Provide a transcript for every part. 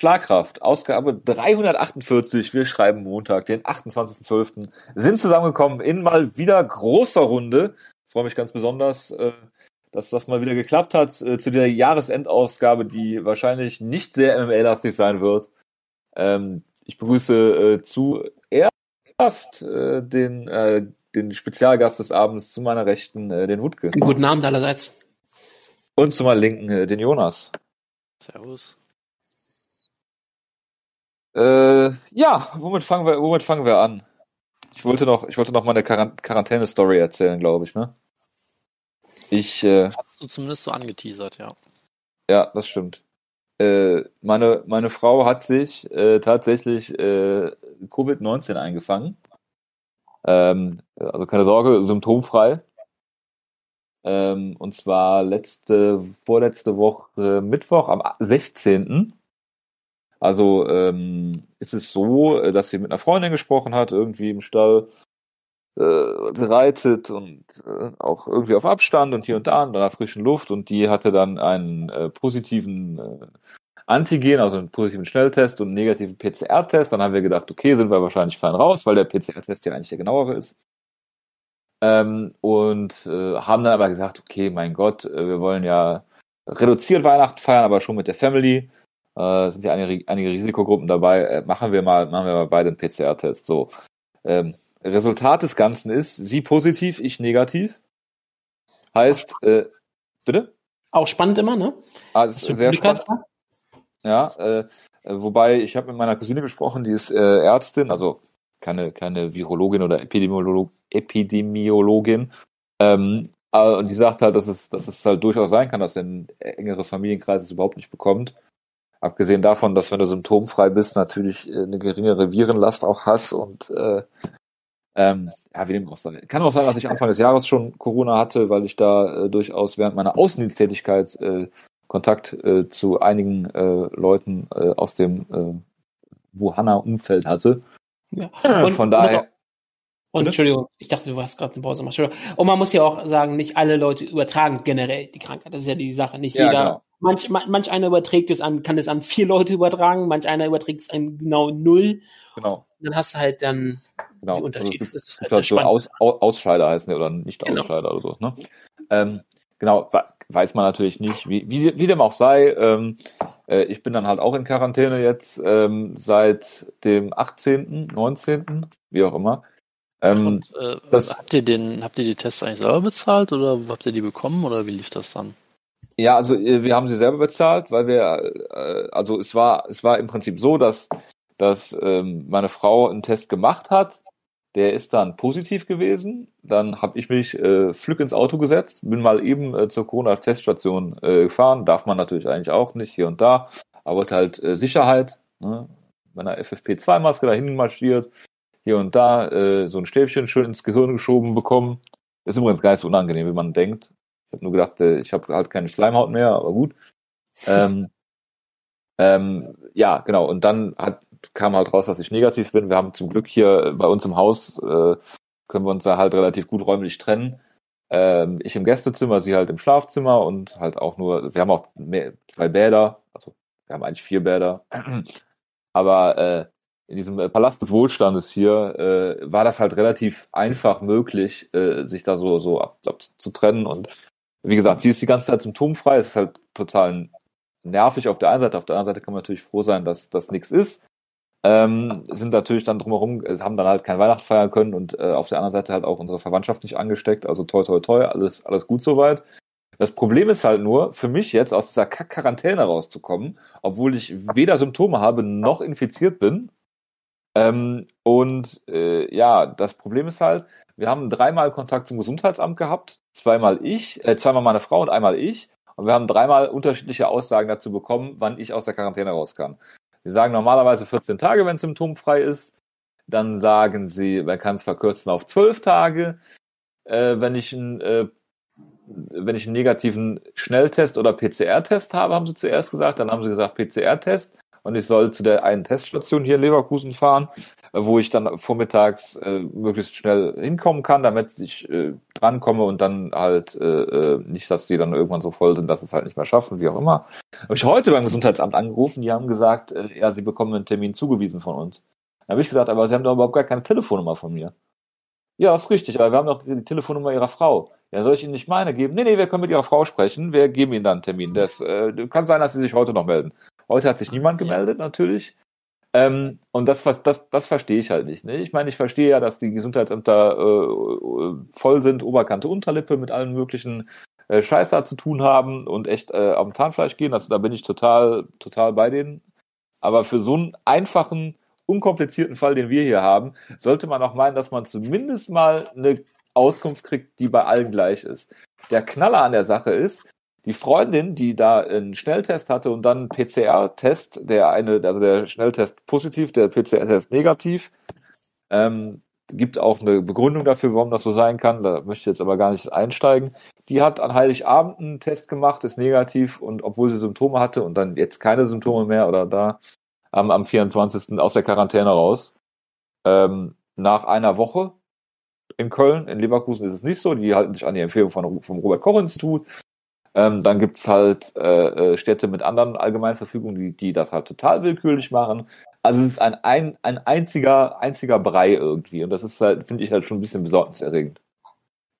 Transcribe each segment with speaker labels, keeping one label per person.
Speaker 1: Schlagkraft, Ausgabe 348. Wir schreiben Montag, den 28.12. Sind zusammengekommen in mal wieder großer Runde. Ich freue mich ganz besonders, äh, dass das mal wieder geklappt hat äh, zu dieser Jahresendausgabe, die wahrscheinlich nicht sehr MML-lastig sein wird. Ähm, ich begrüße äh, zuerst den, den Spezialgast des Abends zu meiner Rechten, den Wutke.
Speaker 2: Guten Abend allerseits.
Speaker 1: Und zu meiner Linken, den Jonas.
Speaker 3: Servus.
Speaker 1: Äh, ja, womit fangen wir, womit fangen wir an? Ich wollte noch, ich wollte noch mal eine Quarantäne-Story erzählen, glaube ich, ne? Ich, äh,
Speaker 3: das hast du zumindest so angeteasert, ja.
Speaker 1: Ja, das stimmt. Äh, meine, meine Frau hat sich äh, tatsächlich äh, Covid-19 eingefangen. Ähm, also keine Sorge, symptomfrei. Ähm, und zwar letzte, vorletzte Woche Mittwoch am 16. Also ähm, ist es so, äh, dass sie mit einer Freundin gesprochen hat, irgendwie im Stall äh, reitet und äh, auch irgendwie auf Abstand und hier und da in der frischen Luft und die hatte dann einen äh, positiven äh, Antigen, also einen positiven Schnelltest und einen negativen PCR-Test. Dann haben wir gedacht, okay, sind wir wahrscheinlich fein raus, weil der PCR-Test ja eigentlich der genauere ist. Ähm, und äh, haben dann aber gesagt, okay, mein Gott, äh, wir wollen ja reduziert Weihnachten feiern, aber schon mit der Family äh, sind ja einige, einige Risikogruppen dabei, äh, machen wir mal, machen wir mal beide einen PCR-Test. So. Ähm, Resultat des Ganzen ist, sie positiv, ich negativ. Heißt, äh, bitte?
Speaker 2: Auch spannend immer, ne?
Speaker 1: Ah, das ist sehr spannend. Ja, äh, wobei ich habe mit meiner Cousine gesprochen, die ist äh, Ärztin, also keine, keine Virologin oder Epidemiolog, Epidemiologin. Ähm, äh, und die sagt halt, dass es, dass es halt durchaus sein kann, dass ein engere Familienkreis es überhaupt nicht bekommt. Abgesehen davon, dass wenn du symptomfrei bist, natürlich äh, eine geringere Virenlast auch hast und äh, ähm, ja, wie dem auch sei. Kann auch sein, dass ich Anfang des Jahres schon Corona hatte, weil ich da äh, durchaus während meiner Außendiensttätigkeit äh, Kontakt äh, zu einigen äh, Leuten äh, aus dem äh, Wuhaner Umfeld hatte.
Speaker 2: Ja. Und, Von daher. Und Entschuldigung, ich dachte, du warst gerade eine Pause. Und man muss ja auch sagen, nicht alle Leute übertragen generell die Krankheit. Das ist ja die Sache. Nicht ja, jeder genau manch, manch einer überträgt es an, kann es an vier Leute übertragen, manch einer überträgt es an genau null.
Speaker 1: Genau.
Speaker 2: Und dann hast du halt dann
Speaker 1: genau. die Unterschiede. Also, das ist halt das so Aus, Ausscheider heißen die oder nicht genau. Ausscheider oder so. Ne? Ähm, genau, weiß man natürlich nicht, wie, wie, wie dem auch sei. Ähm, äh, ich bin dann halt auch in Quarantäne jetzt ähm, seit dem 18., 19., wie auch immer.
Speaker 3: Ähm, Und, äh, das, habt ihr den, habt ihr die Tests eigentlich selber bezahlt oder habt ihr die bekommen oder wie lief das dann?
Speaker 1: Ja, also äh, wir haben sie selber bezahlt, weil wir, äh, also es war, es war im Prinzip so, dass, dass ähm, meine Frau einen Test gemacht hat. Der ist dann positiv gewesen. Dann habe ich mich äh, flück ins Auto gesetzt, bin mal eben äh, zur Corona-Teststation äh, gefahren. Darf man natürlich eigentlich auch nicht hier und da. Aber halt äh, Sicherheit. Ne? Mit einer FFP2-Maske dahin marschiert, hier und da äh, so ein Stäbchen schön ins Gehirn geschoben bekommen. ist übrigens gar nicht so unangenehm, wie man denkt. Ich habe nur gedacht, äh, ich habe halt keine Schleimhaut mehr, aber gut. Ähm, ähm, ja, genau. Und dann hat, kam halt raus, dass ich negativ bin. Wir haben zum Glück hier bei uns im Haus, äh, können wir uns da halt relativ gut räumlich trennen. Ähm, ich im Gästezimmer, sie halt im Schlafzimmer und halt auch nur, wir haben auch mehr, zwei Bäder, also wir haben eigentlich vier Bäder. Aber äh, in diesem Palast des Wohlstandes hier äh, war das halt relativ einfach möglich, äh, sich da so so ab, ab und wie gesagt, sie ist die ganze Zeit symptomfrei. Es ist halt total nervig auf der einen Seite. Auf der anderen Seite kann man natürlich froh sein, dass das nichts ist. Ähm, sind natürlich dann drumherum, haben dann halt kein Weihnachten feiern können und äh, auf der anderen Seite halt auch unsere Verwandtschaft nicht angesteckt. Also toi, toi, toi, alles, alles gut soweit. Das Problem ist halt nur, für mich jetzt aus dieser Kack-Quarantäne rauszukommen, obwohl ich weder Symptome habe noch infiziert bin. Ähm, und äh, ja, das Problem ist halt, wir haben dreimal Kontakt zum Gesundheitsamt gehabt, zweimal ich, äh, zweimal meine Frau und einmal ich. Und wir haben dreimal unterschiedliche Aussagen dazu bekommen, wann ich aus der Quarantäne raus kann. Wir sagen normalerweise 14 Tage, wenn es symptomfrei ist. Dann sagen sie, man kann es verkürzen auf 12 Tage. Äh, wenn ich einen äh, wenn ich einen negativen Schnelltest oder PCR-Test habe, haben sie zuerst gesagt. Dann haben sie gesagt PCR-Test. Und ich soll zu der einen Teststation hier in Leverkusen fahren, wo ich dann vormittags äh, möglichst schnell hinkommen kann, damit ich äh, drankomme und dann halt äh, äh, nicht, dass die dann irgendwann so voll sind, dass es halt nicht mehr schaffen, wie auch immer. Habe ich heute beim Gesundheitsamt angerufen, die haben gesagt, äh, ja, sie bekommen einen Termin zugewiesen von uns. Dann habe ich gesagt, aber sie haben doch überhaupt gar keine Telefonnummer von mir. Ja, ist richtig, aber wir haben doch die Telefonnummer ihrer Frau. Ja, soll ich Ihnen nicht meine geben? Nee, nee, wir können mit Ihrer Frau sprechen. Wir geben Ihnen dann einen Termin. Das äh, kann sein, dass Sie sich heute noch melden. Heute hat sich niemand gemeldet, natürlich. Ähm, und das, das, das verstehe ich halt nicht. Ne? Ich meine, ich verstehe ja, dass die Gesundheitsämter äh, voll sind, Oberkante, Unterlippe mit allen möglichen äh, Scheiß da zu tun haben und echt äh, auf dem Zahnfleisch gehen. Also da bin ich total, total bei denen. Aber für so einen einfachen, unkomplizierten Fall, den wir hier haben, sollte man auch meinen, dass man zumindest mal eine Auskunft kriegt, die bei allen gleich ist. Der Knaller an der Sache ist, die Freundin, die da einen Schnelltest hatte und dann einen PCR-Test, der eine, also der Schnelltest positiv, der PCR-Test negativ, ähm, gibt auch eine Begründung dafür, warum das so sein kann. Da möchte ich jetzt aber gar nicht einsteigen. Die hat an Heiligabend einen Test gemacht, ist negativ und obwohl sie Symptome hatte und dann jetzt keine Symptome mehr oder da am, am 24. aus der Quarantäne raus. Ähm, nach einer Woche in Köln, in Leverkusen ist es nicht so. Die halten sich an die Empfehlung von, vom Robert-Koch-Institut. Ähm, dann gibt's halt äh, äh, Städte mit anderen Allgemeinverfügungen, die, die das halt total willkürlich machen. Also es ist ein, ein, ein einziger, einziger Brei irgendwie. Und das ist halt, finde ich halt schon ein bisschen besorgniserregend.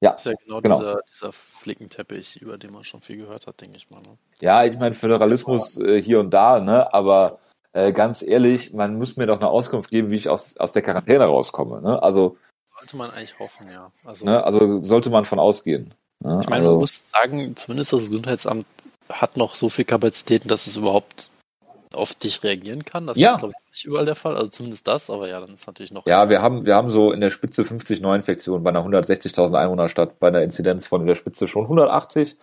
Speaker 3: Ja, das ist ja genau, genau. Dieser, dieser Flickenteppich, über den man schon viel gehört hat, denke ich mal. Ne?
Speaker 1: Ja, ich meine, Föderalismus äh, hier und da, ne, aber äh, ganz ehrlich, man muss mir doch eine Auskunft geben, wie ich aus, aus der Quarantäne rauskomme. Ne? Also
Speaker 3: sollte man eigentlich hoffen, ja.
Speaker 1: Also, ne, also sollte man von ausgehen.
Speaker 3: Ne? Ich meine, also, man muss sagen, zumindest das Gesundheitsamt hat noch so viel Kapazitäten, dass es überhaupt auf dich reagieren kann. Das
Speaker 1: ja.
Speaker 3: ist, glaube ich, nicht überall der Fall. Also zumindest das, aber ja, dann ist natürlich noch.
Speaker 1: Ja, wir haben, wir haben so in der Spitze 50 Neuinfektionen bei einer 160.000 Einwohnerstadt, bei einer Inzidenz von in der Spitze schon 180.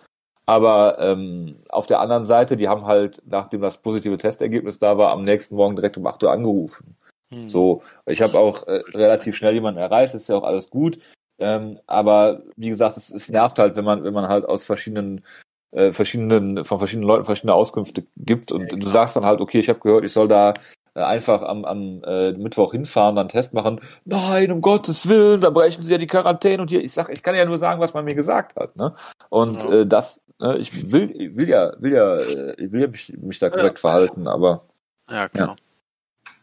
Speaker 1: Aber ähm, auf der anderen Seite, die haben halt, nachdem das positive Testergebnis da war, am nächsten Morgen direkt um 8 Uhr angerufen. Hm. So, ich habe auch äh, relativ schnell jemanden erreicht, ist ja auch alles gut. Ähm, aber wie gesagt, es, es nervt halt, wenn man, wenn man halt aus verschiedenen äh, verschiedenen, von verschiedenen Leuten verschiedene Auskünfte gibt und du sagst dann halt, okay, ich habe gehört, ich soll da äh, einfach am, am äh, Mittwoch hinfahren, dann Test machen. Nein, um Gottes Willen, da brechen sie ja die Quarantäne und hier, ich sag, ich kann ja nur sagen, was man mir gesagt hat, ne? Und ja. äh, das, äh, ich will, ich will ja, will ja, äh, ich will ja mich, mich da korrekt ja. verhalten, aber
Speaker 3: ja, genau. Ja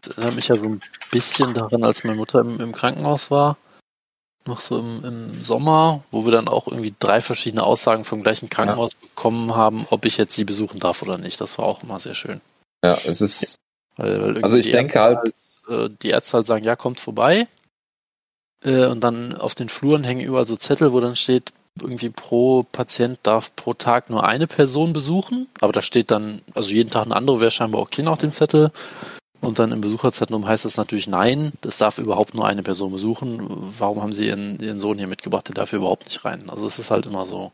Speaker 3: erinnert mich ja so ein bisschen daran, als meine Mutter im, im Krankenhaus war. Noch so im, im, Sommer, wo wir dann auch irgendwie drei verschiedene Aussagen vom gleichen Krankenhaus ja. bekommen haben, ob ich jetzt sie besuchen darf oder nicht. Das war auch immer sehr schön.
Speaker 1: Ja, es ist. Weil, weil also ich denke halt,
Speaker 3: halt, die Ärzte halt sagen, ja, kommt vorbei. Äh, und dann auf den Fluren hängen überall so Zettel, wo dann steht, irgendwie pro Patient darf pro Tag nur eine Person besuchen. Aber da steht dann, also jeden Tag eine andere wäre scheinbar okay nach dem Zettel. Und dann im Besucherzentrum heißt es natürlich nein, das darf überhaupt nur eine Person besuchen. Warum haben Sie Ihren, Ihren Sohn hier mitgebracht? Der darf hier überhaupt nicht rein. Also es ist halt immer so.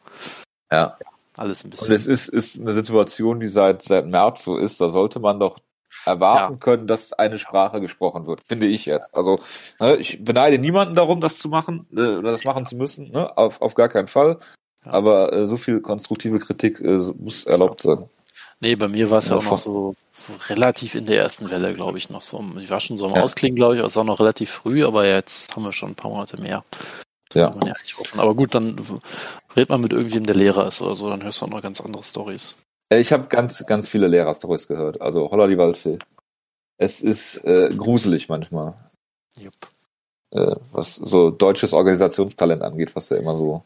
Speaker 1: Ja.
Speaker 3: Alles ein bisschen.
Speaker 1: Und es ist, ist eine Situation, die seit, seit März so ist. Da sollte man doch erwarten ja. können, dass eine Sprache gesprochen wird, finde ich jetzt. Also ne, ich beneide niemanden darum, das zu machen äh, oder das machen zu müssen, ne? auf, auf gar keinen Fall. Ja. Aber äh, so viel konstruktive Kritik äh, muss erlaubt sein.
Speaker 3: Nee, bei mir war es ja, auch noch so, so, relativ in der ersten Welle, glaube ich, noch so. Ich war schon so am ja. Ausklingen, glaube ich, es war noch relativ früh, aber jetzt haben wir schon ein paar Monate mehr.
Speaker 1: Ja.
Speaker 3: ja aber gut, dann redet man mit irgendjemandem, der Lehrer ist oder so, dann hörst du auch noch ganz andere Stories.
Speaker 1: Äh, ich habe ganz, ganz viele Lehrer-Stories gehört. Also holla die Waldfee. Es ist äh, gruselig manchmal. Jupp. Äh, was so deutsches Organisationstalent angeht, was ja immer so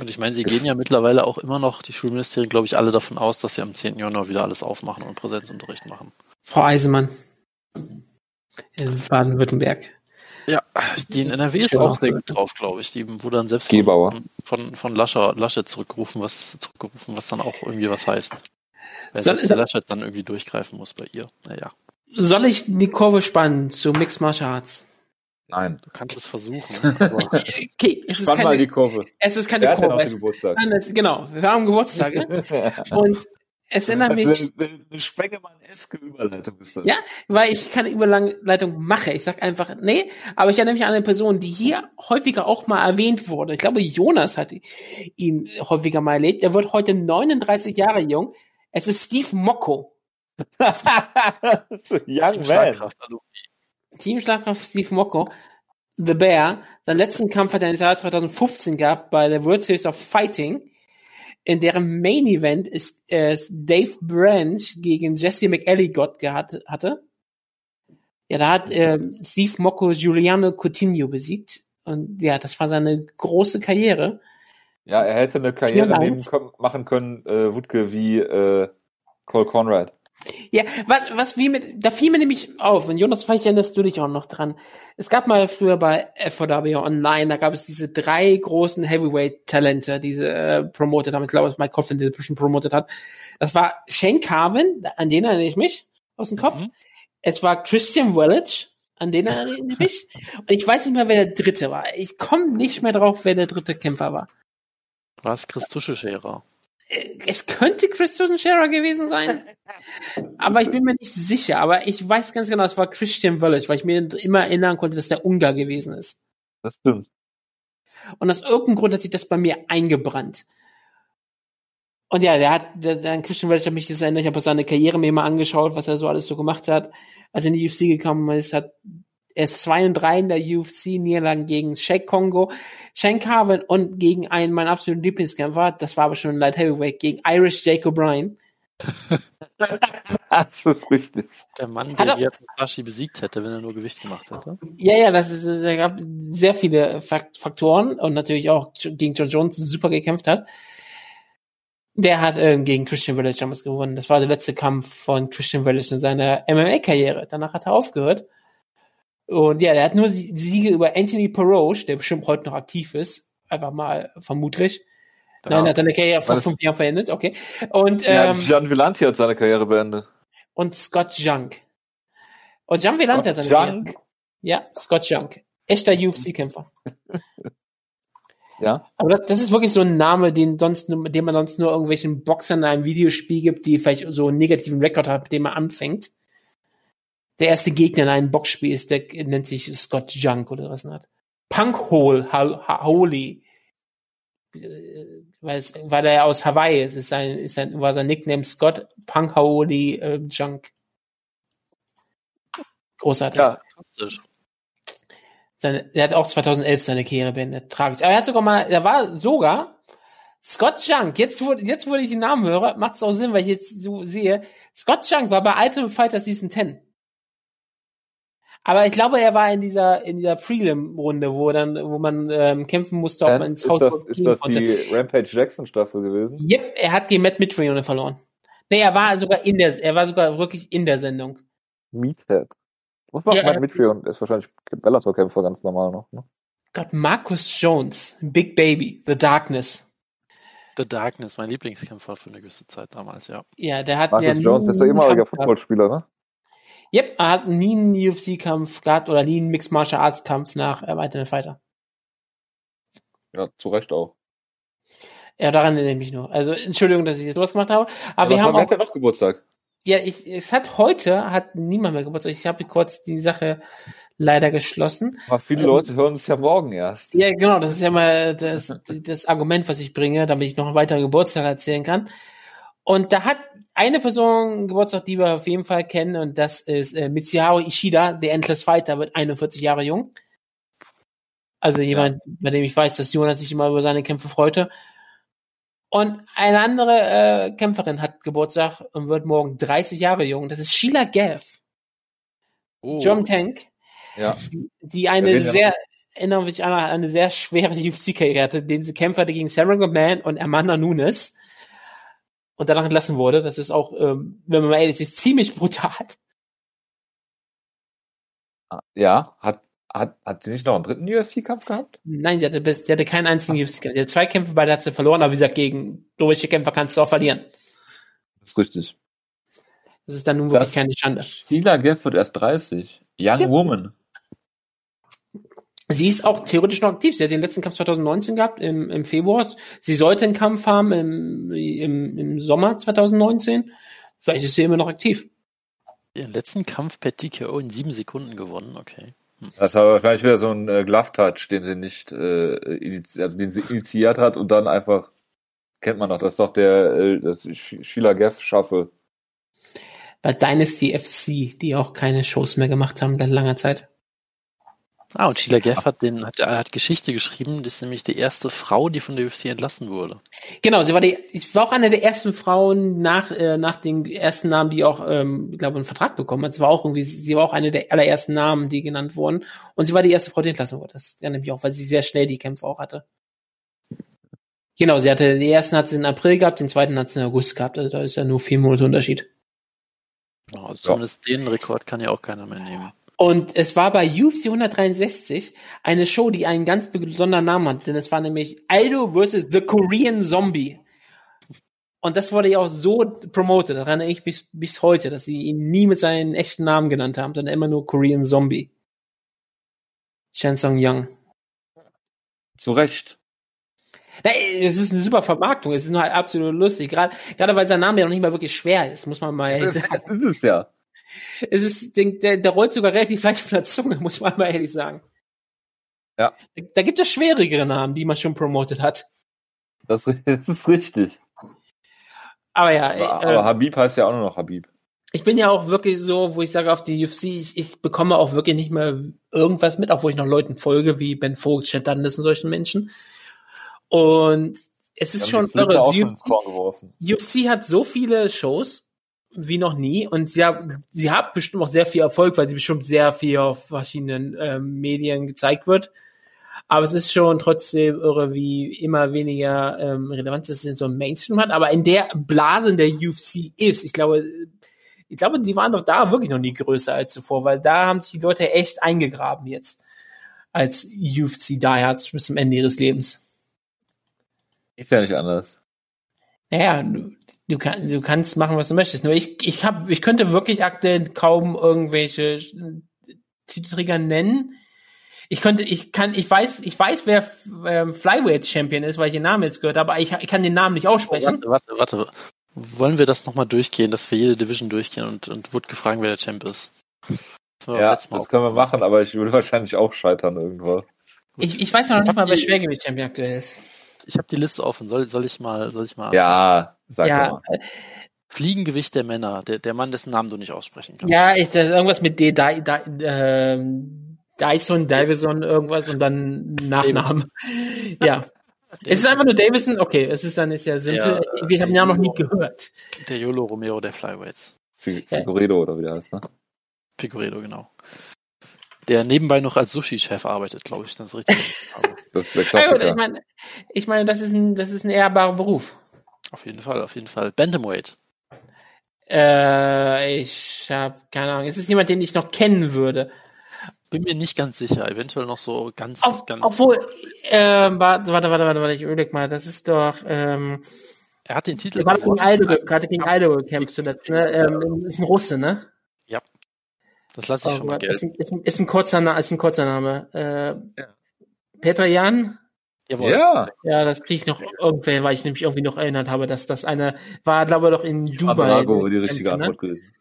Speaker 3: und ich meine, sie gehen ja mittlerweile auch immer noch, die Schulministerien, glaube ich, alle davon aus, dass sie am 10. Januar wieder alles aufmachen und Präsenzunterricht machen.
Speaker 2: Frau Eisemann in Baden-Württemberg.
Speaker 3: Ja, die in NRW ist auch sehr gut drauf, glaube ich. Die wurde dann selbst von, von Lascher, Laschet zurückgerufen, was zurückgerufen, was dann auch irgendwie was heißt. Weil Soll, der Laschet dann irgendwie durchgreifen muss bei ihr. Naja.
Speaker 2: Soll ich die Kurve spannen zu Mixed Martial Arts?
Speaker 1: Nein.
Speaker 3: Du kannst es versuchen.
Speaker 2: okay,
Speaker 1: es ist keine, mal die Kurve.
Speaker 2: Es ist keine
Speaker 1: Wer
Speaker 2: Kurve.
Speaker 1: Hat Geburtstag?
Speaker 2: Nein, es, genau, wir haben Geburtstag. Und es erinnert mich.
Speaker 1: Das ist eine, eine Spengemann-eske Überleitung ist das.
Speaker 2: Ja, weil ich keine Überleitung mache. Ich sag einfach, nee, aber ich erinnere mich an eine Person, die hier häufiger auch mal erwähnt wurde. Ich glaube, Jonas hat ihn häufiger mal erlebt. Er wird heute 39 Jahre jung. Es ist Steve Mocco. Young Man. Team Schlagkraft Steve Mocco. The Bear. Seinen letzten Kampf hat er im Jahr 2015 gehabt bei der World Series of Fighting. In deren Main Event ist es Dave Branch gegen Jesse McElligott gehabt, hatte. Ja, da hat äh, Steve Mocco Giuliano Coutinho besiegt. Und ja, das war seine große Karriere.
Speaker 1: Ja, er hätte eine Karriere nehmen, machen können, äh, Wutke, wie äh, Cole Conrad.
Speaker 2: Ja, was, was wie mit, da fiel mir nämlich auf, und Jonas, vielleicht erinnerst du dich auch noch dran. Es gab mal früher bei FOW Online, da gab es diese drei großen Heavyweight-Talente, diese äh, promoted haben. Ich glaube, es Mike Coughlin, der bestimmt promoted hat. Das war Shane Carvin, an den erinnere ich mich aus dem Kopf. Mhm. Es war Christian Wellage, an den erinnere ich mich. und ich weiß nicht mehr, wer der dritte war. Ich komme nicht mehr drauf, wer der dritte Kämpfer war.
Speaker 3: War es Chris Tuschescherer?
Speaker 2: Es könnte Christian Scherer gewesen sein, aber ich bin mir nicht sicher. Aber ich weiß ganz genau, es war Christian Wöllech, weil ich mir immer erinnern konnte, dass der Ungar gewesen ist.
Speaker 1: Das stimmt.
Speaker 2: Und aus irgendeinem Grund hat sich das bei mir eingebrannt. Und ja, der hat, der, der Christian Wöllech hat mich das erinnert, ich habe seine Karriere mir mal angeschaut, was er so alles so gemacht hat. Als er in die UFC gekommen ist, hat ist 2 und 3 in der UFC, Niederlagen gegen Shake Kongo, Shane Carvin und gegen einen meiner absoluten Lieblingskämpfer, das war aber schon ein Light Heavyweight, gegen Irish Jake O'Brien.
Speaker 1: das ist richtig.
Speaker 3: Der Mann, der Yasashi besiegt hätte, wenn er nur Gewicht gemacht hätte.
Speaker 2: Ja, ja, das ist, es gab sehr viele Faktoren und natürlich auch gegen John Jones super gekämpft hat. Der hat äh, gegen Christian Village damals gewonnen. Das war der letzte Kampf von Christian Village in seiner MMA-Karriere. Danach hat er aufgehört. Und ja, er hat nur Siege über Anthony Peroche, der bestimmt heute noch aktiv ist. Einfach mal, vermutlich. Das Nein, er hat seine Karriere vor fünf Jahren verendet, okay. Und,
Speaker 1: ja, ähm, Gian Villanti hat seine Karriere beendet.
Speaker 2: Und Scott Junk. Und Gian Villanti hat seine Junk? Karriere. Ja, Scott Junk. Echter UFC-Kämpfer.
Speaker 1: ja.
Speaker 2: Aber das ist wirklich so ein Name, den sonst, den man sonst nur irgendwelchen Boxern in einem Videospiel gibt, die vielleicht so einen negativen Rekord hat, mit dem man anfängt der erste Gegner in einem Boxspiel ist, der nennt sich Scott Junk oder was hat. Punk Hole, Holy. Weil, es, weil er ja aus Hawaii ist, ist sein, ist sein, war sein Nickname Scott Punk Holy äh, Junk. Großartig. Ja, fantastisch. Seine, er hat auch 2011 seine Karriere beendet. Tragisch. Aber er hat sogar mal, er war sogar Scott Junk. Jetzt, wo, jetzt, wo ich den Namen höre, macht es auch Sinn, weil ich jetzt so sehe. Scott Junk war bei Ultimate Fighter Season 10. Aber ich glaube, er war in dieser in dieser Prelim-Runde, wo dann, wo man ähm, kämpfen musste, ob man ins
Speaker 1: Haus das, Ist das konnte. die Rampage Jackson Staffel gewesen?
Speaker 2: Yep, er hat die Matt Mitrione verloren. Nee, er war sogar in der, er war sogar wirklich in der Sendung.
Speaker 1: Meathead. Was macht ja, Matt Mitrione? Er ist wahrscheinlich Bellator-Kämpfer ganz normal noch, ne?
Speaker 2: Gott, Marcus Jones, Big Baby, The Darkness.
Speaker 3: The Darkness, mein Lieblingskämpfer für eine gewisse Zeit damals, ja.
Speaker 2: Ja, der hat
Speaker 1: Marcus ja Jones ist der ehemaliger Footballspieler, ne?
Speaker 2: Yep, er hat nie einen UFC-Kampf gehabt oder nie einen Mixed Martial Arts Kampf nach erweiterten Fighter.
Speaker 1: Ja, zu Recht auch.
Speaker 2: Ja, daran erinnere ich mich nur. Also, Entschuldigung, dass ich jetzt sowas gemacht habe. Aber ja, wir haben
Speaker 1: auch, noch Geburtstag.
Speaker 2: Ja, ich, es hat heute, hat niemand mehr Geburtstag. Ich habe kurz die Sache leider geschlossen.
Speaker 1: Aber viele ähm, Leute hören es ja morgen erst.
Speaker 2: Ja, genau, das ist ja mal das, das Argument, was ich bringe, damit ich noch einen weiteren Geburtstag erzählen kann. Und da hat eine Person Geburtstag, die wir auf jeden Fall kennen, und das ist äh, Mitsuharu Ishida, der Endless Fighter, wird 41 Jahre jung. Also jemand, ja. bei dem ich weiß, dass Jonas sich immer über seine Kämpfe freute. Und eine andere äh, Kämpferin hat Geburtstag und wird morgen 30 Jahre jung. Das ist Sheila Gaff. Oh. German Tank.
Speaker 1: Ja.
Speaker 2: Die, die eine sehr, erinnern mich an eine sehr schwere UFC-Karriere hatte, den sie Kämpfer gegen Sarah Man und Amanda Nunes und danach entlassen wurde. Das ist auch, ähm, wenn man mal ehrlich ist, ziemlich brutal.
Speaker 1: Ah, ja, hat, hat, hat sie nicht noch einen dritten UFC-Kampf gehabt?
Speaker 2: Nein, sie hatte, bis, sie hatte keinen einzigen UFC-Kampf. Sie hatte zwei Kämpfe, beide hat sie verloren, aber wie gesagt, gegen durchge Kämpfer kannst du auch verlieren.
Speaker 1: Das ist richtig.
Speaker 2: Das ist dann nun wirklich das keine Schande.
Speaker 1: Sheila Geff wird erst 30. Young ja. Woman.
Speaker 2: Sie ist auch theoretisch noch aktiv. Sie hat den letzten Kampf 2019 gehabt, im, im Februar. Sie sollte einen Kampf haben im, im, im Sommer 2019. Vielleicht ist sie immer noch aktiv.
Speaker 3: Den letzten Kampf per TKO in sieben Sekunden gewonnen, okay.
Speaker 1: Hm. Das war wahrscheinlich wieder so ein äh, Glove-Touch, den sie nicht, äh, also den sie initiiert hat und dann einfach, kennt man noch, das ist doch der, äh, das Sheila Geff schaffe.
Speaker 2: bei Dynasty FC, die auch keine Shows mehr gemacht haben seit langer Zeit.
Speaker 3: Ah, und Sheila Geff hat, den, hat, hat Geschichte geschrieben. Das ist nämlich die erste Frau, die von der UFC entlassen wurde.
Speaker 2: Genau, sie war die, ich war auch eine der ersten Frauen nach, äh, nach den ersten Namen, die auch, ähm, ich glaube, einen Vertrag bekommen hat. Sie war auch irgendwie, sie war auch eine der allerersten Namen, die genannt wurden. Und sie war die erste Frau, die entlassen wurde. Das ja nämlich auch, weil sie sehr schnell die Kämpfe auch hatte. Genau, sie hatte, den ersten hat sie in April gehabt, den zweiten hat sie in August gehabt. Also da ist ja nur vier Monate Unterschied.
Speaker 3: Also zumindest ja. den Rekord kann ja auch keiner mehr nehmen.
Speaker 2: Und es war bei UFC 163 eine Show, die einen ganz besonderen Namen hat, denn es war nämlich Aldo vs. The Korean Zombie. Und das wurde ja auch so promoted, daran erinnere ich mich bis heute, dass sie ihn nie mit seinen echten Namen genannt haben, sondern immer nur Korean Zombie. Shansung Young.
Speaker 1: Zu Recht.
Speaker 2: Es ist eine super Vermarktung, es ist nur halt absolut lustig, gerade, gerade weil sein Name ja noch nicht mal wirklich schwer ist, muss man mal ehrlich sagen. Das ist es ja. Es ist, der, der rollt sogar relativ leicht von der Zunge, muss man mal ehrlich sagen. Ja. Da, gibt es schwierigere Namen, die man schon promotet hat.
Speaker 1: Das, das ist richtig.
Speaker 2: Aber ja.
Speaker 1: Aber, äh, aber Habib heißt ja auch nur noch Habib.
Speaker 2: Ich bin ja auch wirklich so, wo ich sage auf die UFC, ich, ich bekomme auch wirklich nicht mehr irgendwas mit, obwohl ich noch Leuten folge, wie Ben Vogt, Chad Dundas und solchen Menschen. Und es ist schon irre. UFC, UFC hat so viele Shows, wie noch nie. Und sie hat, sie hat bestimmt auch sehr viel Erfolg, weil sie bestimmt sehr viel auf verschiedenen ähm, Medien gezeigt wird. Aber es ist schon trotzdem irre, wie immer weniger ähm, Relevanz es in so einem Mainstream hat. Aber in der Blase, in der UFC ist, ich glaube, ich glaube, die waren doch da wirklich noch nie größer als zuvor, weil da haben sich die Leute echt eingegraben jetzt als UFC Diehards bis zum Ende ihres Lebens.
Speaker 1: Ist ja nicht anders.
Speaker 2: Naja, Du, kann, du kannst machen, was du möchtest. Nur ich, ich hab, ich könnte wirklich aktuell kaum irgendwelche Titelträger nennen. Ich könnte, ich kann, ich weiß, ich weiß, wer ähm, Flyweight Champion ist, weil ich den Namen jetzt gehört habe, aber ich, ich kann den Namen nicht aussprechen.
Speaker 3: Oh, warte, warte, warte. Wollen wir das nochmal durchgehen, dass wir jede Division durchgehen und, und Wood gefragt, wer der Champ ist?
Speaker 1: Das ja, das können wir machen, aber ich würde wahrscheinlich auch scheitern irgendwo.
Speaker 2: Ich, ich weiß noch nicht mal, wer Schwergewicht-Champion aktuell ist.
Speaker 3: Ich habe die Liste offen. Soll, soll ich mal, soll ich mal?
Speaker 1: Ja, sag ja. mal.
Speaker 3: Fliegengewicht der Männer, der, der Mann, dessen Namen du nicht aussprechen kannst.
Speaker 2: Ja, ist das irgendwas mit D, Di, Di, äh, Dyson, Davison, irgendwas und dann Nachnamen. ja. Es ist einfach nur Davison, okay, es ist dann ist ja simpel. Ja, Wir haben ja noch nie gehört.
Speaker 3: Der Yolo Romero der Flyweights.
Speaker 1: Figueredo ja. oder wie der heißt, ne?
Speaker 3: Figueredo, genau der nebenbei noch als Sushi-Chef arbeitet, glaube ich. Das ist richtig.
Speaker 1: das ist der Klassiker.
Speaker 2: ich meine, ich meine, das ist ein, das ist ein ehrbarer Beruf.
Speaker 3: Auf jeden Fall, auf jeden Fall. Bantamweight.
Speaker 2: Äh, ich habe keine Ahnung. Es ist jemand, den ich noch kennen würde.
Speaker 3: Bin mir nicht ganz sicher. Eventuell noch so ganz,
Speaker 2: Auf,
Speaker 3: ganz.
Speaker 2: Obwohl, äh, warte, warte, warte, warte, ich überleg mal. Das ist doch. Ähm,
Speaker 3: er hat den Titel. Er
Speaker 2: war gegen Aldo, hatte gegen Aldo gekämpft zuletzt. Ne? Ähm, ist ein Russe, ne?
Speaker 3: Das lasse ich oh, schon mal
Speaker 2: Ist ein, ist, ein, ist ein kurzer, ist ein kurzer Name. Äh, ja. Petra Jan?
Speaker 1: Jawohl. Ja.
Speaker 2: Ja, das kriege ich noch irgendwann, weil ich nämlich irgendwie noch erinnert habe, dass das eine war, glaube ich, doch in Dubai.
Speaker 1: Drago, die richtige Kämpfe, Antwort gewesen.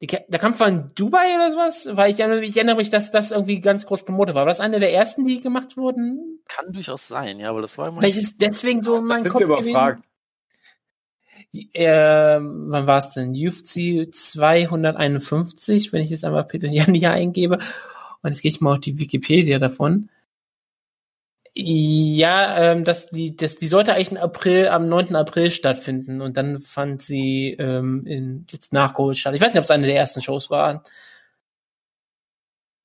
Speaker 2: Die, der Kampf war in Dubai oder sowas? Weil ich, ich erinnere mich, dass das irgendwie ganz groß promotet war. War das eine der ersten, die gemacht wurden?
Speaker 3: Kann durchaus sein, ja, aber das war immer.
Speaker 2: Welches deswegen so in meinem Kopf gewesen? Äh, wann war es denn? UFC 251, wenn ich jetzt einmal Peter Jan hier eingebe. Und jetzt gehe ich mal auf die Wikipedia davon. Ja, ähm, das, die, das, die sollte eigentlich im April, am 9. April stattfinden und dann fand sie ähm, in, jetzt nachgeholt statt. Ich weiß nicht, ob es eine der ersten Shows war.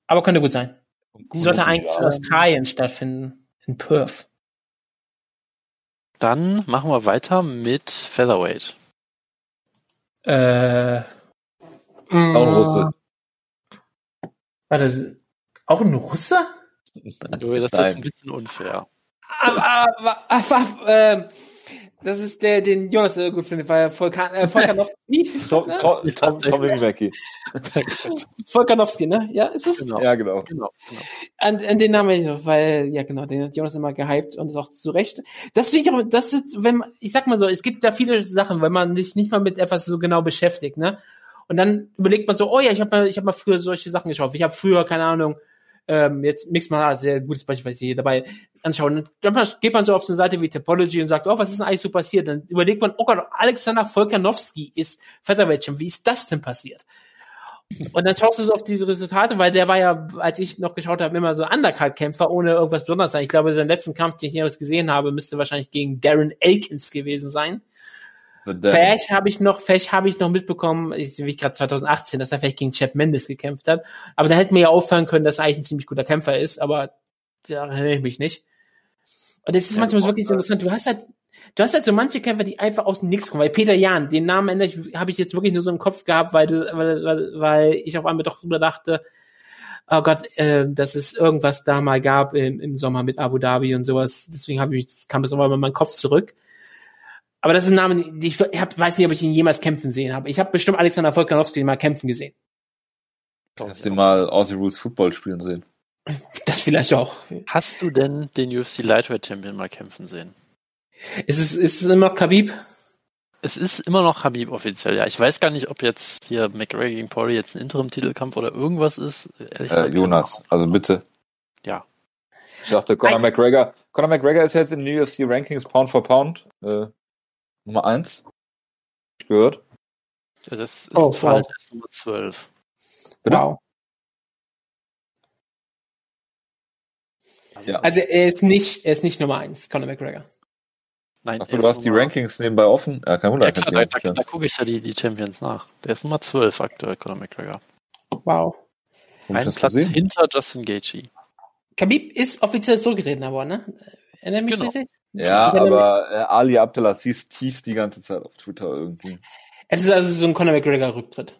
Speaker 2: Aber könnte gut sein. Gut, die sollte eigentlich in Australien stattfinden, in Perth.
Speaker 3: Dann machen wir weiter mit Featherweight.
Speaker 2: Äh.
Speaker 1: Auch ein Russe.
Speaker 2: War das auch ein Russe?
Speaker 3: das ist jetzt ein bisschen unfair.
Speaker 2: Aber, aber, äh, das ist der, den Jonas sehr gut findet, weil Volkan, äh, Volkanowski.
Speaker 1: Tom, ne? Tom, Tom.
Speaker 2: Volkanowski, ne? Ja, ist es?
Speaker 1: Genau. Ja, genau. genau,
Speaker 2: genau. An, an den Namen ich noch, weil, ja, genau, den hat Jonas immer gehypt und ist auch zu Recht. Das finde ich auch, das ist, wenn man, ich sag mal so, es gibt da viele Sachen, wenn man sich nicht mal mit etwas so genau beschäftigt, ne? Und dann überlegt man so, oh ja, ich habe mal, ich habe mal früher solche Sachen geschaut. Ich habe früher, keine Ahnung, ähm, jetzt Mix mal sehr gutes Beispiel, was ich hier dabei anschauen. Dann geht man so auf eine Seite wie Topology und sagt, oh, was ist denn eigentlich so passiert? Dann überlegt man, oh Gott, Alexander Volkanowski ist Featherweight Wie ist das denn passiert? Und dann schaust du so auf diese Resultate, weil der war ja, als ich noch geschaut habe, immer so Undercard-Kämpfer, ohne irgendwas Besonderes sein. Ich glaube, sein letzten Kampf, den ich jemals gesehen habe, müsste wahrscheinlich gegen Darren Elkins gewesen sein. Vielleicht habe ich noch, vielleicht habe ich noch mitbekommen, ich, wie ich gerade 2018, dass er vielleicht gegen Chad Mendes gekämpft hat. Aber da hätte mir ja auffallen können, dass er eigentlich ein ziemlich guter Kämpfer ist, aber da erinnere ich mich nicht. Und es ist ja, manchmal wirklich so interessant. Du hast halt, du hast halt so manche Kämpfer, die einfach aus dem Nix kommen. Weil Peter Jan, den Namen habe ich jetzt wirklich nur so im Kopf gehabt, weil, weil, weil, weil ich auf einmal doch drüber dachte, oh Gott, äh, dass es irgendwas da mal gab im, im Sommer mit Abu Dhabi und sowas. Deswegen habe ich, kam das aber in meinen Kopf zurück. Aber das ist ein Name, ich hab, weiß nicht, ob ich ihn jemals kämpfen sehen habe. Ich habe bestimmt Alexander Volkanowski mal kämpfen gesehen.
Speaker 1: Hast du mal Aussie Rules Football spielen sehen?
Speaker 2: Das vielleicht auch.
Speaker 3: Hast du denn den UFC Lightweight Champion mal kämpfen sehen?
Speaker 2: Ist es, ist es immer noch Khabib?
Speaker 3: Es ist immer noch Habib offiziell, ja. Ich weiß gar nicht, ob jetzt hier McGregor gegen Poirier jetzt ein Interim-Titelkampf oder irgendwas ist.
Speaker 1: Ehrlich äh, gesagt, Jonas, also bitte.
Speaker 3: Ja.
Speaker 1: Ich dachte, Conor McGregor, Conor McGregor ist jetzt in den UFC Rankings Pound for Pound. Äh, Nummer 1. Gehört.
Speaker 3: Ja, das ist oh, falsch, wow. ist Nummer 12.
Speaker 2: Genau. Ja. Also er ist nicht, er ist nicht Nummer 1, Conor McGregor.
Speaker 1: Nein, Ach, du hast die Rankings nebenbei offen?
Speaker 3: Ja, kein Wunder. Ja, klar, da, da, da gucke ich ja die, die Champions nach. Der ist Nummer 12 aktuell, Conor McGregor.
Speaker 2: Wow.
Speaker 3: Ein Platz gesehen? hinter Justin Gaethje.
Speaker 2: Khabib ist offiziell zurückgetreten, aber, ne? Erinnert mich genau. richtig?
Speaker 1: Ja, aber äh, Ali Abdelaziz teast die ganze Zeit auf Twitter irgendwie.
Speaker 2: Es ist also so ein Conor McGregor-Rücktritt.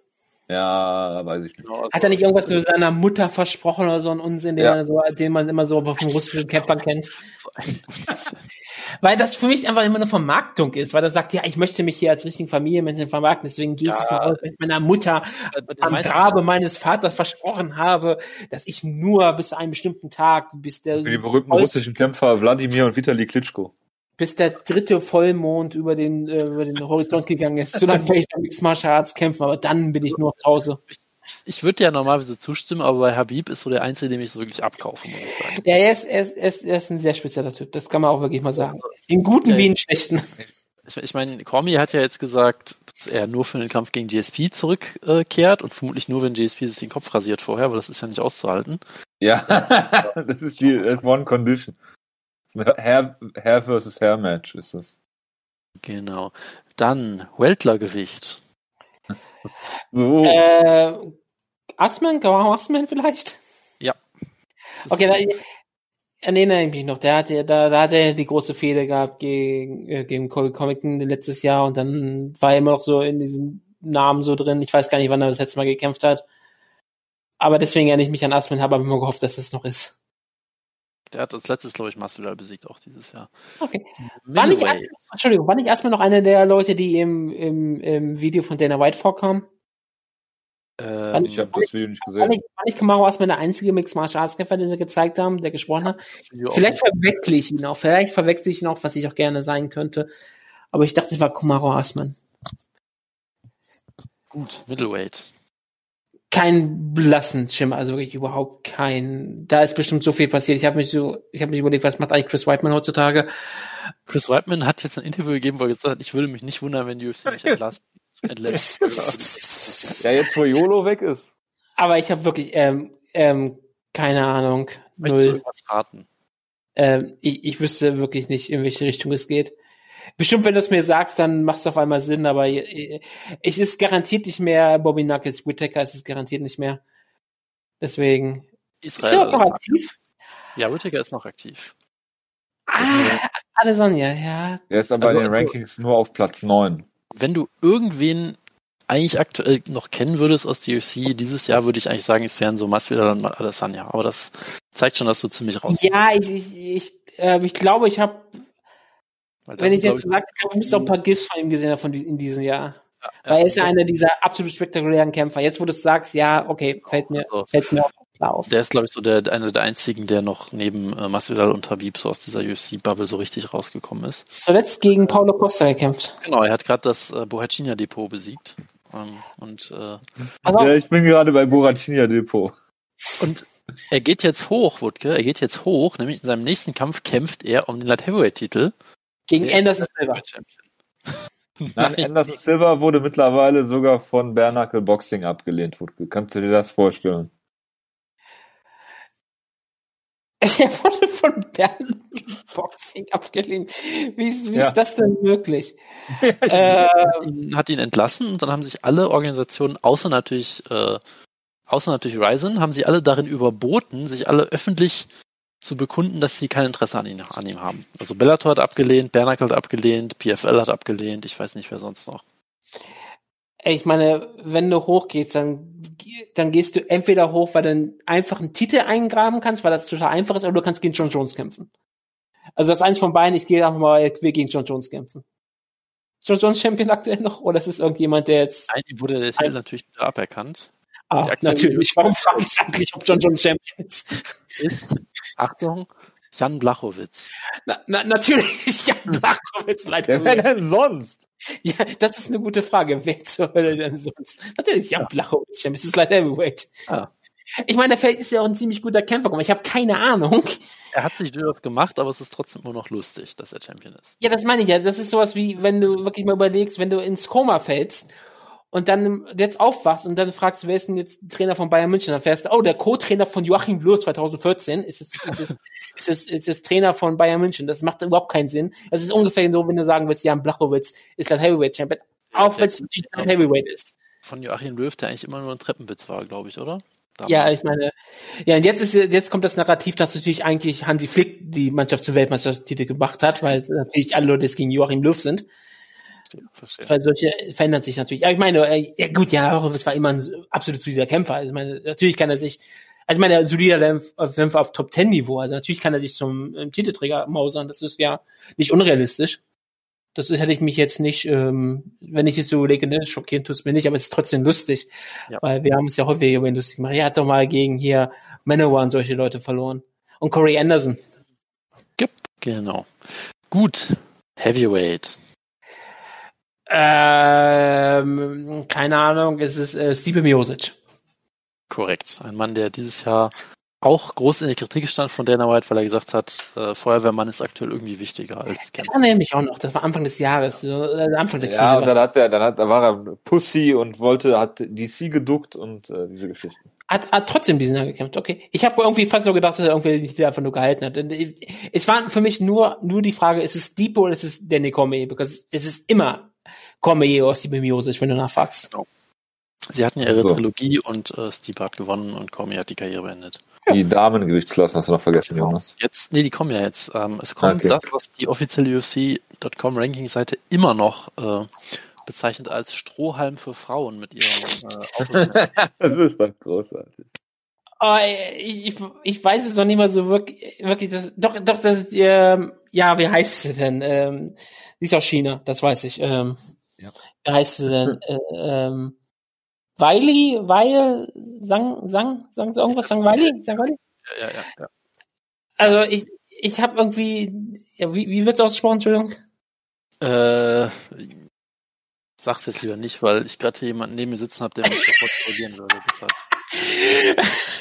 Speaker 1: Ja, weiß ich nicht.
Speaker 2: Genau, Hat er nicht irgendwas zu seiner Mutter versprochen oder so einen Unsinn, den, ja. man, so, den man immer so von russischen Kämpfern kennt? weil das für mich einfach immer eine Vermarktung ist, weil er sagt, ja, ich möchte mich hier als richtigen Familienmenschen vermarkten, deswegen gehe ich ja. mal aus, wenn ich meiner Mutter am Grabe meines Vaters versprochen habe, dass ich nur bis zu einem bestimmten Tag, bis der...
Speaker 1: Für die berühmten russischen Kämpfer Wladimir und Vitali Klitschko
Speaker 2: bis der dritte Vollmond über den, äh, über den Horizont gegangen ist. So lange werde ich noch Mixed Martial Arts kämpfen, aber dann bin ich nur zu Hause.
Speaker 3: Ich würde ja normalerweise zustimmen, aber bei Habib ist so der Einzige, dem ich so wirklich abkaufe, muss ich sagen.
Speaker 2: Ja, er ist, er, ist, er, ist, er ist ein sehr spezieller Typ, das kann man auch wirklich mal sagen. In guten ja, wie in schlechten.
Speaker 3: Ich, ich meine, Cormi hat ja jetzt gesagt, dass er nur für den Kampf gegen GSP zurückkehrt und vermutlich nur, wenn GSP sich den Kopf rasiert vorher, weil das ist ja nicht auszuhalten.
Speaker 1: Ja, das ist die das ist One Condition. Hair, Hair versus Hair Match ist das.
Speaker 3: Genau. Dann Weltlergewicht.
Speaker 2: So. Äh, Asman, Asman vielleicht?
Speaker 3: Ja.
Speaker 2: Okay, da, erinnere ich mich noch. Der hatte, da, da hat er die große Fehde gehabt gegen, äh, gegen Colby Comington letztes Jahr und dann war er immer noch so in diesen Namen so drin. Ich weiß gar nicht, wann er das letzte Mal gekämpft hat. Aber deswegen erinnere ich mich an Asman, habe aber immer gehofft, dass das noch ist.
Speaker 3: Der hat als letztes, glaube ich, Masvidal besiegt auch dieses Jahr.
Speaker 2: Okay. War nicht, Asman, Entschuldigung, war nicht erstmal noch einer der Leute, die im, im, im Video von Dana White vorkamen?
Speaker 1: Ähm, ich habe das Video nicht gesehen. War
Speaker 2: nicht, war nicht Kamaru erstmal der einzige Mixed Martial Arts Kämpfer, den sie gezeigt haben, der gesprochen hat? Vielleicht verwechsel ich ihn auch. Vielleicht verwechsel ich ihn auch, was ich auch gerne sein könnte. Aber ich dachte, es war Kamaru Asman.
Speaker 3: Gut, Middleweight
Speaker 2: kein blassen Schimmer, also wirklich überhaupt kein. Da ist bestimmt so viel passiert. Ich habe mich so, ich habe mich überlegt, was macht eigentlich Chris Whiteman heutzutage?
Speaker 3: Chris Whiteman hat jetzt ein Interview gegeben, wo er gesagt hat, ich würde mich nicht wundern, wenn die UFC mich entlässt.
Speaker 1: entlässt. ja, jetzt wo YOLO weg ist.
Speaker 2: Aber ich habe wirklich ähm, ähm, keine Ahnung.
Speaker 3: Möchtest du irgendwas raten?
Speaker 2: Ähm, ich, ich wüsste wirklich nicht, in welche Richtung es geht. Bestimmt, wenn du es mir sagst, dann macht es auf einmal Sinn, aber es ist garantiert nicht mehr Bobby Knuckles. Whittaker ist es garantiert nicht mehr. Deswegen.
Speaker 3: Israel, ist er noch aktiv? Ja, Whittaker ist noch aktiv.
Speaker 2: Ah, Adesanya, ja.
Speaker 1: Er ist aber also, bei den Rankings nur auf Platz 9.
Speaker 3: Wenn du irgendwen eigentlich aktuell noch kennen würdest aus der UFC, dieses Jahr würde ich eigentlich sagen, es wären so Masvidal und Adesanya. Aber das zeigt schon, dass du ziemlich raus
Speaker 2: Ja, ich, ich, ich, äh, ich glaube, ich habe wenn ich jetzt so sage, ich müsste auch ein paar GIFs von ihm gesehen haben von in diesem Jahr. Ja, Weil er ist ja einer dieser absolut spektakulären Kämpfer. Jetzt, wo du es sagst, ja, okay, fällt mir, also, fällt's mir auch klar auf.
Speaker 3: Der ist, glaube ich, so der, einer der einzigen, der noch neben äh, Masvidal und Habib so aus dieser UFC-Bubble so richtig rausgekommen ist.
Speaker 2: Zuletzt gegen Paulo Costa gekämpft.
Speaker 3: Genau, er hat gerade das äh, Bohacina-Depot besiegt. Ähm, und, äh,
Speaker 1: also, ja, ich bin gerade bei Bohacina-Depot.
Speaker 3: Und Er geht jetzt hoch, Wutke. Er geht jetzt hoch. Nämlich in seinem nächsten Kampf kämpft er um den Light Heavyweight
Speaker 2: Gegen Anderson Silver.
Speaker 1: Nein, Anderson Silver wurde mittlerweile sogar von Bernacle Boxing abgelehnt. Kannst du dir das vorstellen?
Speaker 2: Er wurde von Bernacle Boxing abgelehnt. Wie ist, wie ja. ist das denn möglich?
Speaker 3: ähm, hat ihn entlassen und dann haben sich alle Organisationen, außer natürlich, äh, außer natürlich Ryzen, haben sie alle darin überboten, sich alle öffentlich zu bekunden, dass sie kein Interesse an, ihn, an ihm haben. Also Bellator hat abgelehnt, Bernacle hat abgelehnt, PFL hat abgelehnt, ich weiß nicht, wer sonst noch.
Speaker 2: Ich meine, wenn du hochgehst, dann, dann gehst du entweder hoch, weil du einen Titel eingraben kannst, weil das total einfach ist, oder du kannst gegen John Jones kämpfen. Also das ist eins von beiden, ich gehe einfach mal, ich will gegen John Jones kämpfen. John Jones Champion aktuell noch? Oder ist es irgendjemand, der jetzt.
Speaker 3: Nein, die wurde der natürlich wieder aberkannt.
Speaker 2: Ah, natürlich. Warum frage ich eigentlich, ob John Jones Champion ist?
Speaker 3: Ist, Achtung, Jan Blachowitz.
Speaker 2: Na, na, natürlich, Jan Blachowitz,
Speaker 1: leider. Wer denn sonst?
Speaker 2: Ja, das ist eine gute Frage. Wer zur Hölle denn sonst? Natürlich Jan ja. Blachowitz, Champion. Das ist leider Heavyweight. Ah. Ich meine, vielleicht ist ja auch ein ziemlich guter Kämpfer, ich habe keine Ahnung.
Speaker 3: Er hat sich durchaus gemacht, aber es ist trotzdem immer noch lustig, dass er Champion ist.
Speaker 2: Ja, das meine ich ja. Das ist sowas wie, wenn du wirklich mal überlegst, wenn du ins Koma fällst und dann jetzt aufwachst und dann fragst, wer ist denn jetzt Trainer von Bayern München? Dann fährst du, oh, der Co-Trainer von Joachim Löw 2014 ist es, ist es, ist es, ist es Trainer von Bayern München. Das macht überhaupt keinen Sinn. Das ist ungefähr so, wenn du sagen willst, Jan Blachowitz ist der Heavyweight Champion. Auch wenn es nicht Heavyweight ist.
Speaker 3: Von Joachim Löw, der eigentlich immer nur ein Treppenwitz war, glaube ich, oder?
Speaker 2: Damals. Ja, ich meine, ja, und jetzt ist jetzt kommt das Narrativ, dass natürlich eigentlich Hansi Flick die Mannschaft zum Weltmeistertitel gemacht hat, weil natürlich alle Leute jetzt gegen Joachim Löw sind. Verstehe. Weil solche verändern sich natürlich. Aber ich meine, äh, ja gut, ja, es war immer ein absolut solider Kämpfer. Also ich meine, natürlich kann er sich, also ich meine, ein solider Kämpfer auf Top Ten Niveau. Also natürlich kann er sich zum ähm, Titelträger mausern. Das ist ja nicht unrealistisch. Das hätte ich mich jetzt nicht, ähm, wenn ich es so überlege, ne, schockieren tut es mir nicht, aber es ist trotzdem lustig. Ja. Weil wir haben es ja häufig über ihn lustig gemacht. Er hat doch mal gegen hier Manowar und solche Leute verloren. Und Corey Anderson.
Speaker 3: Genau. Gut. Heavyweight.
Speaker 2: Ähm, keine Ahnung, es ist äh, Stipe Miosic.
Speaker 3: Korrekt. Ein Mann, der dieses Jahr auch groß in der Kritik stand von Dana White, weil er gesagt hat, äh, Feuerwehrmann ist aktuell irgendwie wichtiger als
Speaker 2: Kämpfer. Das erinnere mich auch noch, das war Anfang des Jahres, so, äh, Anfang der
Speaker 1: Krise. Ja, und dann hat er, dann hat, da war er Pussy und wollte, hat DC geduckt und äh, diese Geschichten.
Speaker 2: Hat, hat trotzdem diesen Jahr gekämpft, okay. Ich habe irgendwie fast so gedacht, dass er irgendwie nicht einfach nur gehalten hat. Es war für mich nur, nur die Frage, ist es Depot oder ist es Danny Cormier? Because es ist immer Cormier aus die Mimiosis, wenn du nachfragst. Genau.
Speaker 3: Sie hatten ja ihre so. Trilogie und äh, Steve hat gewonnen und Cormier hat die Karriere beendet.
Speaker 1: Die Damengewichtsklassen hast du noch vergessen, genau. Jonas.
Speaker 3: Jetzt, nee, die kommen ja jetzt. Ähm, es kommt okay. das, was die offizielle UFC.com Ranking-Seite immer noch äh, bezeichnet als Strohhalm für Frauen mit ihrem
Speaker 1: äh, Das ist doch großartig.
Speaker 2: Oh, ich, ich weiß es noch nicht mal so wirklich, wirklich das, doch, doch, das, ähm, ja, wie heißt sie denn? Ähm, sie ist aus China, das weiß ich. Ähm, ja. Wie heißt sie denn? äh, ähm, Wiley, Weil, Sang, Sang, sagen Sie irgendwas? Sang Wiley? Sang Wiley? Ja, ja, ja. ja. Also ich, ich habe irgendwie, ja, wie, wie wird's ausgesprochen, Entschuldigung?
Speaker 3: Äh, sag's jetzt lieber nicht, weil ich gerade hier jemanden neben mir sitzen habe, der mich sofort korrigieren würde. Deshalb.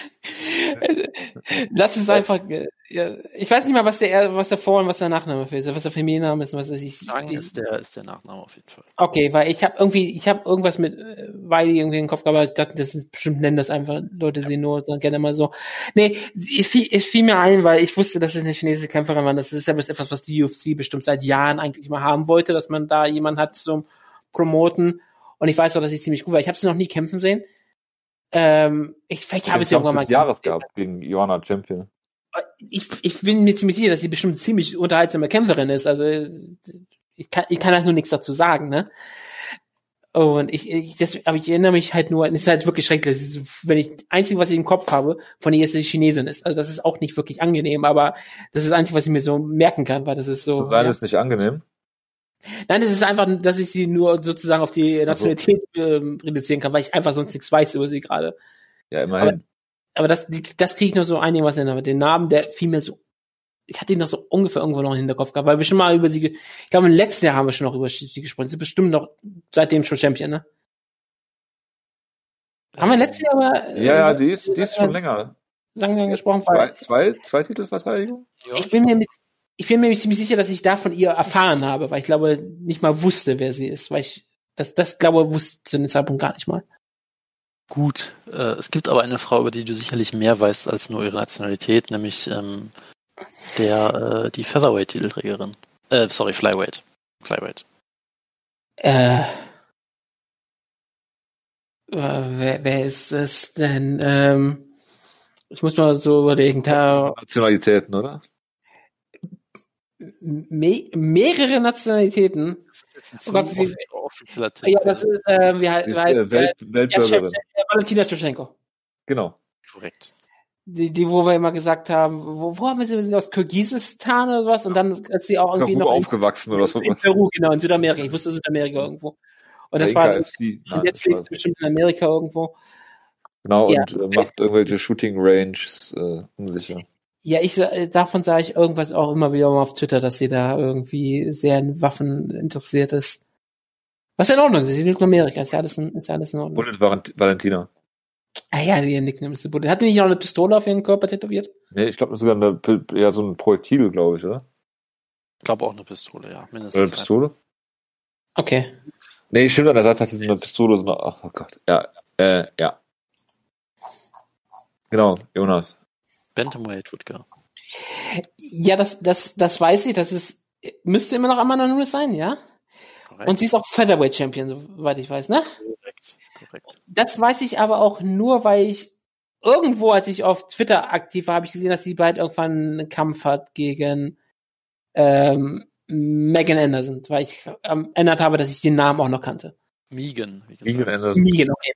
Speaker 2: Das ist einfach, ja, ich weiß nicht mal, was der, was der Vor- und was der Nachname ist, was der Familienname ist, was ist. Ich,
Speaker 3: Sagen ist der, ist der Nachname auf jeden Fall.
Speaker 2: Okay, weil ich habe irgendwie, ich habe irgendwas mit äh, Wiley irgendwie im Kopf, aber das, das ist, bestimmt nennen das einfach, Leute sehen nur dann gerne mal so. Nee, es fiel, es fiel mir ein, weil ich wusste, dass es eine chinesische Kämpferin war. Das ist ja etwas, was die UFC bestimmt seit Jahren eigentlich mal haben wollte, dass man da jemand hat zum Promoten. Und ich weiß auch, dass ich ziemlich gut war. Ich habe sie noch nie kämpfen sehen. Ähm, ich, vielleicht habe ich sie irgendwann mal
Speaker 1: Jahres gehabt gegen Joanna Champion.
Speaker 2: Ich, ich bin mir ziemlich sicher, dass sie bestimmt ziemlich unterhaltsame Kämpferin ist. Also ich kann, ich kann halt nur nichts dazu sagen, ne? Und ich, ich das, aber ich erinnere mich halt nur, es ist halt wirklich schrecklich. wenn ich, einzige, was ich im Kopf habe, von ihr ist, dass sie Chinesin ist. Also das ist auch nicht wirklich angenehm, aber das ist das einzige, was ich mir so merken kann, weil das ist so.
Speaker 1: Zu sein ja. ist nicht angenehm.
Speaker 2: Nein, es ist einfach, dass ich sie nur sozusagen auf die Nationalität also. äh, reduzieren kann, weil ich einfach sonst nichts weiß über sie gerade.
Speaker 1: Ja, immerhin.
Speaker 2: Aber, aber das, das kriege ich nur so einiges hin. Aber den Namen, der fiel mir so, ich hatte ihn noch so ungefähr irgendwo noch in Hinterkopf gehabt, weil wir schon mal über sie, ich glaube, im letzten Jahr haben wir schon noch über sie gesprochen. Sie ist bestimmt noch seitdem schon Champion, ne? Haben wir letztes Jahr aber.
Speaker 1: Ja, ja, die ist, die ist schon länger.
Speaker 2: sagen wir gesprochen.
Speaker 1: Zwei, zwei, zwei Titelverteidigung?
Speaker 2: Ja. Ich bin mir mit, ich bin mir ziemlich sicher, dass ich da von ihr erfahren habe, weil ich glaube, nicht mal wusste, wer sie ist, weil ich das, das glaube, wusste zu dem Zeitpunkt gar nicht mal.
Speaker 3: Gut, äh, es gibt aber eine Frau, über die du sicherlich mehr weißt als nur ihre Nationalität, nämlich ähm, der äh, die Featherweight-Titelträgerin. Äh, sorry, Flyweight. Flyweight.
Speaker 2: Äh, wer, wer ist es denn? Ähm, ich muss mal so überlegen. Da,
Speaker 1: Nationalitäten, oder?
Speaker 2: Me mehrere Nationalitäten.
Speaker 3: Oh Gott, wie, offizieller
Speaker 2: Ja, das ist, äh, wie halt,
Speaker 1: ist, äh, Welt, Weltbürgerin.
Speaker 2: Ja, Valentina Shevchenko.
Speaker 1: Genau.
Speaker 3: Korrekt.
Speaker 2: Die, die, wo wir immer gesagt haben, wo, wo haben wir sie aus Kirgisistan oder sowas und dann ist sie auch irgendwie
Speaker 1: Peru
Speaker 2: noch
Speaker 1: aufgewachsen
Speaker 2: in,
Speaker 1: oder so.
Speaker 2: In Peru, genau, in Südamerika. Ich wusste Südamerika irgendwo. Und das war.
Speaker 1: Nein,
Speaker 2: und jetzt
Speaker 1: das
Speaker 2: lebt sie bestimmt in Amerika irgendwo.
Speaker 1: Genau,
Speaker 2: Ja.
Speaker 1: und äh, macht irgendwelche Shooting Ranges äh, unsicher.
Speaker 2: Ja, ich davon sah ich irgendwas auch immer wieder mal auf Twitter, dass sie da irgendwie sehr in Waffen interessiert ist. Was in Ordnung ist, sie lebt in Amerika, ist ja alles in, ist ja alles in Ordnung.
Speaker 1: Bullet Valent- Valentina.
Speaker 2: Ah ja, ihr Nickname ist die Bullet. Hat die nicht noch eine Pistole auf ihren Körper tätowiert?
Speaker 1: Nee, ich glaube sogar eine, ja, so ein Projektil, glaube ich, oder?
Speaker 3: Ich glaube auch eine Pistole, ja.
Speaker 1: Oder
Speaker 3: Mindestens.
Speaker 1: eine Pistole?
Speaker 2: Okay.
Speaker 1: Nee, stimmt, an der Seite hat sie so eine Pistole, so eine, ach, oh Gott, ja, äh, ja. Genau, Jonas.
Speaker 3: Bantamweight, Wutger.
Speaker 2: Ja, das, das, das weiß ich, das ist, müsste immer noch Amanda Nunes sein, ja?
Speaker 3: Korrekt.
Speaker 2: Und sie ist auch Featherweight Champion, soweit ich weiß, ne?
Speaker 3: korrekt. korrekt.
Speaker 2: Das weiß ich aber auch nur, weil ich irgendwo, als ich auf Twitter aktiv war, habe ich gesehen, dass sie bald irgendwann einen Kampf hat gegen ähm, Megan Anderson, weil ich ähm, erinnert habe, dass ich den Namen auch noch kannte.
Speaker 3: Megan.
Speaker 1: Megan Anderson,
Speaker 2: Megan, okay.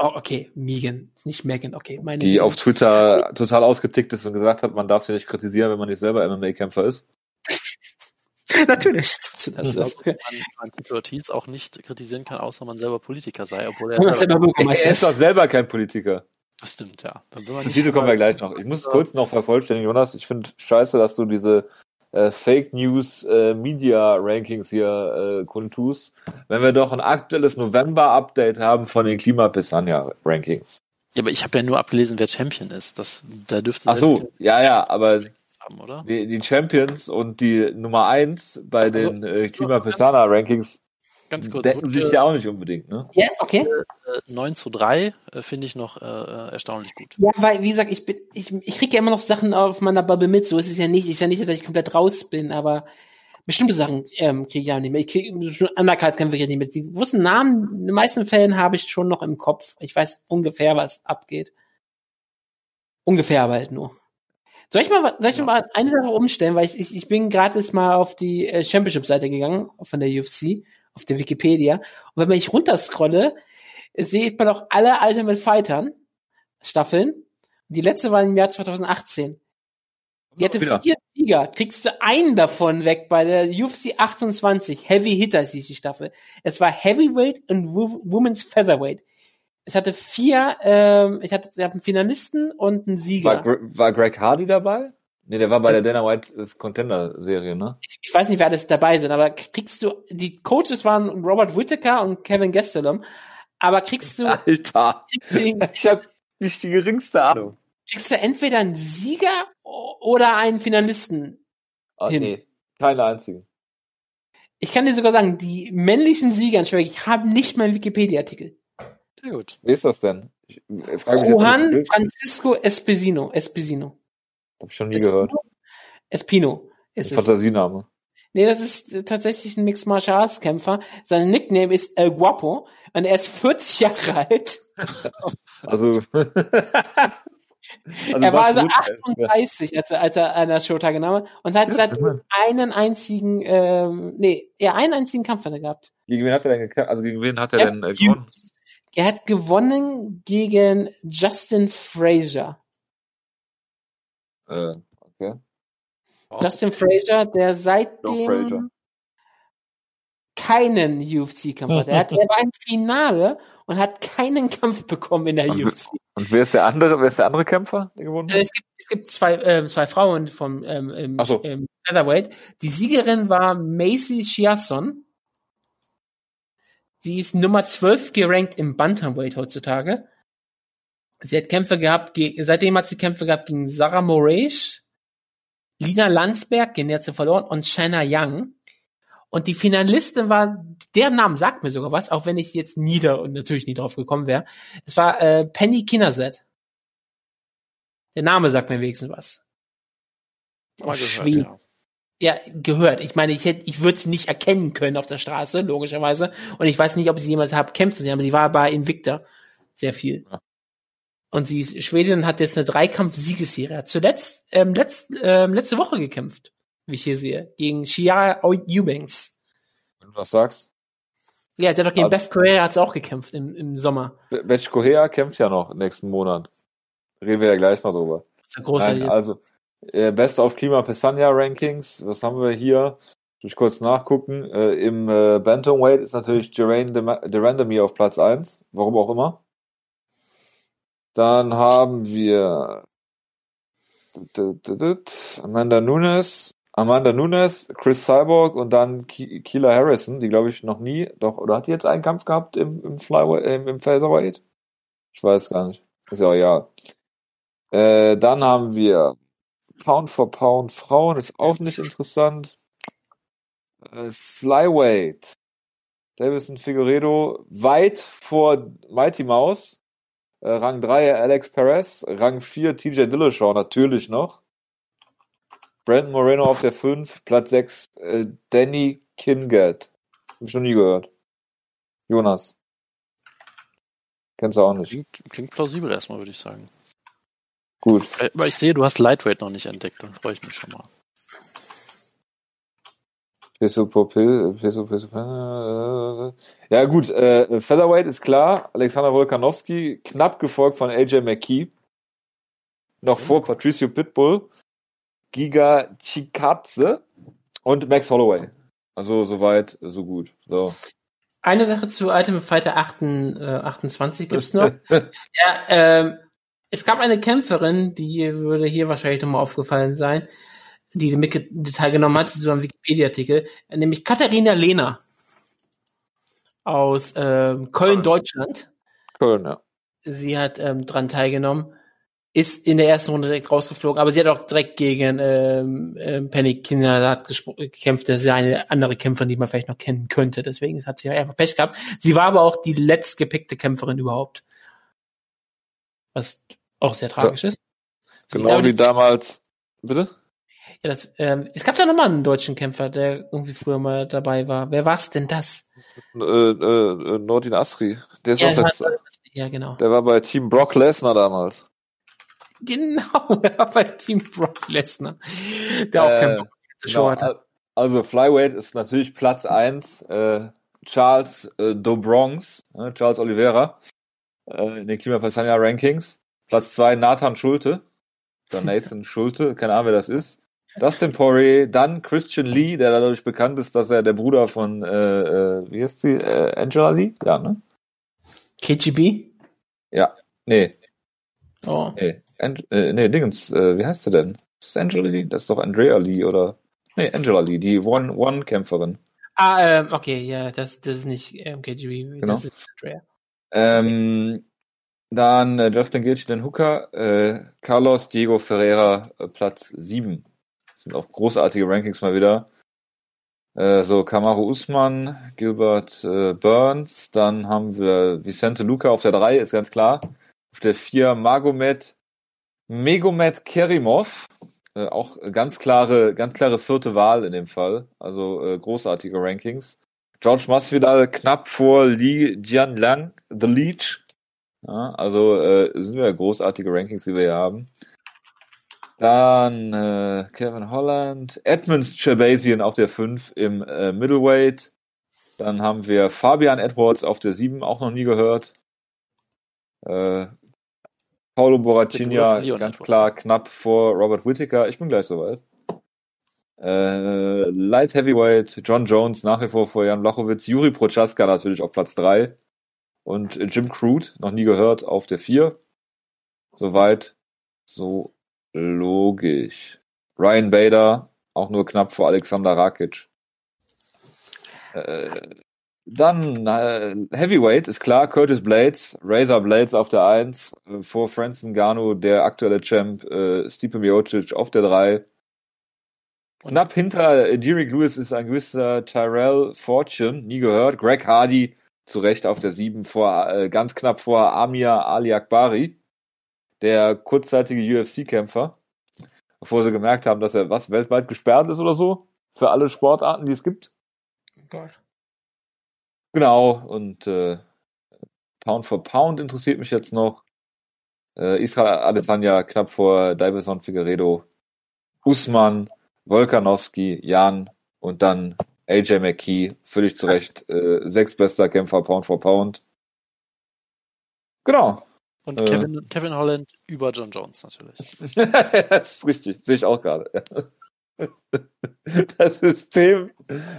Speaker 2: Okay, oh, okay. Megan, nicht Megan, okay. Meine
Speaker 1: die auf Twitter total ausgetickt ist und gesagt hat, man darf sie nicht kritisieren, wenn man nicht selber MMA-Kämpfer ist.
Speaker 2: Natürlich. Das, das,
Speaker 3: glaube, man, man Tito Ortiz auch nicht kritisieren kann, außer man selber Politiker sei, obwohl er
Speaker 2: selber
Speaker 1: Er
Speaker 2: Bürgermeister
Speaker 1: ist doch
Speaker 2: ist.
Speaker 1: selber kein Politiker.
Speaker 3: das stimmt, ja. Dann
Speaker 1: Zu
Speaker 3: nicht
Speaker 1: Tito kommen wir gleich noch. Ich muss es kurz noch vervollständigen, Jonas. Ich finde scheiße, dass du diese äh, Fake News äh, Media Rankings hier äh, kundtust, wenn wir doch ein aktuelles November-Update haben von den Klimapisania Rankings.
Speaker 3: Ja, aber ich habe ja nur abgelesen, wer Champion ist. Das, da dürfte
Speaker 1: Ach so, ja, ja, aber
Speaker 3: haben,
Speaker 1: die, die Champions und die Nummer eins bei
Speaker 3: Also,
Speaker 1: den äh, Klimapisana Rankings
Speaker 3: Ganz kurz.
Speaker 1: decken sich ja auch nicht unbedingt, ne?
Speaker 2: Ja, okay.
Speaker 3: äh, 9 zu 3 äh, finde ich noch äh, äh, erstaunlich gut.
Speaker 2: Ja, weil, wie gesagt, ich bin, ich, ich kriege ja immer noch Sachen auf meiner Bubble mit. So ist es ja nicht. Ist ja nicht, dass ich komplett raus bin, aber bestimmte Sachen ähm, kriege ich ja nicht mehr. Ich kriege schon Undercard-Kämpfe ich nicht mit. Die großen Namen, in den meisten Fällen habe ich schon noch im Kopf. Ich weiß ungefähr, was abgeht. Ungefähr aber halt nur. Soll ich mal, soll ich mal eine Sache umstellen, weil ich, ich, ich bin gerade jetzt mal auf die äh, Championship-Seite gegangen, von der UFC, auf der Wikipedia. Und wenn man ich runterscrolle, sieht man auch alle Ultimate Fightern Staffeln. Die letzte war im Jahr 2018. Die hatte
Speaker 1: Wieder.
Speaker 2: vier Sieger. Kriegst du einen davon weg bei der UFC 28. Heavy Hitters hieß die Staffel. Es war Heavyweight und Wo- Women's Featherweight. Es hatte vier, ähm, ich hatte, ich hatte einen Finalisten und einen
Speaker 1: War,
Speaker 2: Sieger.
Speaker 1: Gre war Greg Hardy dabei? Nee, der war bei der Dana White äh, Contender Serie, ne?
Speaker 2: Ich, ich weiß nicht, wer alles dabei sind, aber kriegst du, die Coaches waren Robert Whittaker und Kevin Gastelum, aber kriegst du,
Speaker 1: Alter,
Speaker 2: kriegst du, den,
Speaker 1: ich habe nicht die geringste Ahnung.
Speaker 2: kriegst du entweder einen Sieger oder einen Finalisten
Speaker 1: Ah,
Speaker 2: Hin.
Speaker 1: nee, keine einzigen.
Speaker 2: Ich kann dir sogar sagen, die männlichen Sieger, ich habe nicht meinen Wikipedia-Artikel.
Speaker 3: Sehr gut.
Speaker 1: Wer ist das denn? Ich, ich frage mich jetzt,
Speaker 2: Juan Francisco Espesino. Espesino.
Speaker 1: Hab ich schon nie gehört.
Speaker 2: Espino ist.
Speaker 1: Fantasiename.
Speaker 2: Nee, das ist tatsächlich ein Mixed Martial Arts Kämpfer. Sein Nickname ist El Guapo und er ist 40 Jahre alt.
Speaker 1: Also, also
Speaker 2: er war also
Speaker 1: gut ist,
Speaker 2: 38, als er, als er an der Show teilgenommen hat und hat seit einen einzigen, ähm, nee, ja, einen einzigen Kampf hat er gehabt.
Speaker 1: Gegen wen hat er denn? Also gegen wen hat er
Speaker 2: Er
Speaker 1: denn äh, gewonnen?
Speaker 2: Er hat gewonnen gegen Justin Frazier.
Speaker 1: Äh, okay.
Speaker 2: Justin Frazier, der seitdem keinen UFC-Kampf hat. Er, hat. er war im Finale und hat keinen Kampf bekommen in der
Speaker 1: Und-
Speaker 2: UFC.
Speaker 1: Und wer ist der andere? Wer ist der andere Kämpfer, der gewonnen
Speaker 2: Äh,
Speaker 1: hat?
Speaker 2: Es gibt, es gibt zwei, ähm, zwei Frauen vom ähm, im,
Speaker 1: so.
Speaker 2: im Featherweight. Die Siegerin war Macy Chiasson. Die ist Nummer 12 gerankt im Bantamweight heutzutage. Sie hat Kämpfe gehabt, seitdem hat sie Kämpfe gehabt gegen Sarah Moraes, Lina Landsberg, gegen die hat sie verloren, und Shanna Young. Und die Finalistin war, der Name sagt mir sogar was, auch wenn ich jetzt nieder und natürlich nie drauf gekommen wäre. Es war äh, Penny Kinnerset. Der Name sagt mir wenigstens was.
Speaker 3: Mal gehört, ja.
Speaker 2: ja. gehört. Ich meine, ich hätte, ich würde sie nicht erkennen können auf der Straße, logischerweise. Und ich weiß nicht, ob ich sie jemals habe kämpfen sehen, aber sie war bei Invicta sehr viel. Ja. Und sie ist Schwedin hat jetzt eine Dreikampf-Siegesserie. Hat zuletzt ähm, letzt, ähm, letzte Woche gekämpft, wie ich hier sehe, gegen Shia Eubanks.
Speaker 1: Wenn du was sagst.
Speaker 2: Ja, der hat doch gegen also, Beth Correa hat's auch gekämpft im, im Sommer.
Speaker 1: Beth Correa kämpft ja noch nächsten Monat. Reden wir ja gleich noch drüber.
Speaker 2: Das ist ja großartig.
Speaker 1: Nein, also, äh, Best of Klima Pesania Rankings. Was haben wir hier? Ich kurz nachgucken. Äh, Im äh, Bantamweight ist natürlich Geraint Durandamy auf Platz 1. Warum auch immer. Dann haben wir Amanda Nunes, Amanda Nunes, Chris Cyborg und dann Keela Harrison, die glaube ich noch nie, doch, oder hat die jetzt einen Kampf gehabt im, im Flyweight, im, im Featherweight? Ich weiß gar nicht. Ist ja ja. Äh, dann haben wir Pound for Pound Frauen, ist auch nicht interessant. Äh, Flyweight. Davison Figueredo weit vor Mighty Mouse. Äh, Rang 3 Alex Perez. Rang 4 TJ Dillashaw natürlich noch. Brandon Moreno auf der 5. Platz 6 äh, Danny Kingat. Hab ich noch nie gehört. Jonas. Kennst du auch nicht.
Speaker 3: Klingt, klingt plausibel erstmal, würde ich sagen.
Speaker 1: Gut.
Speaker 3: Aber ich sehe, du hast Lightweight noch nicht entdeckt, dann freue ich mich schon mal.
Speaker 1: Ja gut, äh, Featherweight ist klar. Alexander Volkanovski, knapp gefolgt von AJ McKee. Noch vor Patricio Pitbull, Giga Chikadze und Max Holloway. Also soweit, so gut. So.
Speaker 2: Eine Sache zu Ultimate Fighter 8, äh, 28 gibt's noch. ja, ähm, es gab eine Kämpferin, die würde hier wahrscheinlich nochmal aufgefallen sein, die mit teilgenommen hat, so einem Wikipedia-Artikel, nämlich Katharina Lehner aus ähm, Köln, Deutschland.
Speaker 1: Köln, ja.
Speaker 2: Sie hat ähm, dran teilgenommen, ist in der ersten Runde direkt rausgeflogen, aber sie hat auch direkt gegen ähm, ähm, Penny Kinder gekämpft. Das ist ja eine andere Kämpferin, die man vielleicht noch kennen könnte. Deswegen hat sie einfach Pech gehabt. Sie war aber auch die letztgepickte Kämpferin überhaupt. Was auch sehr tragisch ja. ist.
Speaker 1: Genau wie damals. Bitte?
Speaker 2: Ja, das, ähm, es gab da nochmal einen deutschen Kämpfer, der irgendwie früher mal dabei war. Wer war's denn das?
Speaker 1: Äh, äh, Nordin Asri. Der ist
Speaker 2: ja, das, ja, genau.
Speaker 1: Der war bei Team Brock Lesnar damals.
Speaker 2: Genau, er war bei Team Brock Lesnar. Der auch äh, keinen Bock
Speaker 1: zu genau, hatte. Also Flyweight ist natürlich Platz 1. Äh, Charles äh, Dobronx, äh, Charles Oliveira äh, in den Klima Pasania Rankings. Platz 2 Nathan Schulte. Oder Nathan Schulte, keine Ahnung, wer das ist. Dustin Poirier, dann Christian Lee, der dadurch bekannt ist, dass er der Bruder von, äh, äh, wie heißt die, äh, Angela Lee? Ja, ne?
Speaker 2: KGB?
Speaker 1: Ja, nee. Oh. Nee, An äh, nee Dingens, äh, wie heißt sie denn? Ist das Angela Lee? Das ist doch Andrea Lee, oder? Nee, Angela Lee, die One-One-Kämpferin.
Speaker 2: Ah, ähm, okay, ja, das, das ist nicht ähm, KGB, genau. das ist Andrea.
Speaker 1: Ähm, dann äh, Justin Gaethje, den Hooker, Carlos Diego Ferreira, Platz 7 sind auch großartige Rankings mal wieder. Äh, so, Kamaru Usman, Gilbert äh, Burns, dann haben wir Vicente Luca auf der 3, ist ganz klar. Auf der 4 Magomed Megomed Kerimov, äh, auch ganz klare, ganz klare vierte Wahl in dem Fall. Also äh, großartige Rankings. George Masvidal knapp vor Li Jianlang, The Leech. Ja, also äh, sind wir großartige Rankings, die wir hier haben. Dann äh, Kevin Holland, Edmunds Chabazian auf der 5 im äh, Middleweight. Dann haben wir Fabian Edwards auf der 7, auch noch nie gehört. Äh, Paulo Boratinha, ganz klar knapp vor Robert Whittaker. Ich bin gleich soweit. Äh, Light Heavyweight, John Jones nach wie vor vor Jan Blachowitz, Juri Prochaska natürlich auf Platz 3 und Jim Crude, noch nie gehört, auf der 4. Soweit, so Logisch. Ryan Bader, auch nur knapp vor Alexander Rakic. Äh, Dann äh, Heavyweight ist klar, Curtis Blades, Razor Blades auf der 1, äh, vor Francis Ngannou der aktuelle Champ, äh, Stipe Miocic auf der 3. Knapp hinter äh, Derek Lewis ist ein gewisser Tyrell Fortune, nie gehört. Greg Hardy zu Recht auf der 7, vor, äh, ganz knapp vor Amir Ali Akbari, der kurzzeitige UFC-Kämpfer, bevor sie gemerkt haben, dass er was weltweit gesperrt ist oder so, für alle Sportarten, die es gibt. Oh Gott. Genau, und äh, Pound for Pound interessiert mich jetzt noch. Äh, Israel Adesanya knapp vor Davison Figueredo, Usman, Volkanovski, Jan und dann AJ McKee, völlig zu Recht, äh, sechs bester Kämpfer Pound for Pound. Genau.
Speaker 3: Und Kevin, äh, Kevin Holland über John Jones natürlich.
Speaker 1: das ist richtig, sehe ich auch gerade. das System,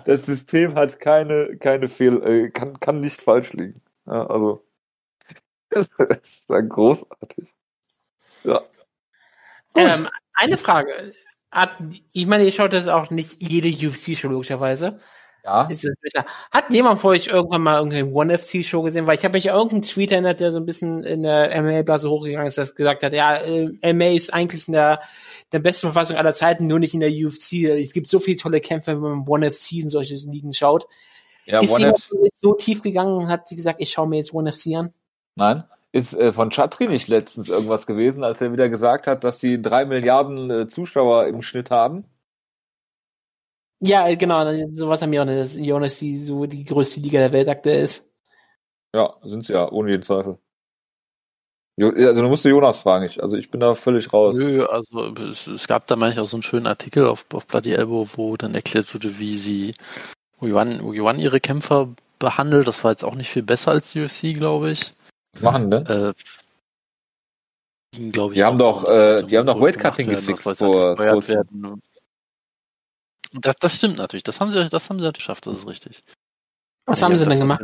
Speaker 1: das System hat keine, keine Fehl, äh, kann, kann nicht falsch liegen. Ja, also, das ist großartig. Ja.
Speaker 2: Ähm, eine Frage. Hat, ich meine, ihr schaut das auch nicht jede UFC-Show logischerweise. Ja. Ist das Hat jemand vor euch irgendwann mal irgendeine One-FC-Show gesehen? Weil ich habe mich irgendeinen Tweet erinnert, der so ein bisschen in der MMA-Blase hochgegangen ist, das gesagt hat, ja, äh, MMA ist eigentlich in der der besten Verfassung aller Zeiten, nur nicht in der UFC. Es gibt so viele tolle Kämpfe, wenn man One FC in solche Ligen schaut. Ja, ist One jemand so tief gegangen und hat sie gesagt, ich schaue mir jetzt One FC an?
Speaker 1: Nein. Ist äh, von Chatri nicht letztens irgendwas gewesen, als er wieder gesagt hat, dass sie drei Milliarden äh, Zuschauer im Schnitt haben?
Speaker 2: Ja, genau, sowas haben wir auch nicht, dass Jonas die so die größte Liga der Welt aktuell ist.
Speaker 1: Ja, sind sie ja, ohne jeden Zweifel. Also du musst du Jonas fragen, ich, also ich bin da völlig raus.
Speaker 3: Nö, also es, es gab da manchmal auch so einen schönen Artikel auf, auf Bloody Elbow, wo dann erklärt wurde, wie sie Yuan, Yuan ihre Kämpfer behandelt. Das war jetzt auch nicht viel besser als die UFC, glaube ich.
Speaker 1: Machen denn? Äh,
Speaker 3: glaube ich.
Speaker 1: Die haben doch, äh, die haben doch Weightcutting gefixt vor kurzem.
Speaker 3: Das, das stimmt natürlich. Das haben sie, das haben sie natürlich geschafft. Das ist richtig.
Speaker 2: Was ja, haben sie denn gemacht?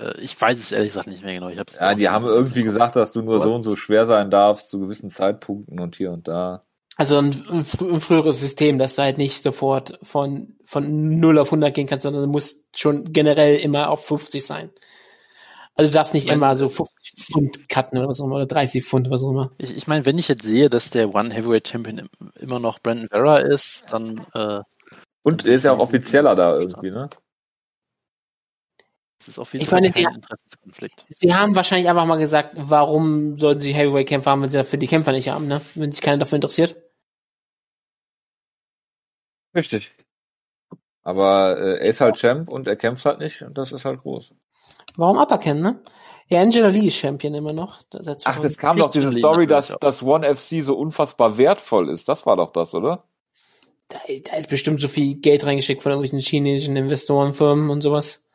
Speaker 3: Äh, ich weiß es ehrlich gesagt nicht mehr genau. Ich hab's
Speaker 1: ja, die haben irgendwie gesagt, dass du nur so und so schwer sein darfst zu gewissen Zeitpunkten und hier und da.
Speaker 2: Also ein, ein, früheres System, dass du halt nicht sofort von, von 0 auf 100 gehen kannst, sondern du musst schon generell immer auf 50 sein. Also du darfst nicht immer so 50 Pfund cutten oder was auch immer, oder 30 Pfund, was auch immer.
Speaker 3: Ich, ich meine, wenn ich jetzt sehe, dass der One Heavyweight Champion immer noch Brandon Vera ist, dann äh,
Speaker 1: Und er ist ja auch offizieller da irgendwie, ne?
Speaker 3: Das ist auf jeden ich Fall meine,
Speaker 2: kein Interessenskonflikt. Sie haben wahrscheinlich einfach mal gesagt, warum sollten sie Heavyweight-Kämpfer haben, wenn sie dafür die Kämpfer nicht haben, ne? Wenn sich keiner dafür interessiert.
Speaker 1: Richtig. Aber äh, er ist halt Champ und er kämpft halt nicht und das ist halt groß.
Speaker 2: Warum aberkennen, ne? Ja, Angela Lee ist Champion immer noch.
Speaker 1: Ach, das kam doch diese Story, dass das One FC so unfassbar wertvoll ist. Das war doch das, oder?
Speaker 2: Da, da ist bestimmt so viel Geld reingeschickt von irgendwelchen chinesischen Investorenfirmen und sowas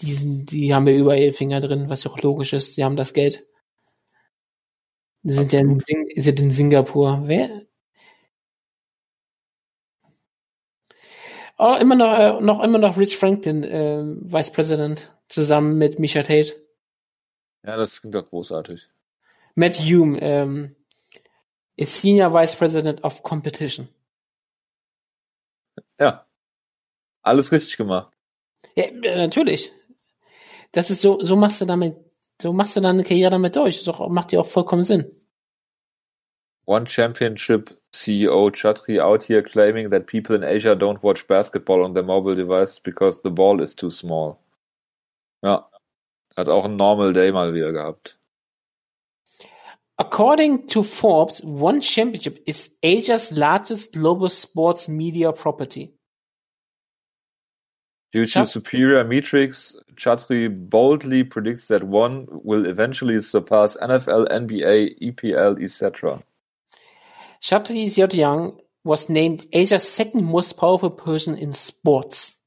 Speaker 2: die, sind, die haben ja überall Finger drin, was ja auch logisch ist. Die haben das Geld. Die sind ja in, sind in Singapur. Wer? Oh, immer noch, äh, noch immer noch Rich Franklin, äh, Vice President, zusammen mit Misha Tate.
Speaker 1: Ja, das klingt doch großartig.
Speaker 2: Matt Hume ähm, ist Senior Vice President of Competition.
Speaker 1: Ja. Alles richtig gemacht.
Speaker 2: Ja, natürlich. Das ist so, so machst du damit, so machst du deine Karriere damit durch. Das macht dir auch vollkommen Sinn.
Speaker 1: One Championship CEO Chatri out here claiming that people in Asia don't watch basketball on their mobile devices because the ball is too small. Ja. Hat auch ein Normal Day mal wieder gehabt.
Speaker 2: According to Forbes, One Championship is Asia's largest global sports media property.
Speaker 1: Due to superior metrics, Chatri boldly predicts that one will eventually surpass NFL, NBA, EPL, etc.
Speaker 2: Chatri Young was named Asia's second most powerful person in sports.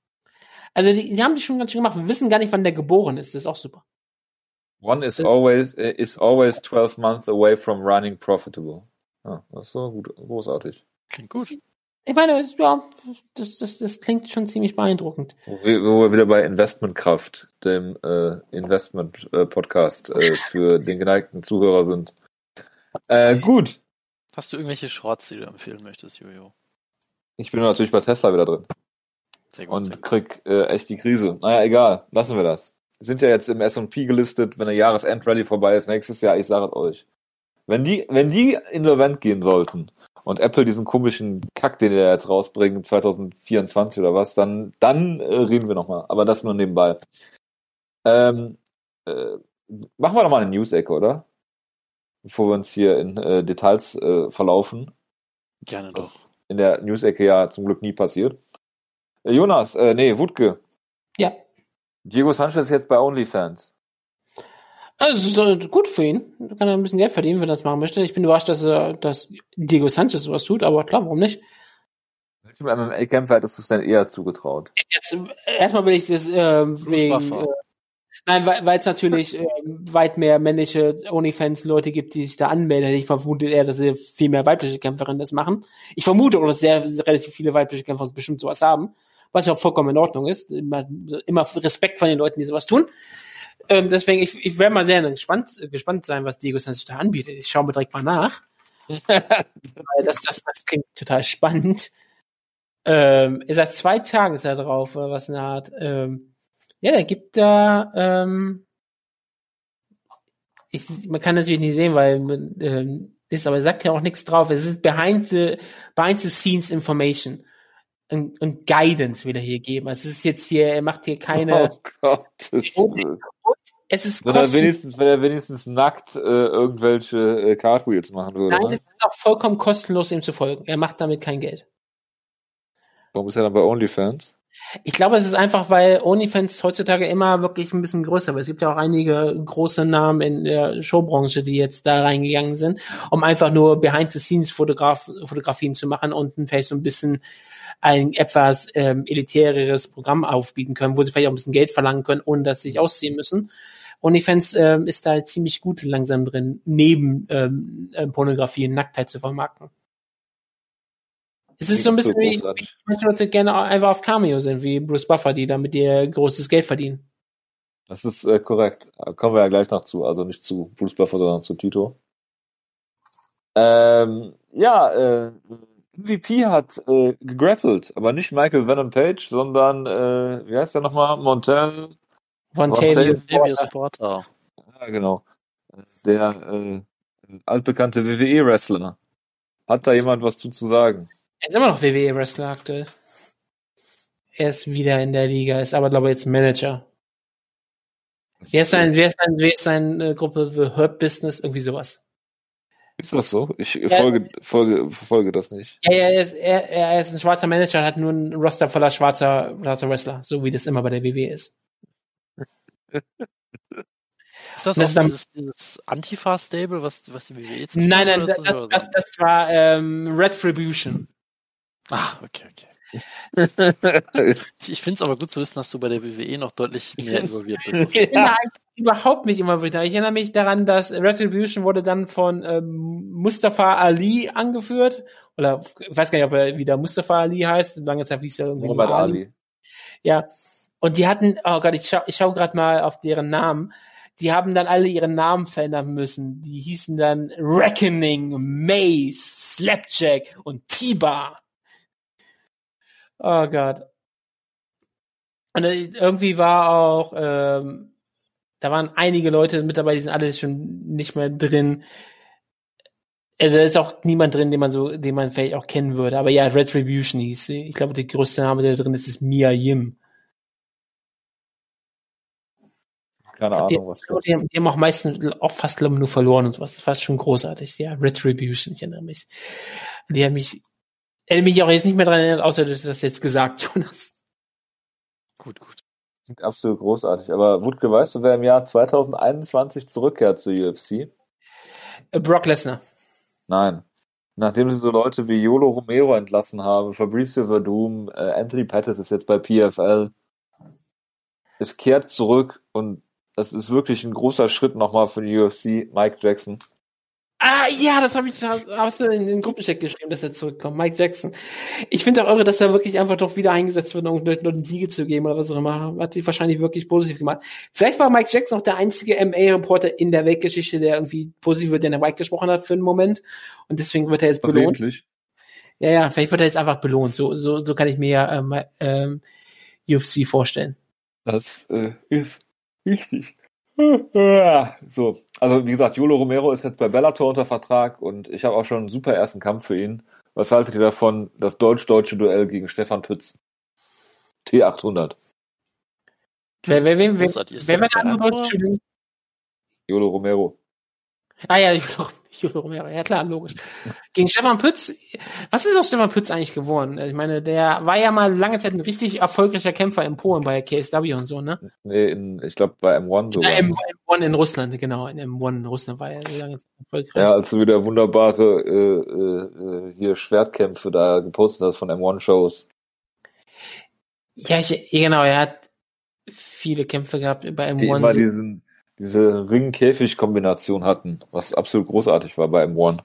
Speaker 2: Also die, die haben die schon ganz schön gemacht. Wir wissen gar nicht, wann der geboren ist. Das ist auch super.
Speaker 1: One is always is always 12 months away from running profitable. Ah, das ist so gut, großartig.
Speaker 3: Klingt gut.
Speaker 2: Ich meine, ja, das, das, das klingt schon ziemlich beeindruckend.
Speaker 1: Wo wir, wo wir wieder bei Investmentkraft, dem äh, Investment-Podcast äh, für den geneigten Zuhörer sind. Äh, gut.
Speaker 3: Hast du irgendwelche Shorts, die du empfehlen möchtest, Jojo?
Speaker 1: Ich bin natürlich bei Tesla wieder drin. Sehr gut, und sehr gut. krieg äh, echt die Krise. Naja, egal, lassen wir das. Sind ja jetzt im S&P gelistet, wenn der Jahresendrallye vorbei ist nächstes Jahr, ich sage es euch. Wenn die, wenn die insolvent gehen sollten und Apple diesen komischen Kack, den da jetzt rausbringen, 2024 oder was, dann, dann äh, reden wir nochmal. Aber das nur nebenbei. Ähm, äh, machen wir doch mal eine News-Ecke, oder? Bevor wir uns hier in äh, Details äh, verlaufen.
Speaker 3: Gerne doch.
Speaker 1: In der News-Ecke ja zum Glück nie passiert. Äh, Jonas, äh, nee, Wutke.
Speaker 2: Ja.
Speaker 1: Diego Sanchez ist jetzt bei OnlyFans.
Speaker 2: Also, es ist gut für ihn. Da kann er ein bisschen Geld verdienen, wenn er das machen möchte. Ich bin überrascht, dass, er, dass Diego Sanchez sowas tut, aber klar, warum nicht?
Speaker 1: Welchem MMA-Kämpfer hättest du es denn eher zugetraut?
Speaker 2: Jetzt, erstmal will ich das äh, wegen, äh, Nein, weil es natürlich äh, weit mehr männliche OnlyFans-Leute gibt, die sich da anmelden. Ich vermute eher, dass viel mehr weibliche Kämpferinnen das machen. Ich vermute auch, dass sehr relativ viele weibliche Kämpfer bestimmt sowas haben, was ja auch vollkommen in Ordnung ist. Immer, immer Respekt von den Leuten, die sowas tun. Ähm, deswegen, ich, ich werde mal sehr gespannt, gespannt sein, was Diego sich da anbietet. Ich schaue mir direkt mal nach. das, das, das klingt total spannend. Ähm, seit zwei Tagen ist er drauf, was eine Art. Ähm, ja, der gibt da. Ähm, ich, man kann natürlich nicht sehen, weil ähm, ist, aber er sagt ja auch nichts drauf. Es ist behind the, behind the scenes information und, und Guidance will er hier geben. Also es ist jetzt hier, er macht hier keine. Oh Gott. Es ist
Speaker 1: er wenigstens, wenn er wenigstens nackt äh, irgendwelche äh, Cartwheels machen würde.
Speaker 2: Nein, ne? es ist auch vollkommen kostenlos, ihm zu folgen. Er macht damit kein Geld.
Speaker 1: Warum ist er dann bei OnlyFans?
Speaker 2: Ich glaube, es ist einfach, weil OnlyFans heutzutage immer wirklich ein bisschen größer wird. Es gibt ja auch einige große Namen in der Showbranche, die jetzt da reingegangen sind, um einfach nur Behind-the-Scenes-Fotografien zu machen und vielleicht so ein bisschen ein etwas ähm, elitäreres Programm aufbieten können, wo sie vielleicht auch ein bisschen Geld verlangen können, ohne dass sie sich ausziehen müssen. OnlyFans ähm, ist da halt ziemlich gut langsam drin, neben ähm, äh, Pornografie Nacktheit zu vermarkten. Es ist so ein bisschen wie, wie manche Leute gerne einfach auf Cameo sind, wie Bruce Buffer, die damit ihr großes Geld verdienen.
Speaker 1: Das ist äh, korrekt. Kommen wir ja gleich noch zu. Also nicht zu Bruce Buffer, sondern zu Tito. Ähm, ja, äh, MVP hat äh, gegrappelt, aber nicht Michael Venom Page, sondern äh, wie heißt der nochmal? Montel
Speaker 2: Vontavious
Speaker 3: Porter.
Speaker 1: Ja, genau. Der äh, altbekannte WWE-Wrestler. Hat da jemand was zu, zu sagen?
Speaker 2: Er ist immer noch WWE-Wrestler aktuell. Er ist wieder in der Liga, ist aber, glaube ich, jetzt Manager. Wer ist sein, wer ist sein, wer ist seine Gruppe The Herb Business? Irgendwie sowas.
Speaker 1: Ist das so? Ich ja, folge, folge, verfolge das nicht.
Speaker 2: Ja, er ist, er, er ist ein schwarzer Manager und hat nur einen Roster voller schwarzer, schwarzer Wrestler, so wie das immer bei der WWE ist.
Speaker 3: Ist das, das auch dieses, dieses Antifa-Stable, was, was die WWE
Speaker 2: zum Nein, nein, das, das, das, das, war ähm, Retribution.
Speaker 3: Ah, okay, okay. ich finde es aber gut zu wissen, dass du bei der WWE noch deutlich mehr involviert bist.
Speaker 2: Ich bin da überhaupt nicht involviert. Ich erinnere mich daran, dass Retribution wurde dann von ähm, Mustafa Ali angeführt. Oder ich weiß gar nicht, ob er wieder Mustafa Ali heißt. Lange Zeit hieß er irgendwie
Speaker 1: Robert Ali. Ali.
Speaker 2: Ja. Und die hatten, oh Gott, ich schau, ich schau gerade mal auf deren Namen. Die haben dann alle ihren Namen verändern müssen. Die hießen dann Reckoning, Maze, Slapjack und T-Bar. Oh Gott. Und äh, irgendwie war auch, ähm, da waren einige Leute mit dabei, die sind alle schon nicht mehr drin. Also da ist auch niemand drin, den man so, den man vielleicht auch kennen würde. Aber ja, Retribution hieß sie. Ich glaube, der größte Name, der drin ist, ist Mia Yim.
Speaker 1: Keine Ahnung,
Speaker 2: die,
Speaker 1: was das
Speaker 2: die, haben, die haben auch meistens auch fast nur verloren und sowas. Das war schon großartig. Ja, Retribution, ich erinnere mich. Die haben mich mich auch jetzt nicht mehr dran erinnert, außer du hast das jetzt gesagt, Jonas.
Speaker 1: Gut, gut. Klingt absolut großartig. Aber Wutke, weißt du, wer im Jahr 2021 zurückkehrt zur UFC?
Speaker 2: Äh, Brock Lesnar.
Speaker 1: Nein. Nachdem sie so Leute wie Yolo Romero entlassen haben, Fabricio Verdum, äh, Anthony Pettis ist jetzt bei PFL. Es kehrt zurück und das ist wirklich ein großer Schritt nochmal für die UFC, Mike Jackson.
Speaker 2: Ah, ja, das habe ich, hast, hast du in den Gruppenchat geschrieben, dass er zurückkommt. Mike Jackson. Ich finde auch irre, dass er wirklich einfach doch wieder eingesetzt wird, um dort einen Siege zu geben oder was auch immer. Hat sich wahrscheinlich wirklich positiv gemacht. Vielleicht war Mike Jackson auch der einzige MA-Reporter in der Weltgeschichte, der irgendwie positiv über Dana White gesprochen hat für einen Moment. Und deswegen wird er jetzt belohnt. Ja, ja, vielleicht wird er jetzt einfach belohnt. So, so, so kann ich mir ähm, ähm, UFC vorstellen.
Speaker 1: Das äh, ist wichtig. So, also wie gesagt, Jolo Romero ist jetzt bei Bellator unter Vertrag und ich habe auch schon einen super ersten Kampf für ihn. Was haltet ihr davon? Das deutsch-deutsche Duell gegen Stefan Pütz. T800.
Speaker 2: Wer, wer, wer, wer, wer war der andere Deutsche?
Speaker 1: Jolo Romero.
Speaker 2: Ah ja, Jolo, Jolo Romero, ja klar, logisch. Gegen Stefan Pütz, was ist aus Stefan Pütz eigentlich geworden? Ich meine, der war ja mal lange Zeit ein richtig erfolgreicher Kämpfer in Polen bei KSW und so, ne?
Speaker 1: Nee, in, ich glaube bei M1 sogar.
Speaker 2: Ja, M1 in Russland, genau, in M1 in Russland war er lange Zeit
Speaker 1: erfolgreich. Ja, als du wieder wunderbare äh, äh, hier Schwertkämpfe da gepostet hast von M1-Shows.
Speaker 2: Ja, ich, genau, er hat viele Kämpfe gehabt bei M1.
Speaker 1: Die immer diesen, diese Ring-Käfig-Kombination hatten, was absolut großartig war bei M1.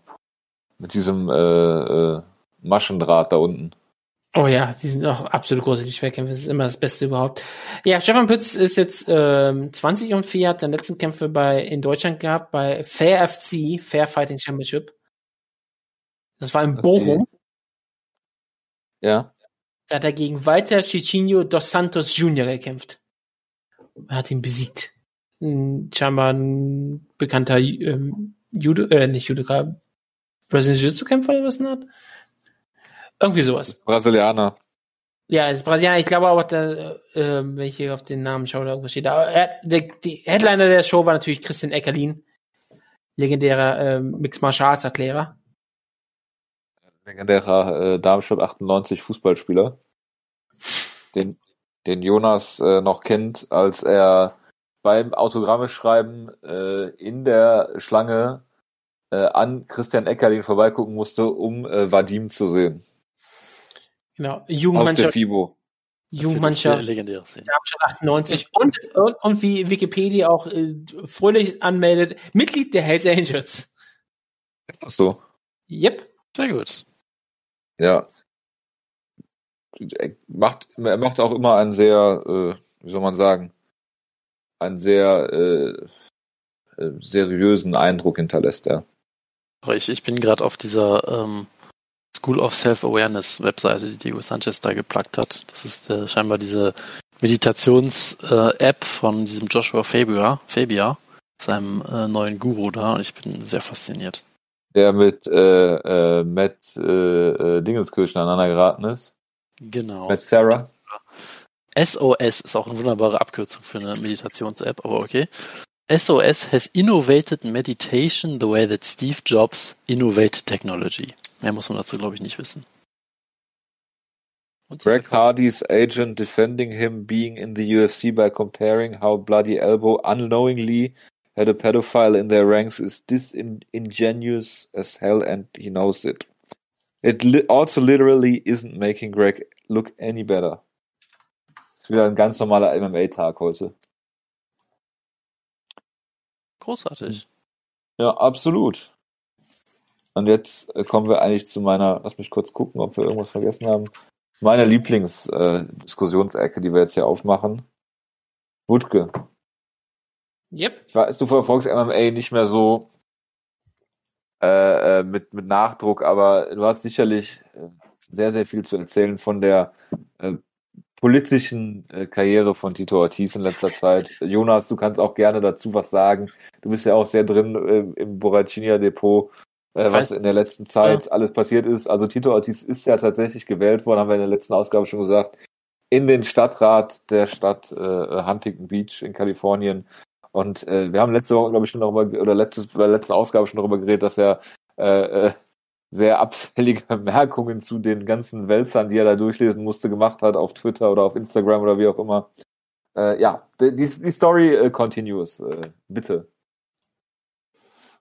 Speaker 1: Mit diesem äh, äh, Maschendraht da unten.
Speaker 2: Oh ja, die sind auch absolut großartig Schwerkämpfe. Das ist immer das Beste überhaupt. Ja, Stefan Pütz ist jetzt ähm, 20 und 4, hat seine letzten Kämpfe bei in Deutschland gehabt, bei Fair FC, Fair Fighting Championship. Das war in das Bochum.
Speaker 1: Die... Ja.
Speaker 2: Da hat er gegen Walter Chichinho dos Santos Jr. gekämpft. Er hat ihn besiegt. Ein, scheinbar ein bekannter ähm, Judo, äh, nicht Judoka, Brazilian Jiu-Jitsu-Kämpfer oder was hat. Irgendwie sowas.
Speaker 1: Brasilianer.
Speaker 2: Ja, ist Brasilianer. Ich glaube auch, da, äh, wenn ich hier auf den Namen schaue, da irgendwas steht. Aber er, der, die Headliner der Show war natürlich Christian Eckerlin, legendärer äh, Mixed Martial Arts Erklärer.
Speaker 1: Legendärer äh, Darmstadt 98 Fußballspieler. Den, den Jonas äh, noch kennt, als er beim Autogramme schreiben äh, in der Schlange äh, an Christian Eckerlin vorbeigucken musste, um äh, Vadim zu sehen.
Speaker 2: Genau, Jugendmannschaft.
Speaker 1: Auf der FIBO.
Speaker 2: Jugendmannschaft. Darmstadt 98 und, und, und wie Wikipedia auch äh, fröhlich anmeldet, Mitglied der Hells Angels.
Speaker 1: Ach so.
Speaker 2: Yep.
Speaker 3: Sehr gut.
Speaker 1: Ja. Er macht, er macht auch immer einen sehr, äh, wie soll man sagen, einen sehr äh, äh seriösen Eindruck hinterlässt er.
Speaker 3: Ich, ich bin gerade auf dieser ähm, School of Self-Awareness Webseite, die Diego Sanchez da geplagt hat. Das ist äh, scheinbar diese Meditations-App äh, von diesem Joshua Fabia, Fabia seinem äh, neuen Guru da. Und ich bin sehr fasziniert.
Speaker 1: Der mit äh, äh, Matt äh, Dingenskirchen aneinander geraten ist.
Speaker 3: Genau.
Speaker 1: Matt Sarah.
Speaker 3: SOS ist auch eine wunderbare Abkürzung für eine Meditations-App, aber okay. SOS has innovated meditation the way that Steve Jobs innovated technology. Mehr muss man dazu, glaube ich, nicht wissen.
Speaker 1: Greg Hardy's agent defending him being in the UFC by comparing how Bloody Elbow unknowingly had a pedophile in their ranks is disingenuous as hell and he knows it. It li also literally isn't making Greg look any better. Ist wieder ein ganz normaler MMA-Tag heute.
Speaker 3: Großartig.
Speaker 1: Ja, absolut. Und jetzt äh, kommen wir eigentlich zu meiner, lass mich kurz gucken, ob wir irgendwas vergessen haben. Meine Lieblingsdiskussionsecke, äh, die wir jetzt hier aufmachen. Wutke.
Speaker 2: Yep.
Speaker 1: Ich weiß, du verfolgst MMA nicht mehr so äh, äh, mit, mit Nachdruck, aber du hast sicherlich äh, sehr, sehr viel zu erzählen von der äh, politischen äh, Karriere von Tito Ortiz in letzter Zeit. Jonas, du kannst auch gerne dazu was sagen. Du bist ja auch sehr drin äh, im Boracinia Depot, äh, was in der letzten Zeit ja. alles passiert ist. Also Tito Ortiz ist ja tatsächlich gewählt worden, haben wir in der letzten Ausgabe schon gesagt, in den Stadtrat der Stadt äh, Huntington Beach in Kalifornien. Und äh, wir haben letzte Woche, glaube ich, schon darüber, oder letztes, bei der letzten Ausgabe schon darüber geredet, dass er äh, äh, sehr abfällige Bemerkungen zu den ganzen Wälzern, die er da durchlesen musste, gemacht hat auf Twitter oder auf Instagram oder wie auch immer. Äh, ja, die, die Story äh, continues. Äh, bitte.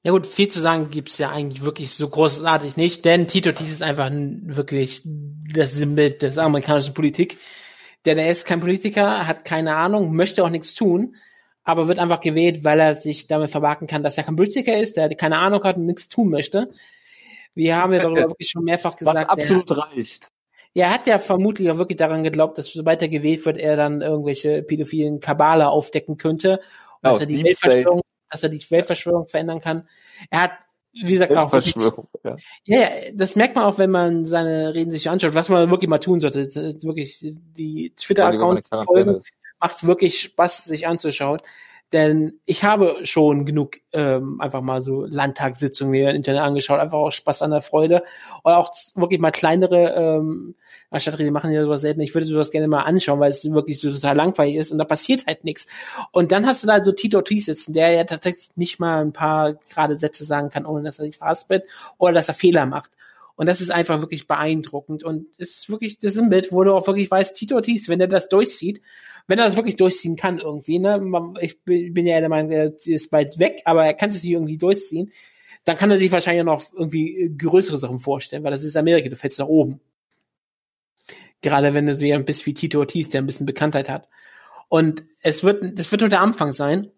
Speaker 2: Ja gut, viel zu sagen gibt's ja eigentlich wirklich so großartig nicht, denn Tito Dies ist einfach wirklich das Sinnbild der amerikanischen Politik. Denn er ist kein Politiker, hat keine Ahnung, möchte auch nichts tun, aber wird einfach gewählt, weil er sich damit vermarkten kann, dass er kein Politiker ist, der keine Ahnung hat und nichts tun möchte. Wir haben ja darüber wirklich schon mehrfach gesagt.
Speaker 1: Was absolut der, reicht.
Speaker 2: Er hat ja vermutlich auch wirklich daran geglaubt, dass sobald er gewählt wird, er dann irgendwelche pädophilen Kabale aufdecken könnte und oh, dass er die Weltverschwörung, dass er die Weltverschwörung verändern kann. Er hat wie gesagt, auch wirklich, ja. ja, das merkt man auch, wenn man seine Reden sich anschaut, was man wirklich mal tun sollte. Wirklich die Twitter-Accounts folgen, macht wirklich Spaß, sich anzuschauen. Denn ich habe schon genug ähm, einfach mal so Landtagssitzungen mir im Internet angeschaut, einfach auch Spaß an der Freude. Oder auch wirklich mal kleinere ähm, Stadträte machen ja sowas selten. Ich würde sowas gerne mal anschauen, weil es wirklich so total langweilig ist und da passiert halt nichts. Und dann hast du da so Tito T sitzen, der ja tatsächlich nicht mal ein paar gerade Sätze sagen kann, ohne dass er sich verhaspelt oder dass er Fehler macht. Und das ist einfach wirklich beeindruckend. Und es ist wirklich, das ist ein Bild, wo du auch wirklich weißt, Tito Ortiz, wenn er das durchzieht, wenn er das wirklich durchziehen kann irgendwie, ne, ich bin ja der Meinung, er ist bald weg, aber er kann es sich irgendwie durchziehen, dann kann er sich wahrscheinlich noch irgendwie größere Sachen vorstellen, weil das ist Amerika, du fällst nach oben. Gerade wenn du so ein bist wie Tito Ortiz, der ein bisschen Bekanntheit hat. Und es wird, das wird nur der Anfang sein,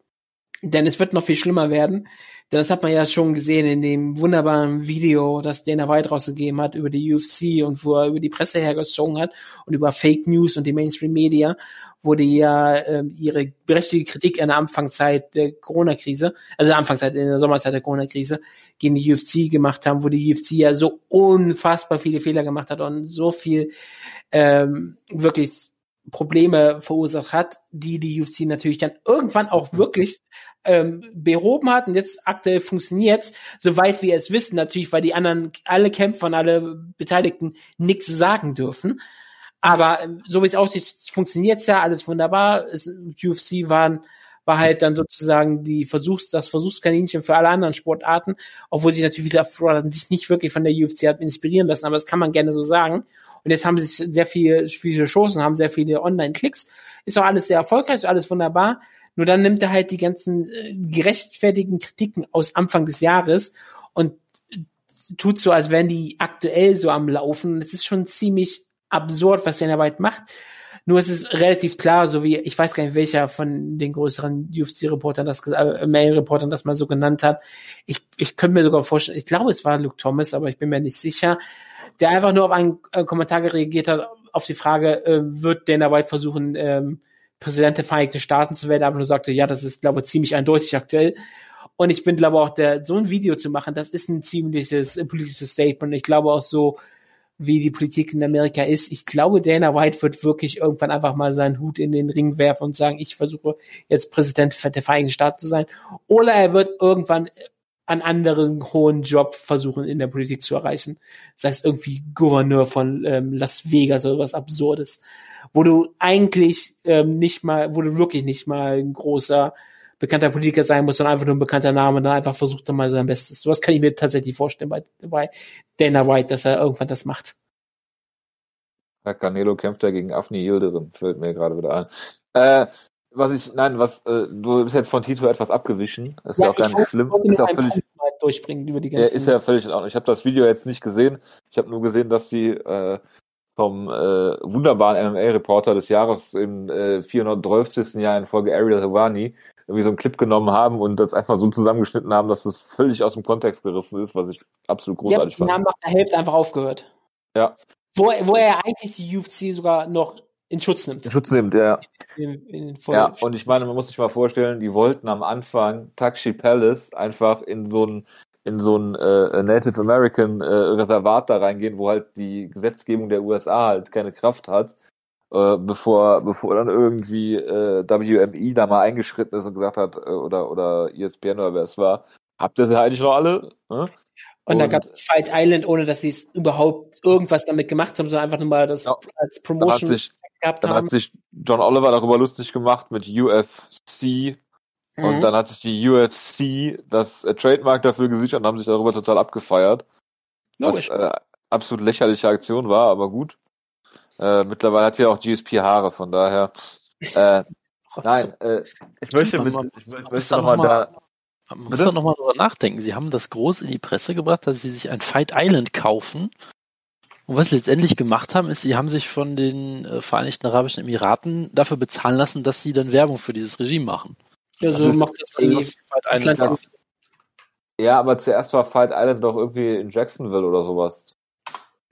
Speaker 2: denn es wird noch viel schlimmer werden. Denn das hat man ja schon gesehen in dem wunderbaren Video, das Dana White rausgegeben hat über die UFC und wo er über die Presse hergezogen hat und über Fake News und die Mainstream Media, wo die ja äh, ihre berechtigte Kritik in der Anfangszeit der Corona-Krise, also Anfangszeit, in der Sommerzeit der Corona-Krise, gegen die UFC gemacht haben, wo die UFC ja so unfassbar viele Fehler gemacht hat und so viel ähm, wirklich Probleme verursacht hat, die die UFC natürlich dann irgendwann auch wirklich ähm, behoben hat und jetzt aktuell funktioniert's, soweit wir es wissen, natürlich, weil die anderen, alle Kämpfer und alle Beteiligten nichts sagen dürfen. Aber ähm, so wie es aussieht, funktioniert's ja, alles wunderbar. Es, UFC waren, war halt dann sozusagen die Versuchs, das Versuchskaninchen für alle anderen Sportarten, obwohl sich natürlich viele Sportarten sich nicht wirklich von der UFC hat inspirieren lassen, aber das kann man gerne so sagen. Und jetzt haben sie sehr viele, viele Chancen, haben sehr viele Online-Klicks. Ist auch alles sehr erfolgreich, alles wunderbar. Nur dann nimmt er halt die ganzen äh, gerechtfertigen Kritiken aus Anfang des Jahres und tut so, als wären die aktuell so am Laufen. Das ist schon ziemlich absurd, was Dana White macht. Nur es ist relativ klar, so wie, ich weiß gar nicht, welcher von den größeren UFC-Reportern das, äh, Mail-Reportern das mal so genannt hat. Ich, ich könnte mir sogar vorstellen, ich glaube, es war Luke Thomas, aber ich bin mir nicht sicher, der einfach nur auf einen äh, Kommentar reagiert hat, auf die Frage, äh, wird Dana White versuchen, ähm, Präsident der Vereinigten Staaten zu werden, aber nur sagte, ja, das ist, glaube ich, ziemlich eindeutig aktuell. Und ich bin, glaube auch, der, so ein Video zu machen, das ist ein ziemliches äh, politisches Statement. Ich glaube auch so, wie die Politik in Amerika ist. Ich glaube, Dana White wird wirklich irgendwann einfach mal seinen Hut in den Ring werfen und sagen, ich versuche jetzt Präsident der Vereinigten Staaten zu sein. Oder er wird irgendwann einen anderen hohen Job versuchen in der Politik zu erreichen. Das heißt irgendwie Gouverneur von ähm, Las Vegas oder was Absurdes. Wo du eigentlich ähm, nicht mal, wo du wirklich nicht mal ein großer bekannter Politiker sein muss, sondern einfach nur ein bekannter Name und dann einfach versucht er mal sein Bestes. So was kann ich mir tatsächlich vorstellen bei, bei Dana White, dass er irgendwann das macht.
Speaker 1: Herr Canelo kämpft ja gegen Afni Yildirim, fällt mir gerade wieder ein. Äh, was ich, nein, was, äh, du bist jetzt von Tito etwas abgewichen. Das ist ja, auch gar nicht schlimm. Ist auch völlig,
Speaker 2: durchbringen über die
Speaker 1: ganzen. Ja, ist ja völlig in Ordnung. Ich habe das Video jetzt nicht gesehen. Ich habe nur gesehen, dass sie äh, vom äh, wunderbaren MMA-Reporter des Jahres im äh, 412. Jahr in Folge Ariel Hawani irgendwie so einen Clip genommen haben und das einfach so zusammengeschnitten haben, dass das völlig aus dem Kontext gerissen ist, was ich absolut großartig fand.
Speaker 2: Die haben nach der Hälfte einfach aufgehört.
Speaker 1: Ja.
Speaker 2: Wo, wo er eigentlich die UFC sogar noch in Schutz nimmt.
Speaker 1: In Schutz nimmt, ja. In, in ja, und ich meine, man muss sich mal vorstellen, die wollten am Anfang Taxi Palace einfach in so ein in so ein äh, Native American äh, Reservat da reingehen, wo halt die Gesetzgebung der USA halt keine Kraft hat äh, bevor, bevor dann irgendwie äh, WME da mal eingeschritten ist und gesagt hat, äh, oder, oder ESPN oder wer es war, habt ihr sie eigentlich noch alle? Ne?
Speaker 2: Und, und dann gab es Fight Island, ohne dass sie es überhaupt irgendwas damit gemacht haben, sondern einfach nur mal das ja, als Promotion
Speaker 1: dann hat sich, gehabt dann haben. hat sich John Oliver darüber lustig gemacht mit UFC mhm. und dann hat sich die UFC das äh, Trademark dafür gesichert und haben sich darüber total abgefeiert. Logisch. Was äh, absolut lächerliche Aktion war, aber gut. Äh, mittlerweile hat ja auch GSP Haare, von daher. Äh, nein, äh, ich möchte mit, ich möchte nochmal da.
Speaker 3: Man muss doch nochmal drüber nachdenken. Sie haben das groß in die Presse gebracht, dass sie sich ein Fight Island kaufen. Und was sie letztendlich gemacht haben, ist, sie haben sich von den äh, Vereinigten Arabischen Emiraten dafür bezahlen lassen, dass sie dann Werbung für dieses Regime machen.
Speaker 2: Ja, so macht das die Fight Island.
Speaker 1: Ja, aber zuerst war Fight Island doch irgendwie in Jacksonville oder sowas.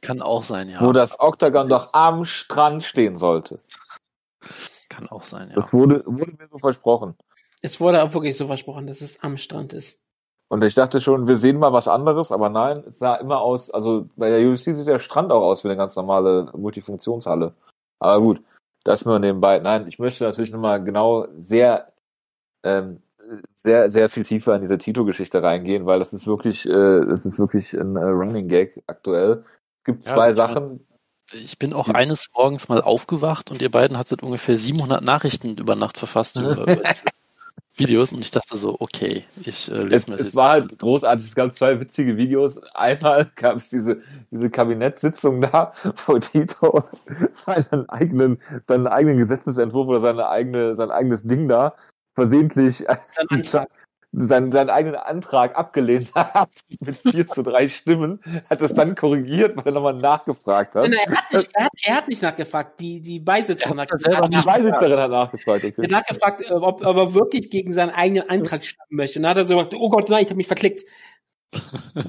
Speaker 3: Kann auch sein, ja.
Speaker 1: Wo das Octagon doch am Strand stehen sollte.
Speaker 3: Kann auch sein, ja.
Speaker 1: Das wurde, wurde mir so versprochen.
Speaker 2: Es wurde auch wirklich so versprochen, dass es am Strand ist.
Speaker 1: Und ich dachte schon, wir sehen mal was anderes, aber nein, es sah immer aus, also bei der UFC sieht der Strand auch aus wie eine ganz normale Multifunktionshalle. Aber gut, das nur nebenbei. Nein, ich möchte natürlich nochmal genau sehr, ähm, sehr, sehr viel tiefer in diese Tito-Geschichte reingehen, weil das ist wirklich, äh, das ist wirklich ein äh, Running Gag aktuell. Es gibt ja, zwei also Sachen.
Speaker 3: Ich bin auch eines Morgens mal aufgewacht und ihr beiden hattet ungefähr 700 Nachrichten über Nacht verfasst über, Videos und ich dachte so, okay, ich äh, lese
Speaker 1: mir das. Es war halt großartig. Es gab zwei witzige Videos. Einmal gab es diese, diese Kabinettssitzung da, wo Tito seinen eigenen, seinen eigenen Gesetzesentwurf oder seine eigene, sein eigenes Ding da versehentlich Antrag seinen, seinen eigenen Antrag abgelehnt hat, mit 4 zu 3 Stimmen, hat es dann korrigiert, weil er nochmal nachgefragt hat.
Speaker 2: Nein, er, hat nicht, er, hat, er hat nicht nachgefragt, die, die Beisitzerin hat,
Speaker 1: hat Die Beisitzerin hat nachgefragt. Okay.
Speaker 2: Er hat nachgefragt, äh, ob, ob er wirklich gegen seinen eigenen Antrag stimmen möchte. Und dann hat er so gesagt, oh Gott, nein, ich habe mich verklickt.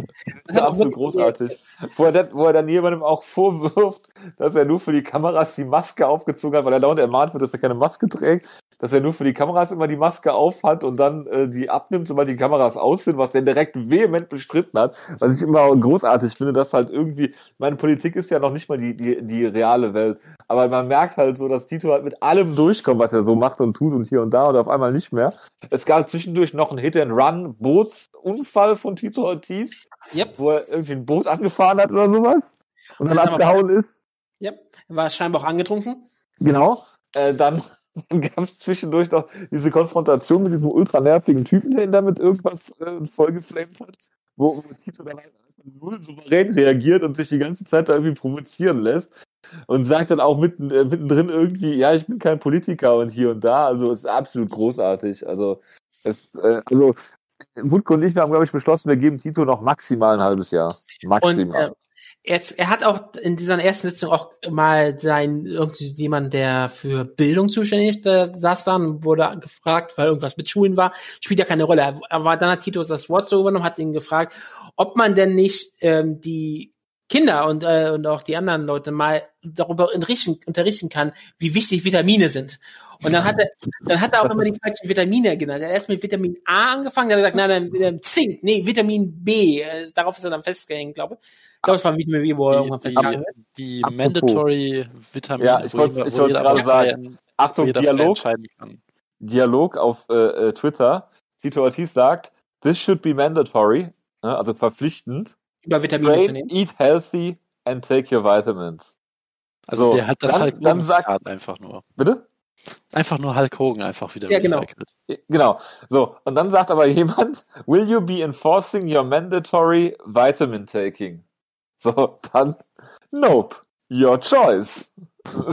Speaker 1: Das ist absolut großartig. Wo er, dann, wo er dann jemandem auch vorwirft, dass er nur für die Kameras die Maske aufgezogen hat, weil er dauernd ermahnt wird, dass er keine Maske trägt, dass er nur für die Kameras immer die Maske aufhat und dann äh, die abnimmt, sobald die Kameras aus sind, was der direkt vehement bestritten hat, was ich immer großartig finde, dass halt irgendwie, meine Politik ist ja noch nicht mal die, die, die reale Welt, aber man merkt halt so, dass Tito halt mit allem durchkommt, was er so macht und tut und hier und da und auf einmal nicht mehr. Es gab zwischendurch noch einen Hit-and-Run-Bootsunfall von Tito Ortiz, yep. wo er irgendwie ein Boot angefahren hat oder sowas und dann abgehauen ist.
Speaker 2: Ja, yep. war scheinbar auch angetrunken.
Speaker 1: Genau. Äh, dann dann gab es zwischendurch noch diese Konfrontation mit diesem ultra nervigen Typen, der ihn damit irgendwas äh, vollgeflamed hat, wo, wo Tito dann einfach null souverän reagiert und sich die ganze Zeit da irgendwie provozieren lässt und sagt dann auch mitten, äh, mittendrin irgendwie, ja, ich bin kein Politiker und hier und da. Also es ist absolut großartig. Also es, äh, also Wutko und ich, wir haben, glaube ich, beschlossen, wir geben Tito noch maximal ein halbes Jahr. Maximal. Und, äh,
Speaker 2: Jetzt, er hat auch in dieser ersten Sitzung auch mal sein, irgendjemand, der für Bildung zuständig ist, der saß dann, wurde gefragt, weil irgendwas mit Schulen war, spielt ja keine Rolle. Aber dann hat Titus das Wort so übernommen, hat ihn gefragt, ob man denn nicht ähm, die Kinder und, äh, und auch die anderen Leute mal darüber unterrichten kann, wie wichtig Vitamine sind. Und dann hat er, dann hat er auch immer die falschen Vitamine genannt. Er hat erst mit Vitamin A angefangen, dann hat er gesagt, nein, nein, Zink, nee, Vitamin B. Äh, darauf ist er dann festgehängt, glaube ich. Ich glaube, es war Vitamin B, wo er irgendwann
Speaker 3: festgehängt ist. Die Mandatory Vitamine,
Speaker 1: ja, ich wollte gerade sagen, Achtung, Dialog, Dialog auf äh, äh, Twitter. Cito Ortiz sagt, this should be mandatory, ne, also verpflichtend.
Speaker 2: Über Vitamine Train, zu nehmen.
Speaker 1: Eat healthy and take your vitamins.
Speaker 3: Also so, der hat das
Speaker 1: dann,
Speaker 3: halt
Speaker 1: dann sagt,
Speaker 3: einfach nur.
Speaker 1: Bitte?
Speaker 3: Einfach nur Hulk Hogan einfach wieder
Speaker 2: ja, genau.
Speaker 1: Genau. So, und dann sagt aber jemand, will you be enforcing your mandatory vitamin taking? So, dann, nope, your choice.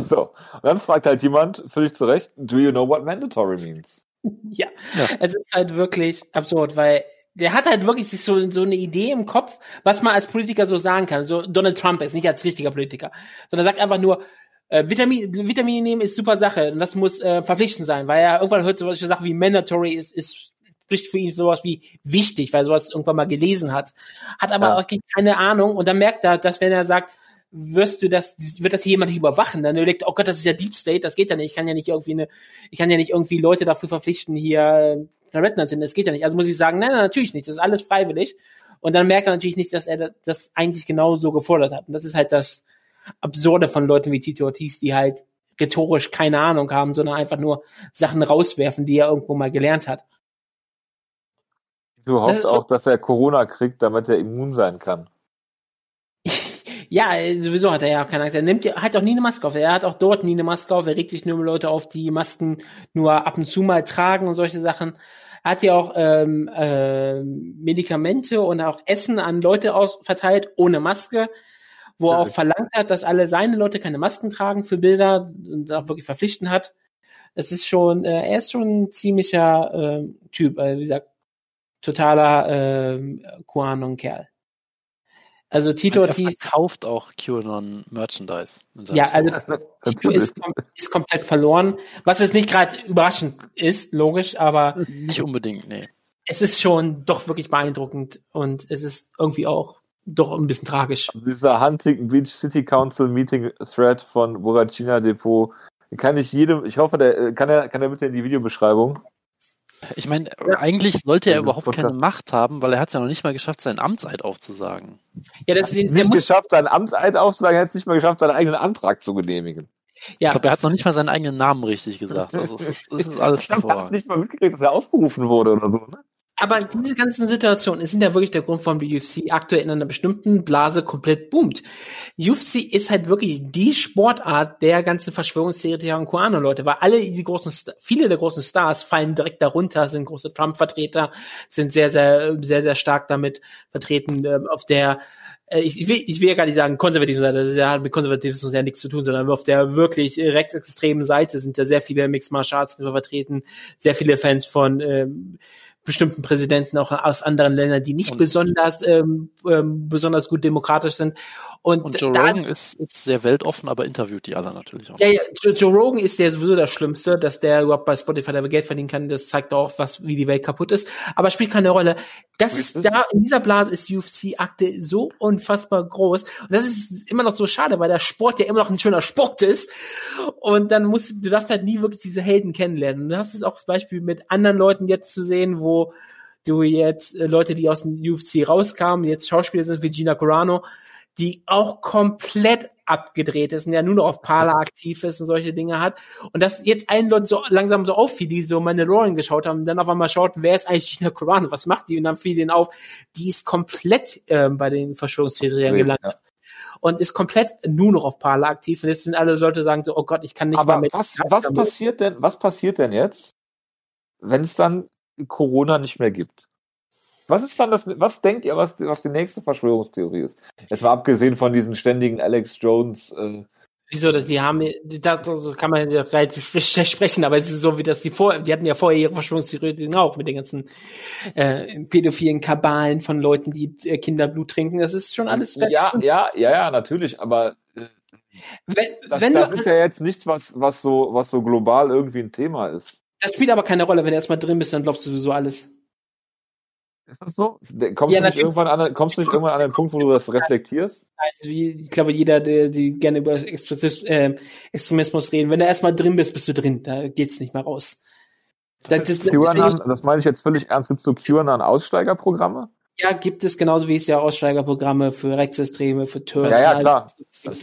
Speaker 1: So, und dann fragt halt jemand, völlig zu Recht, do you know what mandatory means?
Speaker 2: Ja, ja. es ist halt wirklich absurd, weil der hat halt wirklich sich so, so eine Idee im Kopf, was man als Politiker so sagen kann. So Donald Trump ist nicht als richtiger Politiker, sondern sagt einfach nur, äh, Vitamin, Vitamine nehmen ist super Sache und das muss äh, verpflichtend sein, weil er irgendwann hört solche Sachen wie mandatory ist, ist spricht für ihn sowas wie wichtig, weil er sowas irgendwann mal gelesen hat, hat aber ja. auch keine Ahnung und dann merkt er, dass wenn er sagt, wirst du das, wird das hier jemand überwachen, dann überlegt, oh Gott, das ist ja Deep State, das geht ja nicht, ich kann ja nicht irgendwie eine, ich kann ja nicht irgendwie Leute dafür verpflichten, hier Redner sind, das geht ja nicht. Also muss ich sagen, nein, nein, natürlich nicht, das ist alles freiwillig. Und dann merkt er natürlich nicht, dass er das eigentlich genau so gefordert hat. Und das ist halt das, Absurde von Leuten wie Tito Ortiz, die halt rhetorisch keine Ahnung haben, sondern einfach nur Sachen rauswerfen, die er irgendwo mal gelernt hat.
Speaker 1: Du hoffst das auch, dass er Corona kriegt, damit er immun sein kann.
Speaker 2: ja, sowieso hat er ja keine Angst. Er nimmt hat auch nie eine Maske auf. Er hat auch dort nie eine Maske auf. Er regt sich nur über Leute auf, die Masken nur ab und zu mal tragen und solche Sachen. Er hat ja auch ähm, äh, Medikamente und auch Essen an Leute aus verteilt ohne Maske wo er auch verlangt hat, dass alle seine Leute keine Masken tragen für Bilder und auch wirklich verpflichten hat. Es ist schon, äh, er ist schon ein ziemlicher äh, Typ, also wie gesagt, totaler äh, QAnon-Kerl. Also Tito Ortiz
Speaker 3: kauft auch QAnon Merchandise.
Speaker 2: Ja, also Tito ist, ist, komplett verloren, was es nicht gerade überraschend ist, logisch, aber
Speaker 3: nicht unbedingt, nee.
Speaker 2: Es ist schon doch wirklich beeindruckend und es ist irgendwie auch doch ein bisschen tragisch.
Speaker 1: Dieser Huntington Beach City Council Meeting Thread von Boracina Depot, kann ich jedem, ich hoffe, der kann er, kann er bitte in die Videobeschreibung.
Speaker 3: Ich meine, eigentlich sollte er überhaupt keine Macht haben, weil er hat es ja noch nicht mal geschafft, seinen Amtseid aufzusagen.
Speaker 1: Ja, das ist nicht geschafft, seinen Amtseid aufzusagen, er hat es nicht mal geschafft, seinen eigenen Antrag zu genehmigen.
Speaker 3: Ja. Ich glaube, er hat noch nicht mal seinen eigenen Namen richtig gesagt. Also es ist, es ist alles
Speaker 1: hervorragend. Ich habe nicht mal mitgekriegt, dass er aufgerufen wurde oder so. Ne?
Speaker 2: Aber diese ganzen Situationen sind ja wirklich der Grund, warum die UFC aktuell in einer bestimmten Blase komplett boomt. UFC ist halt wirklich die Sportart der ganzen Verschwörungstheoretiker und Koano-Leute, weil alle die großen, viele der großen Stars fallen direkt darunter, sind große Trump-Vertreter, sind sehr, sehr, sehr, sehr stark damit vertreten, ähm, auf der äh, ich will, ich will ja gar nicht sagen konservativen Seite, das ist ja mit Konservatismus ja nichts zu tun, sondern auf der wirklich rechtsextremen Seite sind ja sehr viele Mixed Martial Arts vertreten, sehr viele Fans von ähm, bestimmten Präsidenten auch aus anderen Ländern, die nicht besonders ähm, ähm, besonders gut demokratisch sind.
Speaker 3: Und, und Joe da, Rogan ist, ist sehr weltoffen, aber interviewt die alle natürlich auch.
Speaker 2: Ja, ja, Joe, Rogan ist der sowieso das Schlimmste, dass der überhaupt bei Spotify da Geld verdienen kann. Das zeigt auch, was wie die Welt kaputt ist. Aber spielt keine Rolle. Das ist da in dieser Blase ist UFC-Akte so unfassbar groß. Und das ist immer noch so schade, weil der Sport ja immer noch ein schöner Sport ist. Und dann musst du darfst halt nie wirklich diese Helden kennenlernen. Du hast es auch zum Beispiel mit anderen Leuten jetzt zu sehen, wo du jetzt äh, Leute, die aus dem UFC rauskamen, jetzt Schauspieler sind wie Gina Carano, die auch komplett abgedreht ist und ja nur noch auf Parler aktiv ist und solche Dinge hat. Und das jetzt allen Leuten so langsam so auffiel, die so Mandalorian geschaut haben und dann auf einmal schaut, wer ist eigentlich Gina Carano, was macht die? Und dann fiel denen auf, die ist komplett äh, bei den Verschwörungstheorien gelandet. Ja. Und ist komplett nur noch auf Parler aktiv. Und jetzt sind alle Leute sagen so, oh Gott, ich kann nicht
Speaker 1: Aber mehr mit. Was, was passiert denn, was passiert denn jetzt, wenn es dann Corona nicht mehr gibt? Was ist dann das, was denkt ihr, was, was die nächste Verschwörungstheorie ist? Jetzt mal abgesehen von diesen ständigen Alex Jones, äh,
Speaker 2: Wieso, dass die haben, da kann man ja relativ schlecht sprechen, aber es ist so, wie das die vor, die hatten ja vorher ihre Verschwörungstheorien auch mit den ganzen äh, pädophilen Kabalen von Leuten, die äh, Kinderblut trinken. Das ist schon alles.
Speaker 1: Ja, ja, ja, ja, natürlich, aber äh, wenn, das, wenn das du, ist ja jetzt nichts, was, was so, was so global irgendwie ein Thema ist.
Speaker 2: Das spielt aber keine Rolle, wenn du erstmal drin bist, dann glaubst du sowieso alles.
Speaker 1: Ist das so? Kommst, ja, du nicht irgendwann an, kommst du nicht irgendwann an den Punkt, wo du das reflektierst?
Speaker 2: Nein, ich glaube, jeder, der die gerne über äh, Extremismus reden, wenn du erstmal drin bist, bist du drin. Da geht's nicht mehr raus.
Speaker 1: Das, das, das, QAnon, das meine ich jetzt völlig ernst. Gibt es so QAnon-Aussteigerprogramme?
Speaker 2: Ja, gibt es genauso wie es ja Aussteigerprogramme für Rechtsextreme, für
Speaker 1: Turks. Ja, ja, klar.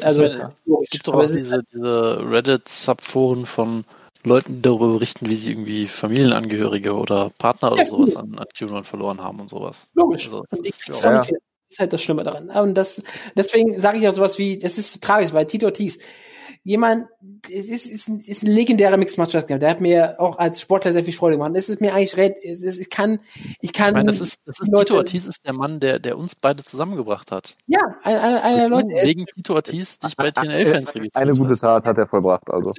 Speaker 3: also, es gibt doch auch diese, diese Reddit-Subforen von Leuten darüber berichten, wie sie irgendwie Familienangehörige oder Partner oder ja, sowas an, an QAnon verloren haben und sowas.
Speaker 2: Logisch. Also, das, ist, ja. ist halt das Schlimme daran. Und das, deswegen sage ich auch sowas wie, es ist so tragisch, weil Tito Ortiz, jemand, es ist, ist, ein, ist ein legendärer Mixed Martial Arts Der hat mir auch als Sportler sehr viel Freude gemacht. Es ist mir eigentlich red, es ist, ich kann, ich kann. Ich
Speaker 3: meine, das ist, das ist Leute, Tito Ortiz ist der Mann, der, der uns beide zusammengebracht hat.
Speaker 2: Ja, einer eine, eine Leute.
Speaker 3: Wegen Tito Ortiz dich bei TNL-Fans
Speaker 1: registriert. Eine gute Tat hat er vollbracht, also.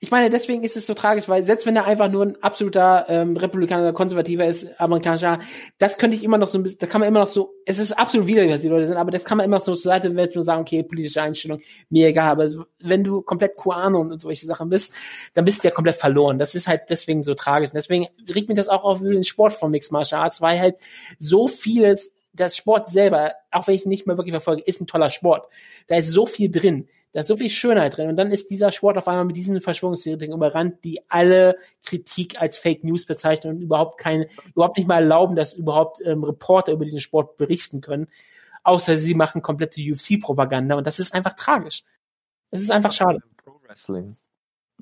Speaker 2: Ich meine, deswegen ist es so tragisch, weil selbst wenn er einfach nur ein absoluter ähm, Republikaner oder Konservativer ist, amerikanischer, das könnte ich immer noch so ein bisschen, da kann man immer noch so, es ist absolut widerlich, was die Leute sind, aber das kann man immer noch so zur Seite wälzen und sagen, okay, politische Einstellung, mir egal, aber wenn du komplett Kuano und solche Sachen bist, dann bist du ja komplett verloren. Das ist halt deswegen so tragisch. Und deswegen regt mich das auch auf den Sport von Mixed Martial Arts, weil halt so vieles das Sport selber, auch wenn ich nicht mehr wirklich verfolge, ist ein toller Sport. Da ist so viel drin, da ist so viel Schönheit drin. Und dann ist dieser Sport auf einmal mit diesen Verschwörungstheorien überrannt, die alle Kritik als Fake News bezeichnen und überhaupt keine, überhaupt nicht mal erlauben, dass überhaupt ähm, Reporter über diesen Sport berichten können. Außer sie machen komplette UFC-Propaganda und das ist einfach tragisch. Es ist einfach schade. Pro Wrestling.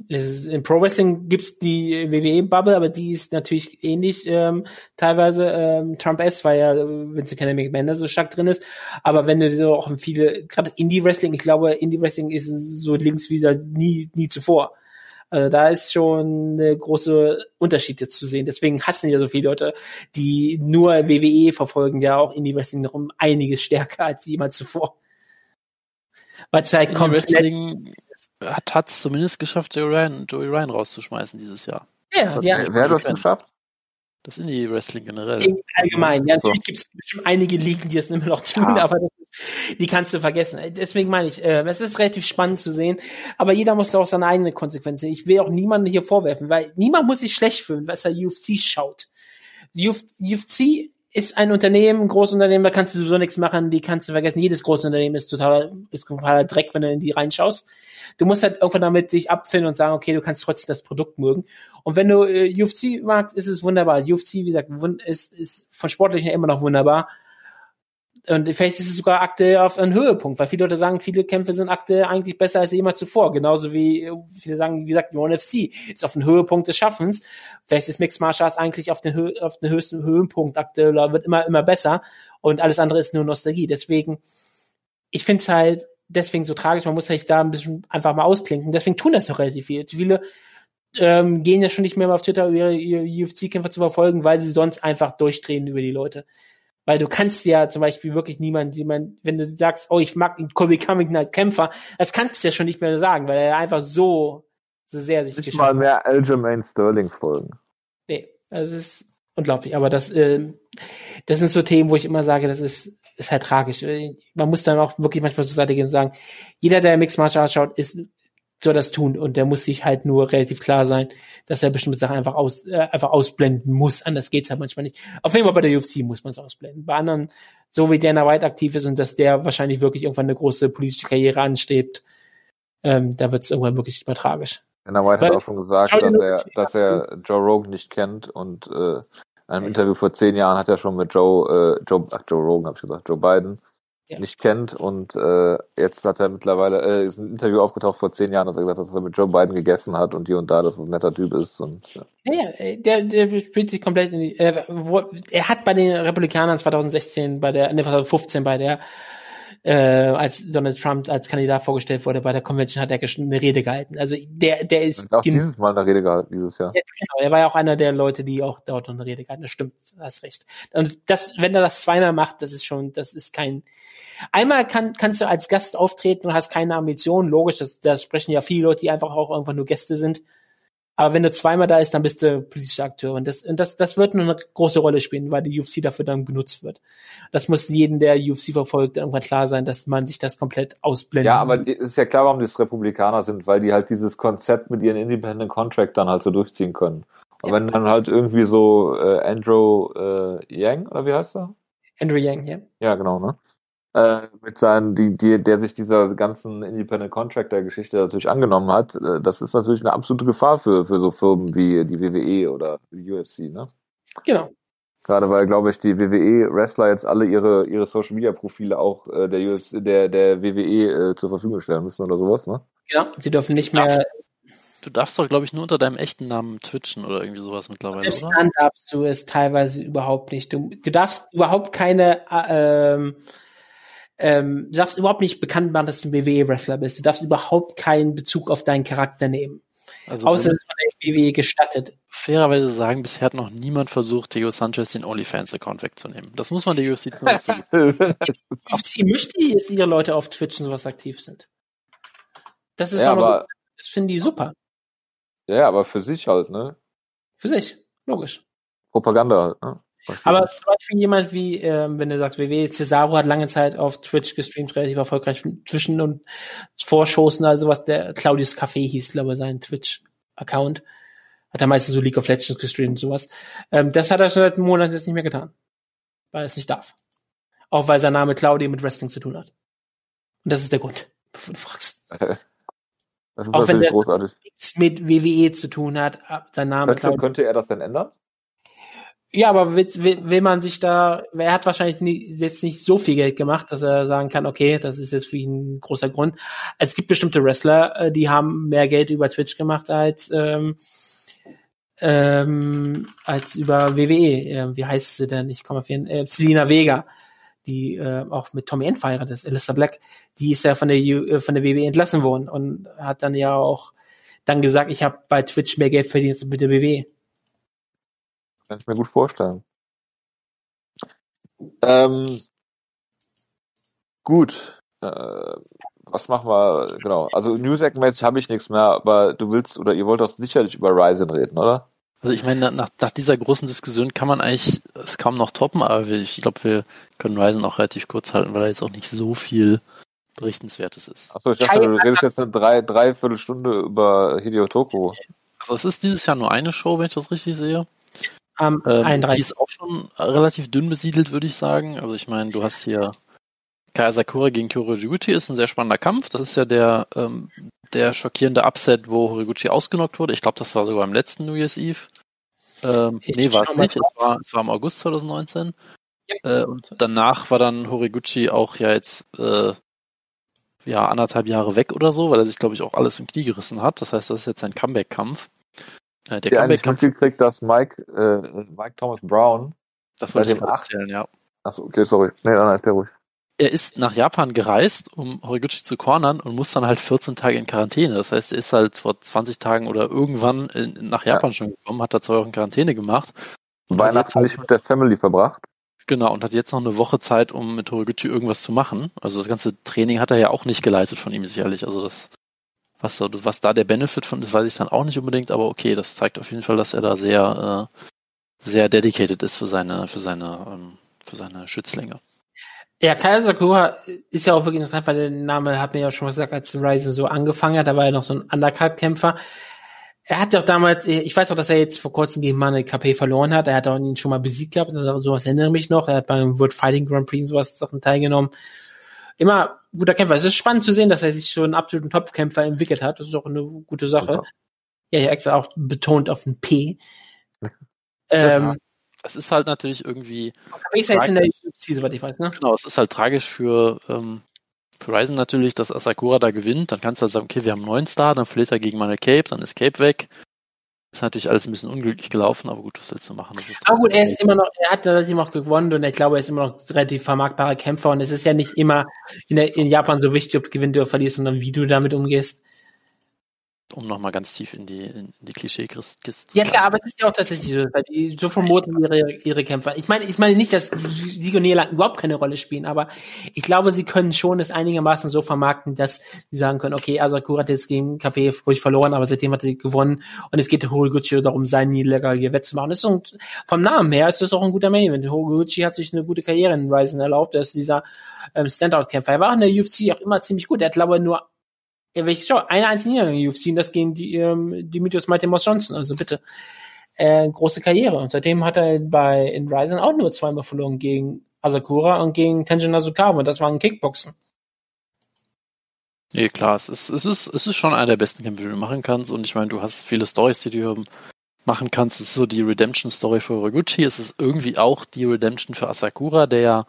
Speaker 2: Ist, in Pro Wrestling gibt's die WWE-Bubble, aber die ist natürlich ähnlich ähm, teilweise. Ähm, Trump S, weil ja Vince Kennedy McMahon so stark drin ist. Aber wenn du so auch viele, gerade Indie-Wrestling, ich glaube, Indie-Wrestling ist so links wie nie, nie zuvor. Also da ist schon eine große Unterschied jetzt zu sehen. Deswegen hassen ja so viele Leute, die nur WWE verfolgen, ja auch Indie-Wrestling noch um einiges stärker als jemals zuvor.
Speaker 3: Weil es halt komplett hat es zumindest geschafft, Joey Ryan, Joey Ryan rauszuschmeißen dieses Jahr.
Speaker 1: Ja, das ja. Wer hat das geschafft?
Speaker 3: Das Indie-Wrestling generell.
Speaker 2: Allgemein, ja, natürlich gibt es bestimmt einige Ligen, die es immer noch tun, ja. aber ist, die kannst du vergessen. Deswegen meine ich, äh, es ist relativ spannend zu sehen, aber jeder muss auch seine eigene Konsequenzen. Ich will auch niemanden hier vorwerfen, weil niemand muss sich schlecht fühlen, was er UFC schaut. UFC ist ein Unternehmen, ein großes Unternehmen, da kannst du sowieso nichts machen, die kannst du vergessen. Jedes große Unternehmen ist totaler, ist totaler Dreck, wenn du in die reinschaust. Du musst halt irgendwann damit dich abfinden und sagen, okay, du kannst trotzdem das Produkt mögen. Und wenn du äh, UFC magst, ist es wunderbar. UFC, wie gesagt, ist, ist von sportlichen immer noch wunderbar. Und vielleicht ist es sogar aktuell auf einem Höhepunkt, weil viele Leute sagen, viele Kämpfe sind aktuell eigentlich besser als jemals zuvor. Genauso wie viele sagen, wie gesagt, One FC ist auf dem Höhepunkt des Schaffens. Vielleicht ist Mixed Martial Arts eigentlich auf den, Hö auf den höchsten Höhepunkt aktuell, wird immer, immer besser. Und alles andere ist nur Nostalgie. Deswegen, ich finde es halt deswegen so tragisch. Man muss sich da ein bisschen einfach mal ausklinken. Deswegen tun das auch relativ viel. Viele ähm, gehen ja schon nicht mehr auf Twitter, ihre, ihre UFC-Kämpfer zu verfolgen, weil sie sonst einfach durchdrehen über die Leute. Weil du kannst ja zum Beispiel wirklich niemand, jemand, wenn du sagst, oh, ich mag Colby Covington als Kämpfer, das kannst du ja schon nicht mehr sagen, weil er einfach so, so sehr sich
Speaker 1: nicht geschafft hat. mal mehr Aljamain Sterling folgen.
Speaker 2: Nee, das ist unglaublich. Aber das, äh, das sind so Themen, wo ich immer sage, das ist, ist halt tragisch. Man muss dann auch wirklich manchmal zur Seite gehen und sagen, jeder, der Mixed Martial Arts schaut, ist soll das tun und der muss sich halt nur relativ klar sein, dass er bestimmte Sachen einfach aus äh, einfach ausblenden muss. Anders geht's halt manchmal nicht. Auf jeden Fall bei der UFC muss man es ausblenden. Bei anderen, so wie Dana White aktiv ist und dass der wahrscheinlich wirklich irgendwann eine große politische Karriere ansteht, ähm, da wird's irgendwann wirklich nicht mehr tragisch.
Speaker 1: Dana White Weil, hat auch schon gesagt, dass er, dass er Joe Rogan nicht kennt und äh, in einem Interview vor zehn Jahren hat er schon mit Joe, äh, Joe, ach, Joe Rogan, hab ich gesagt, Joe Biden ja. nicht kennt. Und äh, jetzt hat er mittlerweile, äh, ist ein Interview aufgetaucht vor zehn Jahren, dass er gesagt hat, dass er mit Joe Biden gegessen hat und hier und da, dass er ein netter Typ ist. Und,
Speaker 2: ja. ja, ja der, der spielt sich komplett in die, äh, wo, er hat bei den Republikanern 2016, bei der, ne, 2015 bei der äh, als Donald Trump als Kandidat vorgestellt wurde bei der Convention, hat er eine Rede gehalten. Also der, der ist.
Speaker 1: auch dieses Mal eine Rede gehalten, dieses Jahr.
Speaker 2: Ja, genau, er war ja auch einer der Leute, die auch dort eine Rede gehalten. Das stimmt, hast recht. Und das, wenn er das zweimal macht, das ist schon, das ist kein. Einmal kann, kannst du als Gast auftreten und hast keine Ambitionen. Logisch, das, das sprechen ja viele Leute, die einfach auch irgendwann nur Gäste sind. Aber wenn du zweimal da ist, dann bist du politischer Akteur. Und das, und das, das wird eine große Rolle spielen, weil die UFC dafür dann benutzt wird. Das muss jedem, der UFC verfolgt, irgendwann klar sein, dass man sich das komplett ausblendet.
Speaker 1: Ja, aber ist ja klar, warum das Republikaner sind, weil die halt dieses Konzept mit ihren Independent Contract dann halt so durchziehen können. Und ja. wenn dann halt irgendwie so äh, Andrew äh, Yang, oder wie heißt er?
Speaker 2: Andrew Yang, ja.
Speaker 1: Ja, genau, ne? Äh, mit seinen, die, die, der sich dieser ganzen Independent Contractor Geschichte natürlich angenommen hat, äh, das ist natürlich eine absolute Gefahr für, für so Firmen wie die WWE oder die UFC, ne?
Speaker 2: Genau.
Speaker 1: Gerade weil, glaube ich, die WWE-Wrestler jetzt alle ihre, ihre Social Media Profile auch äh, der, UFC, der, der WWE äh, zur Verfügung stellen müssen oder sowas, ne?
Speaker 2: Ja, sie dürfen nicht mehr.
Speaker 3: Du darfst doch, glaube ich, nur unter deinem echten Namen twitchen oder irgendwie sowas mittlerweile.
Speaker 2: Selbst dann darfst du es teilweise überhaupt nicht. Du, du darfst überhaupt keine äh, ähm, ähm, du darfst überhaupt nicht bekannt machen, dass du ein WWE-Wrestler bist. Du darfst überhaupt keinen Bezug auf deinen Charakter nehmen. Also Außer es von der WWE gestattet.
Speaker 3: Fairerweise sagen, bisher hat noch niemand versucht, Diego Sanchez den OnlyFans-Account wegzunehmen. Das muss man der UFC zumindest
Speaker 2: zugeben. Sie möchte jetzt ihre Leute auf Twitch und sowas aktiv sind. Das ist
Speaker 1: ja, aber,
Speaker 2: so, das finden die super.
Speaker 1: Ja, aber für sich halt, ne?
Speaker 2: Für sich, logisch.
Speaker 1: Propaganda halt, ne?
Speaker 2: Aber zum Beispiel jemand wie, ähm, wenn du sagst, WWE, Cesaro hat lange Zeit auf Twitch gestreamt, relativ erfolgreich zwischen und Vorshows und all sowas. Der Claudius Café hieß, glaube ich, sein Twitch-Account. Hat er meistens so League of Legends gestreamt und sowas. Ähm, das hat er schon seit einem Monat jetzt nicht mehr getan. Weil er es nicht darf. Auch weil sein Name Claudio mit Wrestling zu tun hat. Und das ist der Grund, bevor du fragst. Auch wenn der nichts mit WWE zu tun hat, sein Name
Speaker 1: könnte, Claudio. Könnte er das denn ändern?
Speaker 2: Ja, aber will, will, man sich da, er hat wahrscheinlich nie, jetzt nicht so viel Geld gemacht, dass er sagen kann, okay, das ist jetzt für ihn ein großer Grund. Es gibt bestimmte Wrestler, äh, die haben mehr Geld über Twitch gemacht als, ähm, ähm, als über WWE. Äh, wie heißt sie denn? Ich komme auf jeden äh, Selina Vega, die äh, auch mit Tommy End verheiratet ist, Alyssa Black. Die ist ja von der, äh, von der WWE entlassen worden und hat dann ja auch dann gesagt, ich habe bei Twitch mehr Geld verdient als mit der WWE.
Speaker 1: Kann ich mir gut vorstellen. Ähm, gut. Äh, was machen wir? Genau. Also News-Eck-mäßig habe ich nichts mehr, aber du willst oder ihr wollt doch sicherlich über Ryzen reden, oder?
Speaker 3: Also ich meine, nach, nach dieser großen Diskussion kann man eigentlich es kaum noch toppen, aber ich glaube, wir können Ryzen auch relativ kurz halten, weil da jetzt auch nicht so viel Berichtenswertes ist.
Speaker 1: Achso, ich dachte, du redest jetzt eine drei, dreiviertel Stunde über Hideo Toko.
Speaker 3: Also es ist dieses Jahr nur eine Show, wenn ich das richtig sehe. Am ähm, die ist auch schon relativ dünn besiedelt, würde ich sagen. Also ich meine, du hast hier Kaya Sakura gegen Horiguchi ist ein sehr spannender Kampf. Das ist ja der, ähm, der schockierende Upset, wo Horiguchi ausgenockt wurde. Ich glaube, das war sogar im letzten New Year's Eve. Ähm, nee, war es nicht. Es war, es war im August 2019. Ja. Äh, und danach war dann Horiguchi auch ja jetzt äh, ja anderthalb Jahre weg oder so, weil er sich, glaube ich, auch alles im Knie gerissen hat. Das heißt, das ist jetzt sein Comeback-Kampf.
Speaker 1: Äh, der Comeback-Kampf mitgekriegt, dass Mike, äh, Mike Thomas Brown
Speaker 3: das wollte ich erzählen, ja.
Speaker 1: Achso, okay, sorry. Nee, nein, ist der ruhig
Speaker 3: er ist nach Japan gereist, um Horiguchi zu cornern und muss dann halt 14 Tage in Quarantäne. Das heißt, er ist halt vor 20 Tagen oder irgendwann in, nach Japan ja. schon gekommen, hat da zwei Wochen Quarantäne gemacht.
Speaker 1: Weihnachten nicht mit der Family verbracht.
Speaker 3: Genau, und hat jetzt noch eine Woche Zeit, um mit Horiguchi irgendwas zu machen. Also das ganze Training hat er ja auch nicht geleistet von ihm sicherlich. Also das, was, was da der Benefit von ist, weiß ich dann auch nicht unbedingt, aber okay, das zeigt auf jeden Fall, dass er da sehr, äh, sehr dedicated ist für seine, für seine, ähm, für seine Schützlinge.
Speaker 2: Ja, Kaya Sakura ist ja auch wirklich interessant, weil der Name hat mir ja schon gesagt, als Ryzen so angefangen hat, da war er noch so ein Undercard-Kämpfer. Er hat ja auch damals, ich weiß auch, dass er jetzt vor kurzem gegen Mane KP verloren hat. Er hat auch ihn schon mal besiegt gehabt, sowas erinnere mich noch. Er hat beim World Fighting Grand Prix und sowas Sachen teilgenommen. Immer guter Kämpfer. Es ist spannend zu sehen, dass er sich schon einen absoluten Top-Kämpfer entwickelt hat. Das ist auch eine gute Sache. Ja, ja, extra auch betont auf ein P.
Speaker 3: ähm, es ist halt natürlich irgendwie.
Speaker 2: Aber ist jetzt in der UFC, soweit ich weiß, ne?
Speaker 3: Genau, es ist halt tragisch für, ähm, für Ryzen natürlich, dass Asakura da gewinnt. Dann kannst du halt sagen, okay, wir haben einen neuen Star, dann verliert er gegen meine Cape, dann ist Cape weg. Ist natürlich alles ein bisschen unglücklich gelaufen, aber gut, was willst du machen?
Speaker 2: aber gut, er ist immer noch, er hat tatsächlich auch gewonnen und ich glaube, er ist immer noch relativ vermarktbarer Kämpfer und es ist ja nicht immer in, der, in Japan so wichtig, ob du gewinnst oder verlierst, sondern wie du damit umgehst
Speaker 3: um nochmal ganz tief in die, in die Klischee-Kiste
Speaker 2: zu Ja klar, aber es ist ja auch tatsächlich so, weil die so vermuten ihre, ihre Kämpfer. Ich meine, ich meine nicht, dass Sieg und Niederlage überhaupt keine Rolle spielen, aber ich glaube, sie können schon es einigermaßen so vermarkten, dass sie sagen können, okay, Asakura hat jetzt gegen KP ruhig verloren, aber seitdem hat er gewonnen und es geht Horiguchi darum, seinen Niederlage hier wettzumachen. Das ist ein, vom Namen her ist das auch ein guter Main Event. Horiguchi hat sich eine gute Karriere in Ryzen erlaubt, er ist dieser ähm, Standout-Kämpfer. Er war auch in der UFC auch immer ziemlich gut. Er hat, glaube ich, nur ja, welche Show? Eine einzige Niederlage in UFC, das gegen die, ähm, Demetrius Mighty Moss Johnson, also bitte. Äh, große Karriere. Und seitdem hat er bei in Ryzen auch nur zweimal verloren gegen Asakura und gegen Tenjin Azukawa. Und das waren Kickboxen.
Speaker 3: Nee, klar, es ist, es ist, es ist schon einer der besten Kämpfe, die du machen kannst. Und ich meine, du hast viele Stories, die du machen kannst. Es ist so die Redemption-Story für Horiguchi. Es ist irgendwie auch die Redemption für Asakura, der ja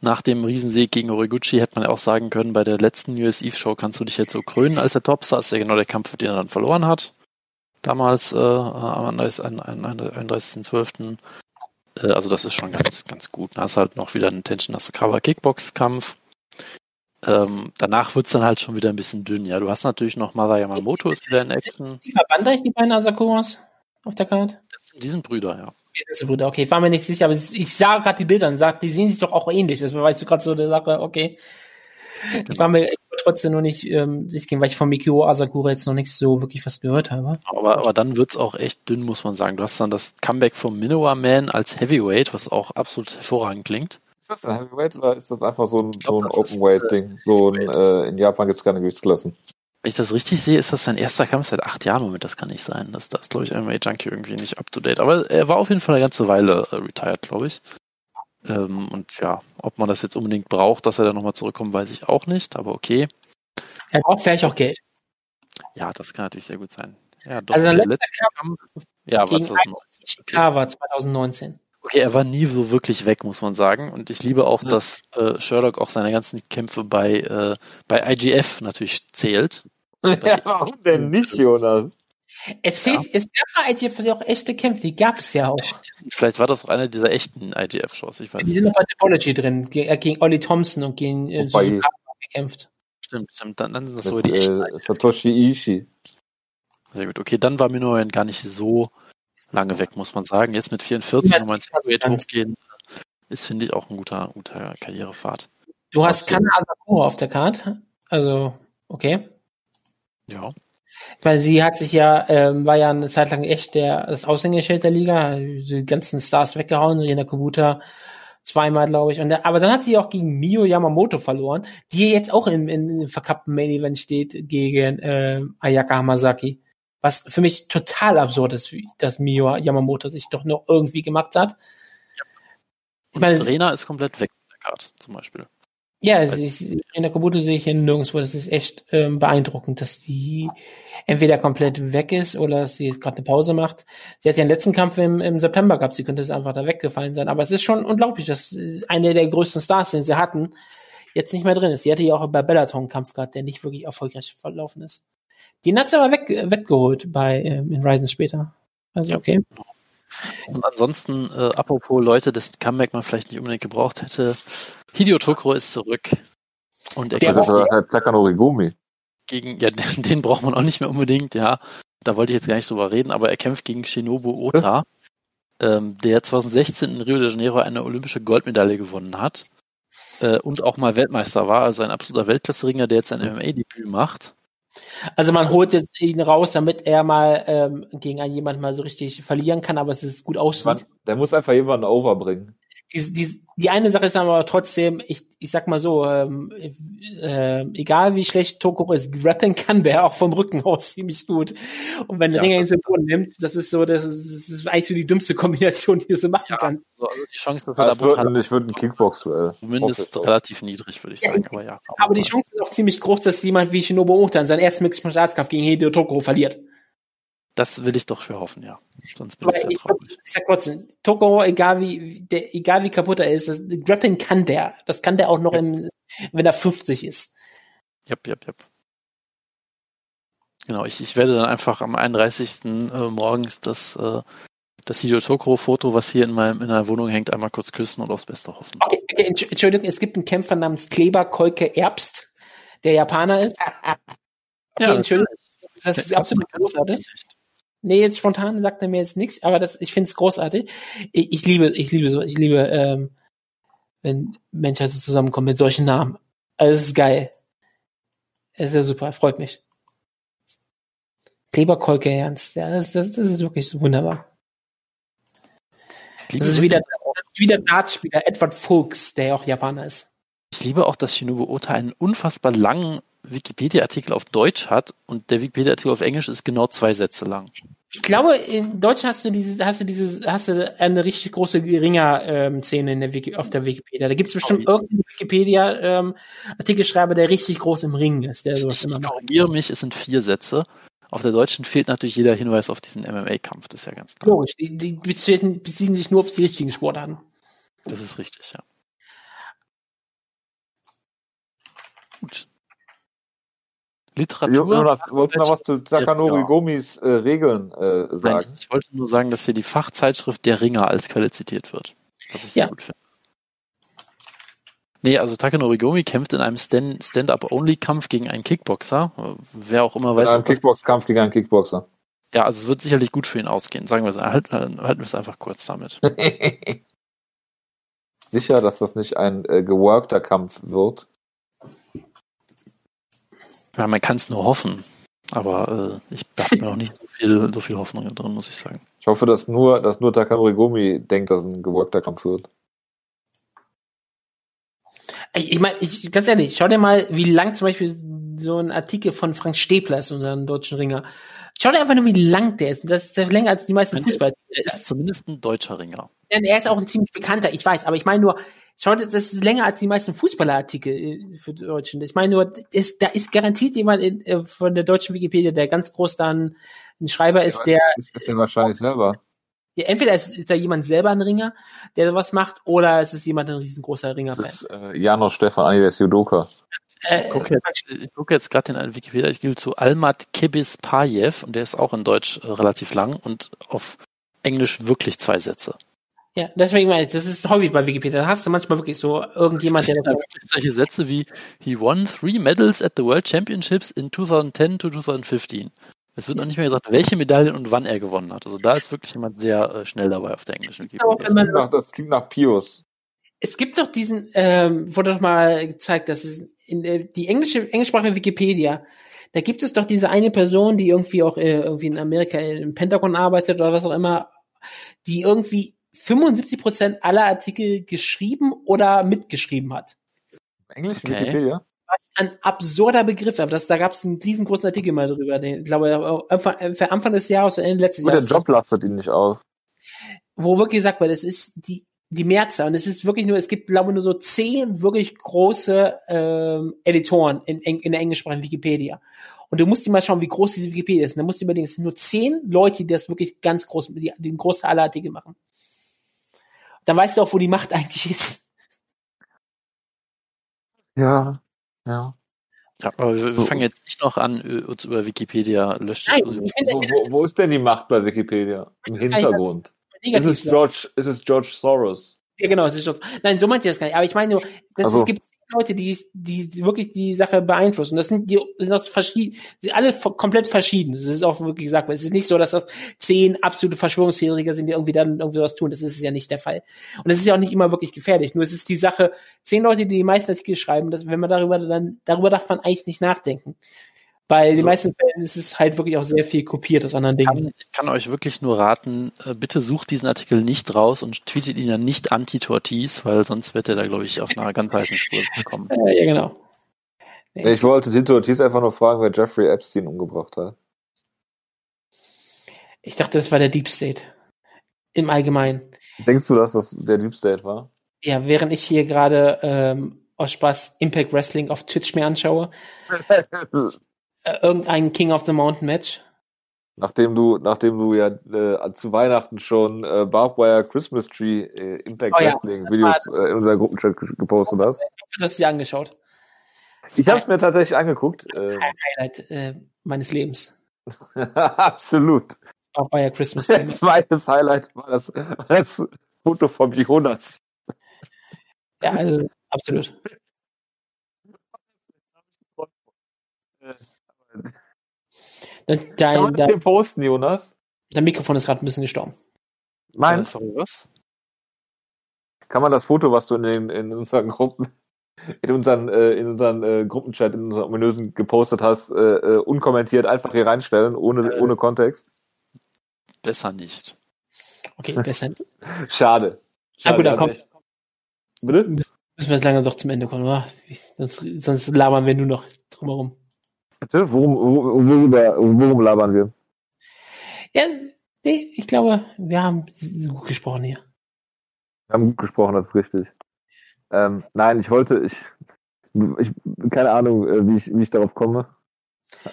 Speaker 3: nach dem Riesensieg gegen Origuchi hätte man ja auch sagen können, bei der letzten US Eve Show kannst du dich jetzt so krönen als der Topstar. Das ist ja genau der Kampf, den er dann verloren hat. Damals äh, am 31.12. Äh, also das ist schon ganz, ganz gut. Da hast halt noch wieder einen Tension Nasukawa Kickbox-Kampf. Ähm, danach wird's dann halt schon wieder ein bisschen dünn. Ja, du hast natürlich noch Mara Yamamoto ist wieder in Action.
Speaker 2: Die verband eigentlich die beiden Asakuras auf der Karte?
Speaker 3: Die sind Brüder, ja.
Speaker 2: Brüder, okay, ich war mir nicht sicher, aber ich sah gerade die Bilder und sagte, die sehen sich doch auch ähnlich. Das weißt du gerade so eine Sache, okay. Ich war mir trotzdem noch nicht ähm, sicher, weil ich von Mikio Asakura jetzt noch nicht so wirklich was gehört habe.
Speaker 3: Aber, aber dann wird's auch echt dünn, muss man sagen. Du hast dann das Comeback vom Minowa Man als Heavyweight, was auch absolut hervorragend klingt.
Speaker 1: Ist das ein Heavyweight oder ist das einfach so ein, so ein Open-Weight-Ding? So ein, äh, in Japan gibt's keine Gewichtsklassen.
Speaker 3: Wenn ich das richtig sehe, ist das sein erster Kampf seit acht Jahren. Moment, das kann nicht sein. Das, das ist, glaube ich, MMA Junkie irgendwie nicht up to date. Aber er war auf jeden Fall eine ganze Weile äh, retired, glaube ich. Ähm, und ja, ob man das jetzt unbedingt braucht, dass er da nochmal zurückkommt, weiß ich auch nicht. Aber okay.
Speaker 2: Er braucht vielleicht auch Geld.
Speaker 3: Ja, das kann natürlich sehr gut sein.
Speaker 2: Ja, doch, also der letzte Kampf ja, gegen 2019. war 2019.
Speaker 3: Okay, er war nie so wirklich weg, muss man sagen. Und ich liebe auch, ja. dass äh, Sherlock auch seine ganzen Kämpfe bei, äh, bei IGF natürlich zählt.
Speaker 1: Ja, warum denn nicht, Jonas?
Speaker 2: Es, zählt, ja. es gab bei IGF ja auch echte Kämpfe, die gab es ja auch.
Speaker 3: Vielleicht war das auch einer dieser echten IGF-Shows, ich weiß
Speaker 2: Die sind noch bei Topology drin, äh, gegen Olli Thompson und gegen äh, gekämpft.
Speaker 3: Stimmt, stimmt, dann, dann sind das sogar die echten. Äh,
Speaker 1: Satoshi Ishii.
Speaker 3: Sehr gut, okay, dann war Minoyan gar nicht so lange weg, muss man sagen. Jetzt mit 44 nochmal ins Heavyweight hochgehen, ist, finde ich, auch ein guter, guter Karrierepfad.
Speaker 2: Du hast keine Asakura auf der Karte. Also, okay.
Speaker 3: Ja.
Speaker 2: Weil sie hat sich ja, ähm, war ja eine Zeit lang echt der, das Aushängeschild der Liga, die ganzen Stars weggehauen, Rena Kubuta zweimal, glaube ich. Und, aber dann hat sie auch gegen Mio Yamamoto verloren, die jetzt auch im, im verkappten Main Event steht gegen äh, Ayaka Hamasaki. Was für mich total absurd ist, dass Mio Yamamoto sich doch noch irgendwie gemacht hat.
Speaker 3: Ich meine, Trainer ist komplett weg von der Karte, zum Beispiel.
Speaker 2: Ja, ist, in der Kabuto sehe ich hier nirgendwo. Das ist echt ähm, beeindruckend, dass die entweder komplett weg ist oder dass sie jetzt gerade eine Pause macht. Sie hat ja einen letzten Kampf im, im September gehabt. Sie könnte es einfach da weggefallen sein. Aber es ist schon unglaublich, dass eine der größten Stars, den sie hatten, jetzt nicht mehr drin ist. Sie hatte ja auch bei Bellator einen Kampf gehabt, der nicht wirklich erfolgreich verlaufen ist. Die hat sie aber weg, weggeholt bei ähm, in Ryzen später. Also okay.
Speaker 3: Und ansonsten, äh, apropos Leute, dessen Comeback man vielleicht nicht unbedingt gebraucht hätte, Hideo Tokro ist zurück.
Speaker 1: Und er der war halt Takanori
Speaker 3: Gegen, ja, den, den, braucht man auch nicht mehr unbedingt, ja. Da wollte ich jetzt gar nicht drüber reden, aber er kämpft gegen Shinobu Ota, ähm, der 2016 in Rio de Janeiro eine olympische Goldmedaille gewonnen hat äh, und auch mal Weltmeister war, also ein absoluter Weltklasse-Ringer, der jetzt ein MMA-Debüt macht.
Speaker 2: Also man holt jetzt ihn raus, damit er mal ähm, gegen einen jemanden mal so richtig verlieren kann, aber es ist gut aussieht. Man,
Speaker 1: der muss einfach jemanden overbringen
Speaker 2: die, die, die eine Sache ist aber trotzdem, ich, ich sag mal so, ähm, äh, egal wie schlecht Toko ist, rappen kann der auch vom Rücken aus ziemlich gut. Und wenn der ja, Ringer ihn so Boden nimmt, das ist so, das ist, das ist eigentlich so die dümmste Kombination, die er so machen ja, kann.
Speaker 1: Also, also die Chance, dass er da wird, hat, ich würde ein Kickbox-Duell.
Speaker 3: Zumindest relativ niedrig, würde ich sagen. Ja, aber, ja,
Speaker 2: aber die Chance ist auch ziemlich groß, dass jemand wie Shinobu Ohta in seinen ersten Mixed Martial gegen Hideo Toko verliert.
Speaker 3: Das will ich doch für hoffen, ja. Sonst
Speaker 2: bin ich, ich, ich sag trotzdem, Toko, egal wie, der, egal wie kaputt er ist, das, Grappling kann der. Das kann der auch noch, ja. im, wenn er 50 ist.
Speaker 3: Jep, jep, jep. Genau, ich, ich werde dann einfach am 31. Äh, morgens das, äh, das Hideo Tokoro-Foto, was hier in, meinem, in meiner Wohnung hängt, einmal kurz küssen und aufs Beste hoffen.
Speaker 2: Okay, okay, Entschuldigung, es gibt einen Kämpfer namens Kleber Kolke Erbst, der Japaner ist. Okay, ja, Entschuldigung, das ist absolut großartig. Nee, jetzt spontan sagt er mir jetzt nichts, aber das, ich finde es großartig. Ich, ich, liebe, ich liebe so, ich liebe, ähm, wenn Menschen so zusammenkommen mit solchen Namen. Also es ist geil. Es ist ja super, freut mich. Kleberkolke Ernst, ja, das, das, das ist wirklich wunderbar. Das ist wieder, das ist wieder Dartspieler Edward Fuchs, der ja auch Japaner ist.
Speaker 3: Ich liebe auch, dass Shinobu Ota einen unfassbar langen Wikipedia-Artikel auf Deutsch hat und der Wikipedia-Artikel auf Englisch ist genau zwei Sätze lang.
Speaker 2: Ich glaube, in Deutsch hast du diese, hast du diese, hast du eine richtig große Ringer-Szene in der Wiki, auf der Wikipedia. Da gibt es bestimmt okay. irgendeinen Wikipedia-Artikelschreiber, ähm, der richtig groß im Ring ist, der sowas
Speaker 3: ich, immer macht. Ich mich, es sind vier Sätze. Auf der deutschen fehlt natürlich jeder Hinweis auf diesen MMA-Kampf, das ist ja ganz
Speaker 2: klar. Logisch, die, die beziehen, beziehen sich nur auf die richtigen Sportarten.
Speaker 3: Das ist richtig, ja. Gut. Literatur.
Speaker 1: Jonas, wolltest du noch was zu Takanori ja. Gomis äh, Regeln äh, sagen? Nein,
Speaker 3: ich wollte nur sagen, dass hier die Fachzeitschrift Der Ringer als Quelle zitiert wird. Was ich sehr ja. gut finde. Nee, also Takanori Gomi kämpft in einem Stand-up-Only-Kampf gegen einen Kickboxer. Wer auch immer weiß.
Speaker 1: In einem Kickbox-Kampf gegen einen Kickboxer.
Speaker 3: Ja, also es wird sicherlich gut für ihn ausgehen. Sagen wir es, halten, halten wir es einfach kurz damit.
Speaker 1: Sicher, dass das nicht ein äh, geworkter Kampf wird.
Speaker 3: Ja, man kann es nur hoffen. Aber äh, ich habe mir noch nicht so viel, so viel Hoffnung drin, muss ich sagen.
Speaker 1: Ich hoffe, dass nur, dass nur Takanori Gomi denkt, dass ein geworkter Kampf wird.
Speaker 2: Ich meine, ich, ganz ehrlich, schau dir mal, wie lang zum Beispiel so ein Artikel von Frank Stäbler ist, unserem deutschen Ringer. Schau dir einfach nur, wie lang der ist. Das ist länger als die meisten Fußballer.
Speaker 3: Er ist zumindest ein deutscher Ringer.
Speaker 2: Ja, er ist auch ein ziemlich bekannter, ich weiß, aber ich meine nur, Schaut, das ist länger als die meisten Fußballerartikel äh, für Deutschen. Ich meine nur, ist, da ist garantiert jemand in, äh, von der deutschen Wikipedia, der ganz groß dann ein Schreiber ist, der.
Speaker 1: Ist das denn wahrscheinlich selber?
Speaker 2: Ja, entweder ist, ist da jemand selber ein Ringer, der sowas macht, oder es ist jemand ein riesengroßer Ringer-Fan.
Speaker 1: Äh, Janos Stefan Anides Judoka.
Speaker 3: Ich gucke jetzt, guck jetzt gerade in Wikipedia-Artikel zu Almat Kebis Pajev und der ist auch in Deutsch äh, relativ lang und auf Englisch wirklich zwei Sätze.
Speaker 2: Ja, deswegen meine ich, das ist häufig bei Wikipedia. Da hast du manchmal wirklich so irgendjemand, der. Da wirklich
Speaker 3: solche Sätze wie He won three medals at the World Championships in 2010 to 2015. Es wird noch nicht mehr gesagt, welche Medaillen und wann er gewonnen hat. Also da ist wirklich jemand sehr äh, schnell dabei auf der englischen
Speaker 1: Wikipedia. Das klingt nach, das klingt nach Pius.
Speaker 2: Es gibt doch diesen, ähm, wurde doch mal gezeigt, dass es in der, die englische, englischsprachige Wikipedia, da gibt es doch diese eine Person, die irgendwie auch äh, irgendwie in Amerika im Pentagon arbeitet oder was auch immer, die irgendwie 75 Prozent aller Artikel geschrieben oder mitgeschrieben hat.
Speaker 1: Englisch okay. Wikipedia?
Speaker 2: ist ein absurder Begriff, aber das, da gab es einen riesengroßen Artikel mal drüber. Den, ich glaube, für Anfang des Jahres oder Ende letztes Jahres.
Speaker 1: Der Job lastet ihn nicht aus.
Speaker 2: Wo wirklich gesagt wird, es ist die, die Mehrzahl. Und es ist wirklich nur, es gibt, glaube ich, nur so zehn wirklich große ähm, Editoren in, in der englischsprachigen Wikipedia. Und du musst dir mal schauen, wie groß diese Wikipedia ist. Und dann musst du überlegen, es sind nur zehn Leute, die das wirklich ganz groß, die den Großteil aller Artikel machen. Dann weißt du auch, wo die Macht eigentlich ist.
Speaker 1: Ja, ja.
Speaker 3: Ja, aber wir, wir fangen jetzt nicht noch an, uns über Wikipedia löschen. Nein,
Speaker 1: wo, wo, wo, ist denn die Macht bei Wikipedia? Im Hintergrund. Ist es, George, ist es George Soros?
Speaker 2: Ja, genau, es ist George. Nein, so meint ihr das gar nicht. Aber ich meine nur, also. es gibt Leute, die, die wirklich die Sache beeinflussen. Das sind die, das verschieden, alle komplett verschieden. Das ist auch wirklich gesagt. Es ist nicht so, dass das zehn absolute Verschwörungstheoretiker sind, die irgendwie dann irgendwie was tun. Das ist ja nicht der Fall. Und es ist ja auch nicht immer wirklich gefährlich. Nur es ist die Sache, zehn Leute, die die meisten Artikel schreiben, dass, wenn man darüber dann, darüber darf man eigentlich nicht nachdenken. Bei den meisten Fällen ist es halt wirklich auch sehr viel kopiert aus anderen Dingen.
Speaker 3: Ich kann euch wirklich nur raten, äh, bitte sucht diesen Artikel nicht raus und tweetet ihn dann nicht anti-Tortis, weil sonst wird er da, glaube ich, auf einer ganz heißen Spur kommen.
Speaker 2: ja, genau.
Speaker 1: Nee. Ich wollte Tito Ortiz einfach nur fragen, wer Jeffrey Epstein umgebracht hat.
Speaker 2: Ich dachte, das war der Deep State. Im Allgemeinen.
Speaker 1: Denkst du, dass das der Deep State war?
Speaker 2: Ja, während ich hier gerade ähm, aus Spaß Impact Wrestling auf Twitch mir anschaue, äh, irgendein King of the Mountain Match?
Speaker 1: Nachdem du, nachdem du ja äh, zu Weihnachten schon äh, Barbed Wire Christmas Tree äh, Impact oh, Wrestling ja, Videos äh, in unserer Gruppenchat gepostet hast.
Speaker 2: Ich habe sie angeschaut.
Speaker 1: Ich habe es mir tatsächlich angeguckt.
Speaker 2: Äh, Highlight äh, meines Lebens.
Speaker 1: Absolut.
Speaker 2: Barbed Wire Christmas
Speaker 1: Tree. Zweites Highlight war das, das Foto vom Jonas.
Speaker 2: Ja, also absolut.
Speaker 1: Dein, Kann dein, posten, Jonas?
Speaker 2: Dein Mikrofon ist gerade ein bisschen gestorben.
Speaker 1: Mein? Sorry, was? Kann man das Foto, was du in, den, in unseren Gruppen, in unseren, äh, in unseren äh, Gruppenchat, in unseren ominösen gepostet hast, äh, äh unkommentiert einfach hier reinstellen, ohne, äh. ohne Kontext?
Speaker 3: Besser nicht.
Speaker 2: Okay, besser nicht.
Speaker 1: Schade.
Speaker 2: Schade. Ah, gut, dann komm. Bitte? Müssen wir jetzt lange doch zum Ende kommen, oder? Sonst, sonst labern wir nur noch drumherum.
Speaker 1: Bitte? Worum, worüber, worum labern wir?
Speaker 2: Ja, nee, ich glaube, wir haben gut gesprochen hier.
Speaker 1: Wir haben gut gesprochen, das ist richtig. Ähm, nein, ich wollte, ich, ich keine Ahnung, äh, wie ich, wie ich darauf komme.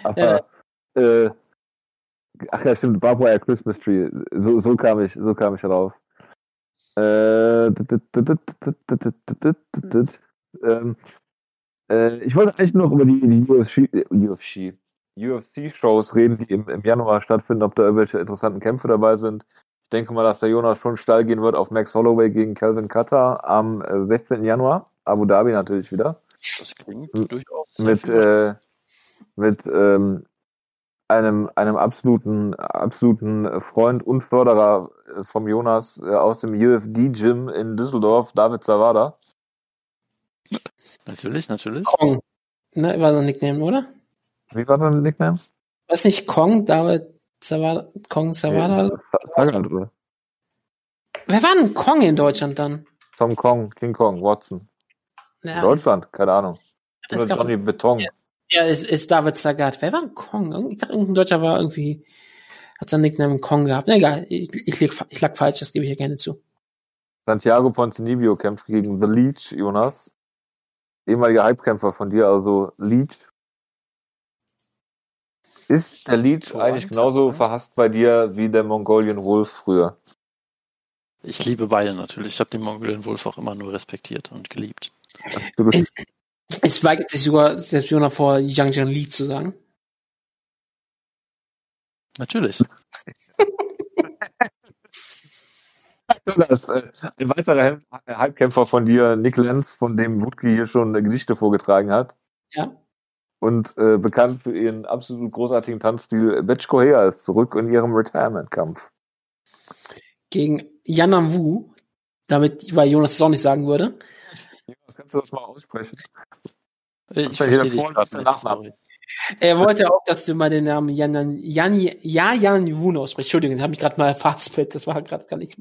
Speaker 1: Aber, ja. äh, ach ja, stimmt, Barbwire Christmas Tree. So, so kam ich, so kam ich darauf. Äh, ähm, äh, ich wollte eigentlich noch über die, die UFC, UFC, UFC-Shows reden, die im, im Januar stattfinden, ob da irgendwelche interessanten Kämpfe dabei sind. Ich denke mal, dass der Jonas schon steil gehen wird auf Max Holloway gegen Calvin Cutter am 16. Äh, Januar. Abu Dhabi natürlich wieder.
Speaker 3: Das klingt durchaus.
Speaker 1: Mit, äh, mit ähm, einem, einem absoluten, absoluten Freund und Förderer äh, vom Jonas äh, aus dem UFD-Gym in Düsseldorf, David Zawada.
Speaker 3: Natürlich, natürlich.
Speaker 2: Kong. Ne, war sein Nickname, oder?
Speaker 1: Wie war sein Nickname?
Speaker 2: Weiß nicht, Kong, David Savada, Kong Savada?
Speaker 1: Sagan, oder?
Speaker 2: Wer war denn Kong in Deutschland dann?
Speaker 1: Tom Kong, King Kong, Watson. Ja, in Deutschland, keine Ahnung. Oder Johnny Beton.
Speaker 2: Ja, ja ist, ist David Sagat. Wer war denn Kong? Ich dachte, irgendein Deutscher war irgendwie, hat seinen Nickname Kong gehabt. Na egal, ich, ich, lag, ich lag falsch, das gebe ich ja gerne zu.
Speaker 1: Santiago Ponzinibbio kämpft gegen The Leech, Jonas ehemaliger Hypekämpfer von dir, also Leech. Ist der Leech oh, eigentlich genauso verhasst bei dir wie der Mongolian Wolf früher?
Speaker 3: Ich liebe beide natürlich. Ich habe den Mongolian Wolf auch immer nur respektiert und geliebt.
Speaker 2: Es, es weigert sich sogar selbst Jonah vor, Yang Jian Li zu sagen.
Speaker 3: Natürlich.
Speaker 1: Das, äh, ein weiterer Halbkämpfer von dir, Nick Lenz, von dem Wutke hier schon Gedichte vorgetragen hat.
Speaker 2: Ja.
Speaker 1: Und äh, bekannt für ihren absolut großartigen Tanzstil, Betch Kohea ist zurück in ihrem Retirement-Kampf.
Speaker 2: Gegen Yanam Wu, damit, weil Jonas es auch nicht sagen würde.
Speaker 1: Jonas, kannst du das mal aussprechen?
Speaker 3: Ich verstehe dich gerade
Speaker 2: er wollte auch, dass du mal den Namen Jan Jan Jan Jan Wu aussprichst. Entschuldigung, das habe ich gerade mal fastsplit. Das war gerade gar nicht.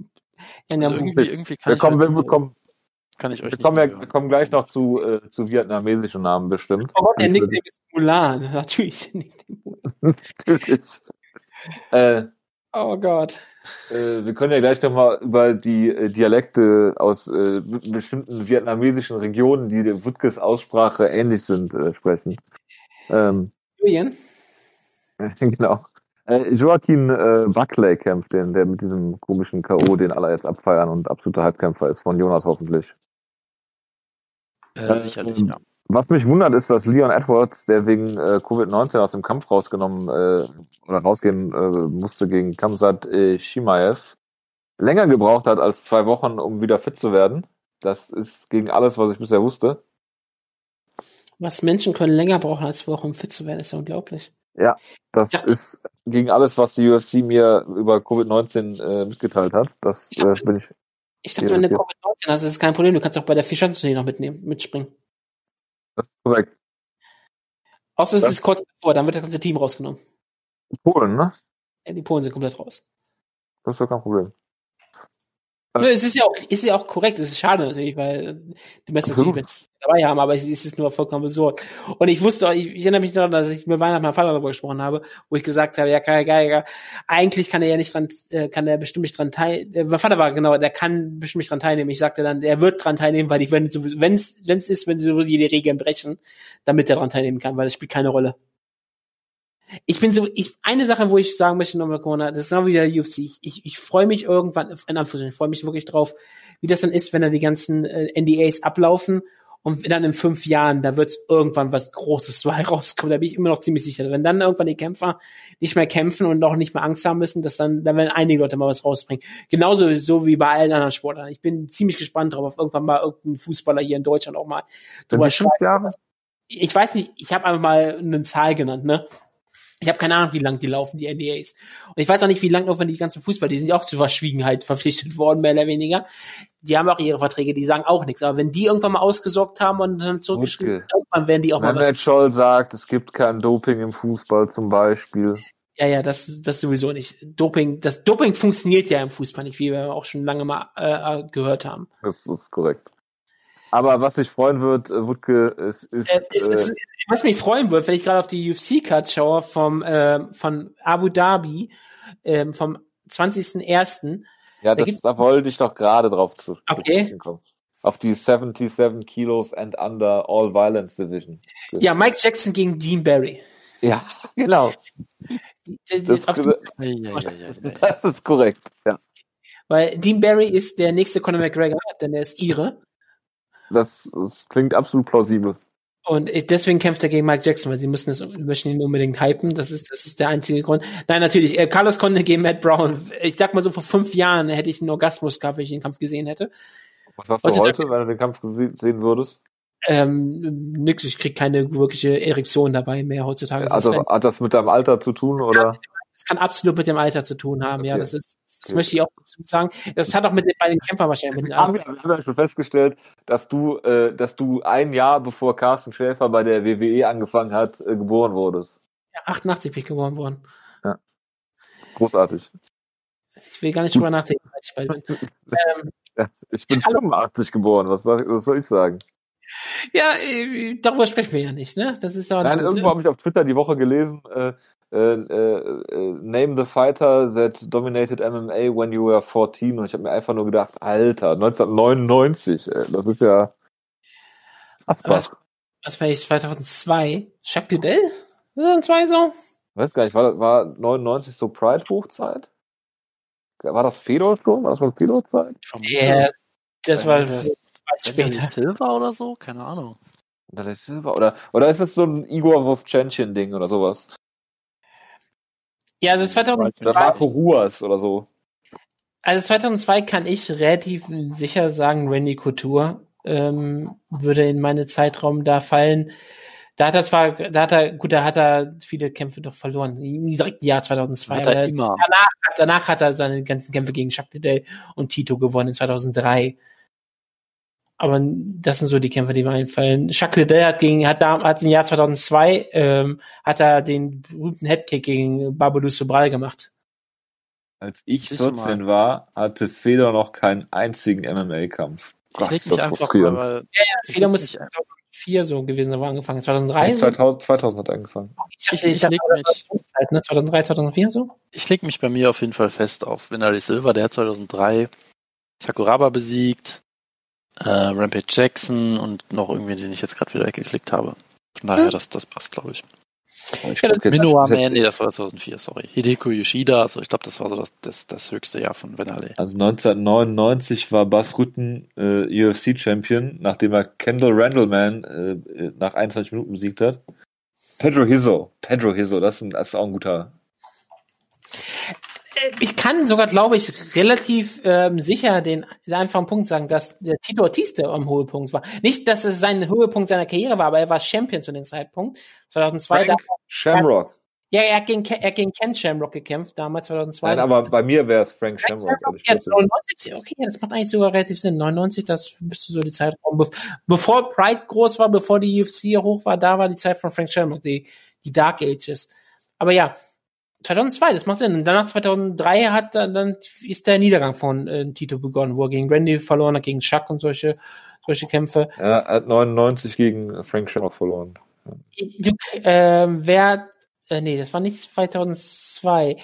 Speaker 1: Jan also irgendwie, irgendwie kann wir kommen, wir bekommen.
Speaker 3: Kann ich euch
Speaker 1: wir kommen, ja, wir kommen gleich noch zu, äh, zu vietnamesischen Namen bestimmt.
Speaker 2: Oh Gott, der Nickname ist Mulan. Natürlich ist der Nickname Natürlich.
Speaker 1: äh,
Speaker 2: oh Gott.
Speaker 1: Äh, wir können ja gleich nochmal über die äh, Dialekte aus äh, bestimmten vietnamesischen Regionen, die der Wutkes Aussprache ähnlich sind, äh, sprechen. Ähm,
Speaker 2: Julian?
Speaker 1: genau. Äh, Joaquin äh, Buckley kämpft den, der mit diesem komischen K.O., den alle jetzt abfeiern und absoluter Halbkämpfer ist, von Jonas hoffentlich.
Speaker 3: Äh, sicherlich, ja.
Speaker 1: Was mich wundert, ist, dass Leon Edwards, der wegen äh, Covid-19 aus dem Kampf rausgenommen äh, oder rausgehen äh, musste gegen Kamsat äh, Shimaev, länger gebraucht hat als zwei Wochen, um wieder fit zu werden. Das ist gegen alles, was ich bisher wusste.
Speaker 2: Was Menschen können länger brauchen als zwei Wochen, um fit zu werden, ist ja unglaublich.
Speaker 1: Ja, das dachte, ist gegen alles, was die UFC mir über Covid-19 äh, mitgeteilt hat. Das
Speaker 2: ich dachte,
Speaker 1: äh, bin ich.
Speaker 2: Ich dachte, wenn du Covid-19 hast, ist es kein Problem. Du kannst auch bei der Vierschanzentournee noch mitnehmen, mitspringen.
Speaker 1: Das ist korrekt.
Speaker 2: Außer es das ist kurz davor, dann wird das ganze Team rausgenommen.
Speaker 1: Polen, ne?
Speaker 2: Ja, die Polen sind komplett raus.
Speaker 1: Das ist doch kein Problem.
Speaker 2: Nö, es ist ja auch, ist ja auch korrekt. Es ist schade natürlich, weil die Messer natürlich dabei haben, aber es ist nur vollkommen absurd. Und ich wusste, ich, ich erinnere mich daran, dass ich mit Weihnachten meinem Vater darüber gesprochen habe, wo ich gesagt habe, ja, geil, geil, geil. eigentlich kann er ja nicht dran, äh, kann er bestimmt nicht dran teilnehmen. Äh, mein Vater war genau, der kann bestimmt nicht dran teilnehmen. Ich sagte dann, er wird dran teilnehmen, weil ich, wenn es wenn es ist, wenn sie sowieso jede Regeln brechen, damit er dran teilnehmen kann, weil es spielt keine Rolle. Ich bin so, ich, eine Sache, wo ich sagen möchte nochmal, Corona, das ist genau wie der UFC. Ich, ich, ich freue mich irgendwann, in Anführungszeichen, ich freue mich wirklich drauf, wie das dann ist, wenn dann die ganzen äh, NDAs ablaufen und dann in fünf Jahren, da wird irgendwann was Großes rauskommen. Da bin ich immer noch ziemlich sicher. Wenn dann irgendwann die Kämpfer nicht mehr kämpfen und auch nicht mehr Angst haben müssen, dass dann, dann werden einige Leute mal was rausbringen. Genauso so wie bei allen anderen Sportlern. Ich bin ziemlich gespannt drauf, auf irgendwann mal irgendeinen Fußballer hier in Deutschland auch mal
Speaker 1: drüber Jahre?
Speaker 2: Ich weiß nicht, ich habe einfach mal eine Zahl genannt, ne? Ich habe keine Ahnung, wie lang die laufen, die NDAs. Und ich weiß auch nicht, wie lang laufen die ganzen Fußball, die sind ja auch zur Verschwiegenheit verpflichtet worden, mehr oder weniger. Die haben auch ihre Verträge, die sagen auch nichts. Aber wenn die irgendwann mal ausgesorgt haben und dann zurückgeschrieben, irgendwann werden die auch
Speaker 1: wenn mal. Wenn Scholl sagt, es gibt kein Doping im Fußball zum Beispiel.
Speaker 2: Ja, ja, das, das sowieso nicht. Doping, das Doping funktioniert ja im Fußball nicht, wie wir auch schon lange mal äh, gehört haben.
Speaker 1: Das ist korrekt. Aber was mich freuen wird, äh, Wutke, ist, ist, äh, ist, ist,
Speaker 2: äh, was mich freuen wird, wenn ich gerade auf die UFC-Card schaue vom äh, von Abu Dhabi äh, vom 20.01.
Speaker 1: Ja, da, das, da wollte ich doch gerade drauf zu.
Speaker 2: Okay.
Speaker 1: Auf die 77 Kilos and Under All Violence Division.
Speaker 2: Ja, Mike Jackson gegen Dean Barry.
Speaker 1: Ja, genau. Das, das, das ist korrekt. Ja.
Speaker 2: Weil Dean Barry ist der nächste Conor McGregor, denn er ist ihre.
Speaker 1: Das, das klingt absolut plausibel.
Speaker 2: Und deswegen kämpft er gegen Mike Jackson, weil sie müssen es, möchten ihn unbedingt hypen. Das ist, das ist der einzige Grund. Nein, natürlich, äh, Carlos konnte gegen Matt Brown. Ich sag mal so, vor fünf Jahren hätte ich einen Orgasmus gehabt, wenn ich den Kampf gesehen hätte.
Speaker 1: Was hast du heute, heute wenn du den Kampf sehen würdest?
Speaker 2: Ähm, nix, ich krieg keine wirkliche Erektion dabei mehr heutzutage.
Speaker 1: Also hat das mit deinem Alter zu tun, oder?
Speaker 2: Das kann absolut mit dem Alter zu tun haben, okay. ja. Das ist, das okay. möchte ich auch dazu sagen. Das hat auch mit bei den Kämpfern wahrscheinlich mit
Speaker 1: den haben wir, wir haben ja schon festgestellt, dass du, äh, dass du ein Jahr bevor Carsten Schäfer bei der WWE angefangen hat, äh, geboren wurdest.
Speaker 2: Ja, 88 bin ich geboren worden.
Speaker 1: Ja. Großartig.
Speaker 2: Ich will gar nicht drüber nachdenken, weil ich bald bin.
Speaker 1: ähm, ja, ich bin 85 geboren, was soll, was soll ich sagen?
Speaker 2: Ja, äh, darüber sprechen wir ja nicht, ne? Das ist ja
Speaker 1: Nein, irgendwo habe ich auf Twitter die Woche gelesen, äh, äh, äh, name the fighter that dominated MMA when you were 14 und ich habe mir einfach nur gedacht, Alter, 1999, ey, das ist ja
Speaker 2: was, was war ich 2002? Jacques Dudell? 2002 so?
Speaker 1: Weiß gar nicht, war, war 99 so Pride Hochzeit? War das Fedor schon? War das mal Fedor Zeit?
Speaker 2: Ja, das war
Speaker 3: später. Silver oder so? Keine Ahnung.
Speaker 1: Oder ist das so ein Igor Vovchanchen Ding oder sowas?
Speaker 2: Ja, also 2002.
Speaker 1: Marco Ruas oder so.
Speaker 2: Also 2002 kann ich relativ sicher sagen, Randy Couture ähm, würde in meine Zeitraum da fallen. Da hat er zwar, da hat er, gut, da hat er viele Kämpfe doch verloren, im direkten Jahr 2002.
Speaker 3: Hat er immer.
Speaker 2: Danach, danach hat er seine ganzen Kämpfe gegen Jacques Liddell und Tito gewonnen in 2003. Aber das sind so die Kämpfe, die mir einfallen. Jacques Liddell hat gegen, hat, da, hat im Jahr 2002, ähm, hat er den berühmten Headkick gegen Babylou Sobral gemacht.
Speaker 1: Als ich 14 war, hatte Fedor noch keinen einzigen MMA-Kampf.
Speaker 3: Gott, ich mich einfach mal,
Speaker 2: ja, ja, Fehler muss vier so gewesen, da war angefangen. 2003?
Speaker 1: 2000, 2000 hat angefangen.
Speaker 3: Ich, ich, ich, leg mich,
Speaker 2: Zeit, ne? 2003, 2004 so?
Speaker 3: Ich leg mich bei mir auf jeden Fall fest auf Vinali Silva, der hat 2003 Sakuraba besiegt, äh, Rampage Jackson und noch irgendwie, den ich jetzt gerade wieder weggeklickt habe. Von daher, hm. das, das passt, glaube ich. Ich ja, Minoa Man, nee, das war 2004, sorry. Hideko Yoshida, also ich glaube, das war so das, das, das höchste Jahr von Benale.
Speaker 1: Also 1999 war Bas Rutten äh, UFC-Champion, nachdem er Kendall Randleman äh, nach 21 Minuten besiegt hat. Pedro Hizzo, Pedro Hizzo, das ist, ein, das ist auch ein guter
Speaker 2: ich kann sogar, glaube ich, relativ ähm, sicher den, den einfachen Punkt sagen, dass der Tito Ortiz der am Höhepunkt war. Nicht, dass es sein Höhepunkt seiner Karriere war, aber er war Champion zu dem Zeitpunkt. 2002.
Speaker 1: Frank da, Shamrock.
Speaker 2: Ja, er hat gegen, er hat gegen Ken Shamrock gekämpft, damals 2002. Nein,
Speaker 1: aber bei mir wäre es Frank, Frank Shamrock.
Speaker 2: Shamrock ja, 99, okay, das macht eigentlich sogar relativ Sinn. 99, das müsste so die Zeit. Bevor Pride groß war, bevor die UFC hoch war, da war die Zeit von Frank Shamrock, die, die Dark Ages. Aber ja, 2002, das macht Sinn. Und danach 2003 hat dann ist der Niedergang von äh, Tito begonnen, wo er gegen Randy verloren hat, gegen Chuck und solche solche Kämpfe.
Speaker 1: Ja, er hat 99 gegen Frank Shamrock verloren.
Speaker 2: Du, äh, wer, äh, nee, das war nicht 2002.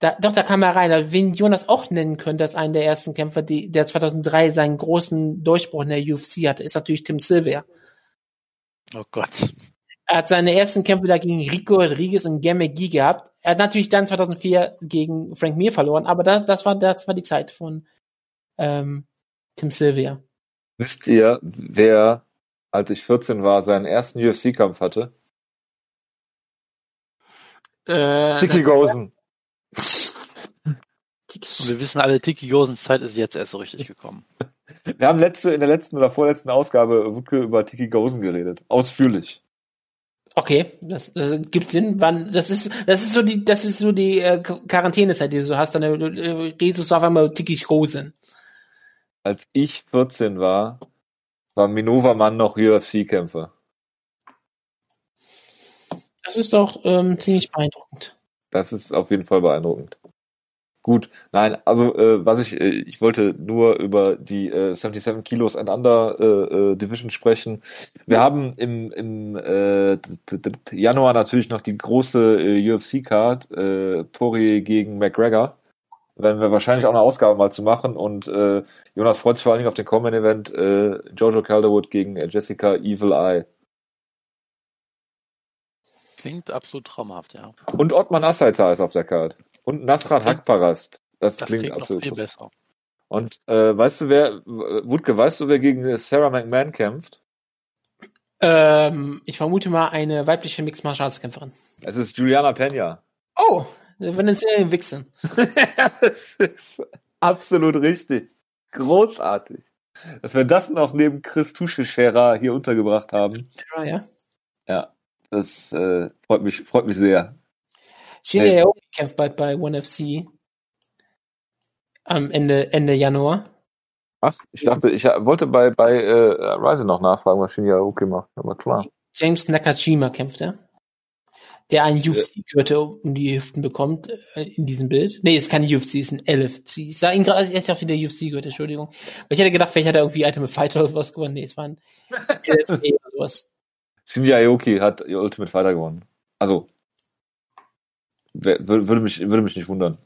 Speaker 2: Da, doch, da kam er rein. Wen Jonas auch nennen könnte als einen der ersten Kämpfer, die, der 2003 seinen großen Durchbruch in der UFC hatte, ist natürlich Tim Silver.
Speaker 3: Oh Gott.
Speaker 2: Er hat seine ersten Kämpfe da gegen Rico Rodriguez und Gemegi gehabt. Er hat natürlich dann 2004 gegen Frank Mir verloren, aber das, das, war, das war die Zeit von ähm, Tim Sylvia.
Speaker 1: Wisst ihr, wer, als ich 14 war, seinen ersten UFC-Kampf hatte?
Speaker 3: Äh, Tiki Gosen. Und wir wissen alle, Tiki Gosens Zeit ist jetzt erst so richtig gekommen.
Speaker 1: Wir haben letzte, in der letzten oder vorletzten Ausgabe über Tiki Gosen geredet. Ausführlich.
Speaker 2: Okay, das, das gibt Sinn. Wann, das ist, das ist so die, das ist so die äh, Quarantänezeit, die du so hast. Dann äh, redest du auf einmal tickig Rosen.
Speaker 1: Als ich 14 war, war Minova Mann noch UFC-Kämpfer.
Speaker 2: Das ist doch ähm, ziemlich beeindruckend.
Speaker 1: Das ist auf jeden Fall beeindruckend. Gut, nein, also äh, was ich, äh, ich wollte nur über die äh, 77 Kilos and Under äh, äh, Division sprechen. Wir haben im, im äh, Januar natürlich noch die große äh, UFC-Card, äh, Poirier gegen McGregor. Werden wir wahrscheinlich auch eine Ausgabe mal zu machen und äh, Jonas freut sich vor allen Dingen auf den Common Event äh, Jojo Calderwood gegen Jessica Evil Eye.
Speaker 3: Klingt absolut traumhaft, ja.
Speaker 1: Und Ottman Assaita ist auf der Card. Und Nasrat Hakparast.
Speaker 3: Das, das klingt, klingt absolut viel besser.
Speaker 1: Und äh, weißt du, wer, Wutke, weißt du, wer gegen Sarah McMahon kämpft?
Speaker 2: Ähm, ich vermute mal eine weibliche Mixed Martial Arts Kämpferin.
Speaker 1: Es ist Juliana Pena.
Speaker 2: Oh, wenn es ja Wichsen.
Speaker 1: absolut richtig. Großartig. Dass wir das noch neben Chris Tuschescherer hier untergebracht haben.
Speaker 2: Ja, ja.
Speaker 1: Ja, das äh, freut mich, freut mich sehr.
Speaker 2: Shinya hey. Aoki kämpft bald bei One FC am Ende, Ende Januar.
Speaker 1: Ach, ich dachte, ich wollte bei, bei äh, Rise noch nachfragen, was Shinya Aoki macht, aber klar.
Speaker 2: James Nakashima kämpft er. Der einen UFC-Gürtel um die Hüften bekommt, äh, in diesem Bild. Nee, es ist kein UFC, es ist ein LFC. Ich sah ihn gerade, ich dachte wieder UFC-Gürtel, Entschuldigung. Weil ich hätte gedacht, vielleicht hat er irgendwie Ultimate Fighter oder sowas gewonnen. Nee, es war ein LFC
Speaker 1: oder sowas. Shinya Aoki hat Ultimate Fighter gewonnen. Also, würde mich, würde mich nicht wundern.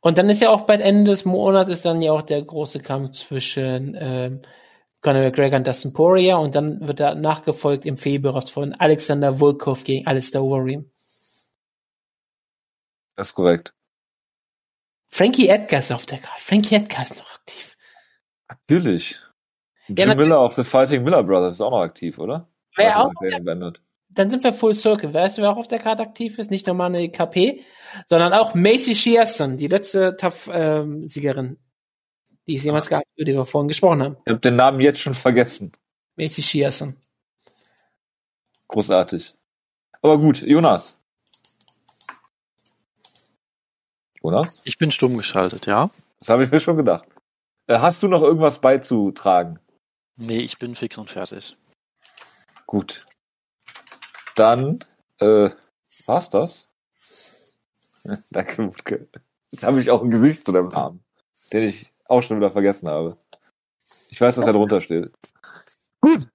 Speaker 2: Und dann ist ja auch bald Ende des Monats ist dann ja auch der große Kampf zwischen ähm, Conor McGregor und Dustin Poirier und dann wird er nachgefolgt im Februar von Alexander Volkov gegen Alistair Overeem.
Speaker 1: Das ist korrekt.
Speaker 2: Frankie Edgar ist auf der Karte. Frankie Edgar ist noch aktiv.
Speaker 1: Natürlich. Jim ja, Miller of the Fighting Miller Brothers ist auch noch aktiv, oder?
Speaker 2: Wer auch? Dann sind wir Full Circle. Weißt du, wer auch auf der Karte aktiv ist? Nicht nur mal eine KP, sondern auch Macy Shearson, die letzte TAF-Siegerin, die es jemals gab, über die wir vorhin gesprochen haben.
Speaker 1: Ich habe den Namen jetzt schon vergessen.
Speaker 2: Macy Shearson.
Speaker 1: Großartig. Aber gut, Jonas.
Speaker 3: Jonas? Ich bin stumm geschaltet, ja.
Speaker 1: Das habe ich mir schon gedacht. Äh, hast du noch irgendwas beizutragen?
Speaker 3: Nee, ich bin fix und fertig.
Speaker 1: Gut dann äh, war's das. Danke, Mutke. Jetzt habe ich auch ein Gesicht zu deinem Namen, den ich auch schon wieder vergessen habe. Ich weiß, dass er drunter steht. Gut.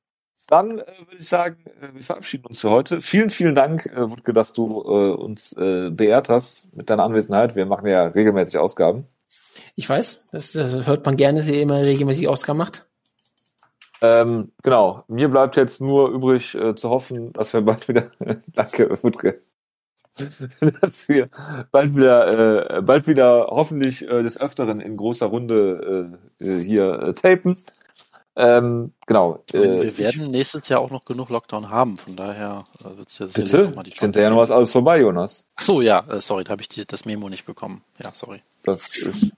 Speaker 1: Dann äh, würde ich sagen, äh, wir verabschieden uns für heute. Vielen, vielen Dank, äh, Wutke, dass du äh, uns äh, beehrt hast mit deiner Anwesenheit. Wir machen ja regelmäßig Ausgaben.
Speaker 2: Ich weiß, das, das hört man gerne, dass ihr immer regelmäßig Ausgaben macht.
Speaker 1: Ähm, genau, mir bleibt jetzt nur übrig äh, zu hoffen, dass wir bald wieder, danke, Wutke, dass wir bald wieder, äh, bald wieder hoffentlich äh, des Öfteren in großer Runde äh, äh hier äh, tapen. Ähm, genau.
Speaker 3: Äh, wir werden nächstes Jahr auch noch genug Lockdown haben, von daher äh, wird es
Speaker 1: ja Bitte? Noch mal die Sind ja noch was alles vorbei, Jonas?
Speaker 3: Ach so, ja, äh, sorry, da habe ich die, das Memo nicht bekommen. Ja, sorry.
Speaker 1: Das ist,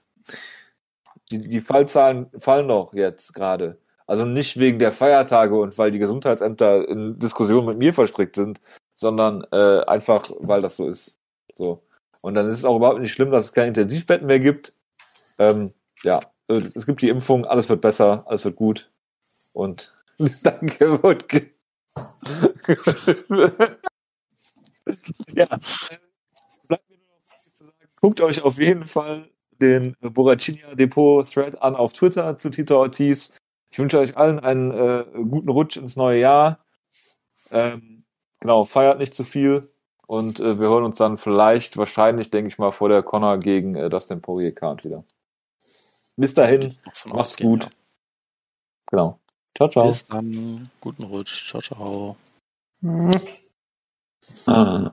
Speaker 1: die, die Fallzahlen fallen noch jetzt gerade. Also nicht wegen der Feiertage und weil die Gesundheitsämter in Diskussionen mit mir verstrickt sind, sondern äh, einfach, weil das so ist. So. Und dann ist es auch überhaupt nicht schlimm, dass es keine Intensivbetten mehr gibt. Ähm, ja, äh, es gibt die Impfung, alles wird besser, alles wird gut. Und danke, Wutke. ja, bleibt mir nur noch zu sagen, guckt euch auf jeden Fall den Boracinia Depot Thread an auf Twitter zu Tito Ortiz. Ich wünsche euch allen einen äh, guten Rutsch ins neue Jahr. Ähm, genau, feiert nicht zu viel und äh, wir hören uns dann vielleicht, wahrscheinlich, denke ich mal, vor der Connor gegen äh, Dustin Poirier Card wieder. Bis dahin, macht's gut. Ja. Genau.
Speaker 3: Ciao, ciao. Bis dann. Guten Rutsch. Ciao, ciao.
Speaker 1: Ah.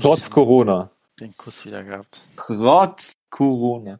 Speaker 1: Trotz Corona.
Speaker 3: Den Kuss wieder gehabt.
Speaker 1: Trotz Corona.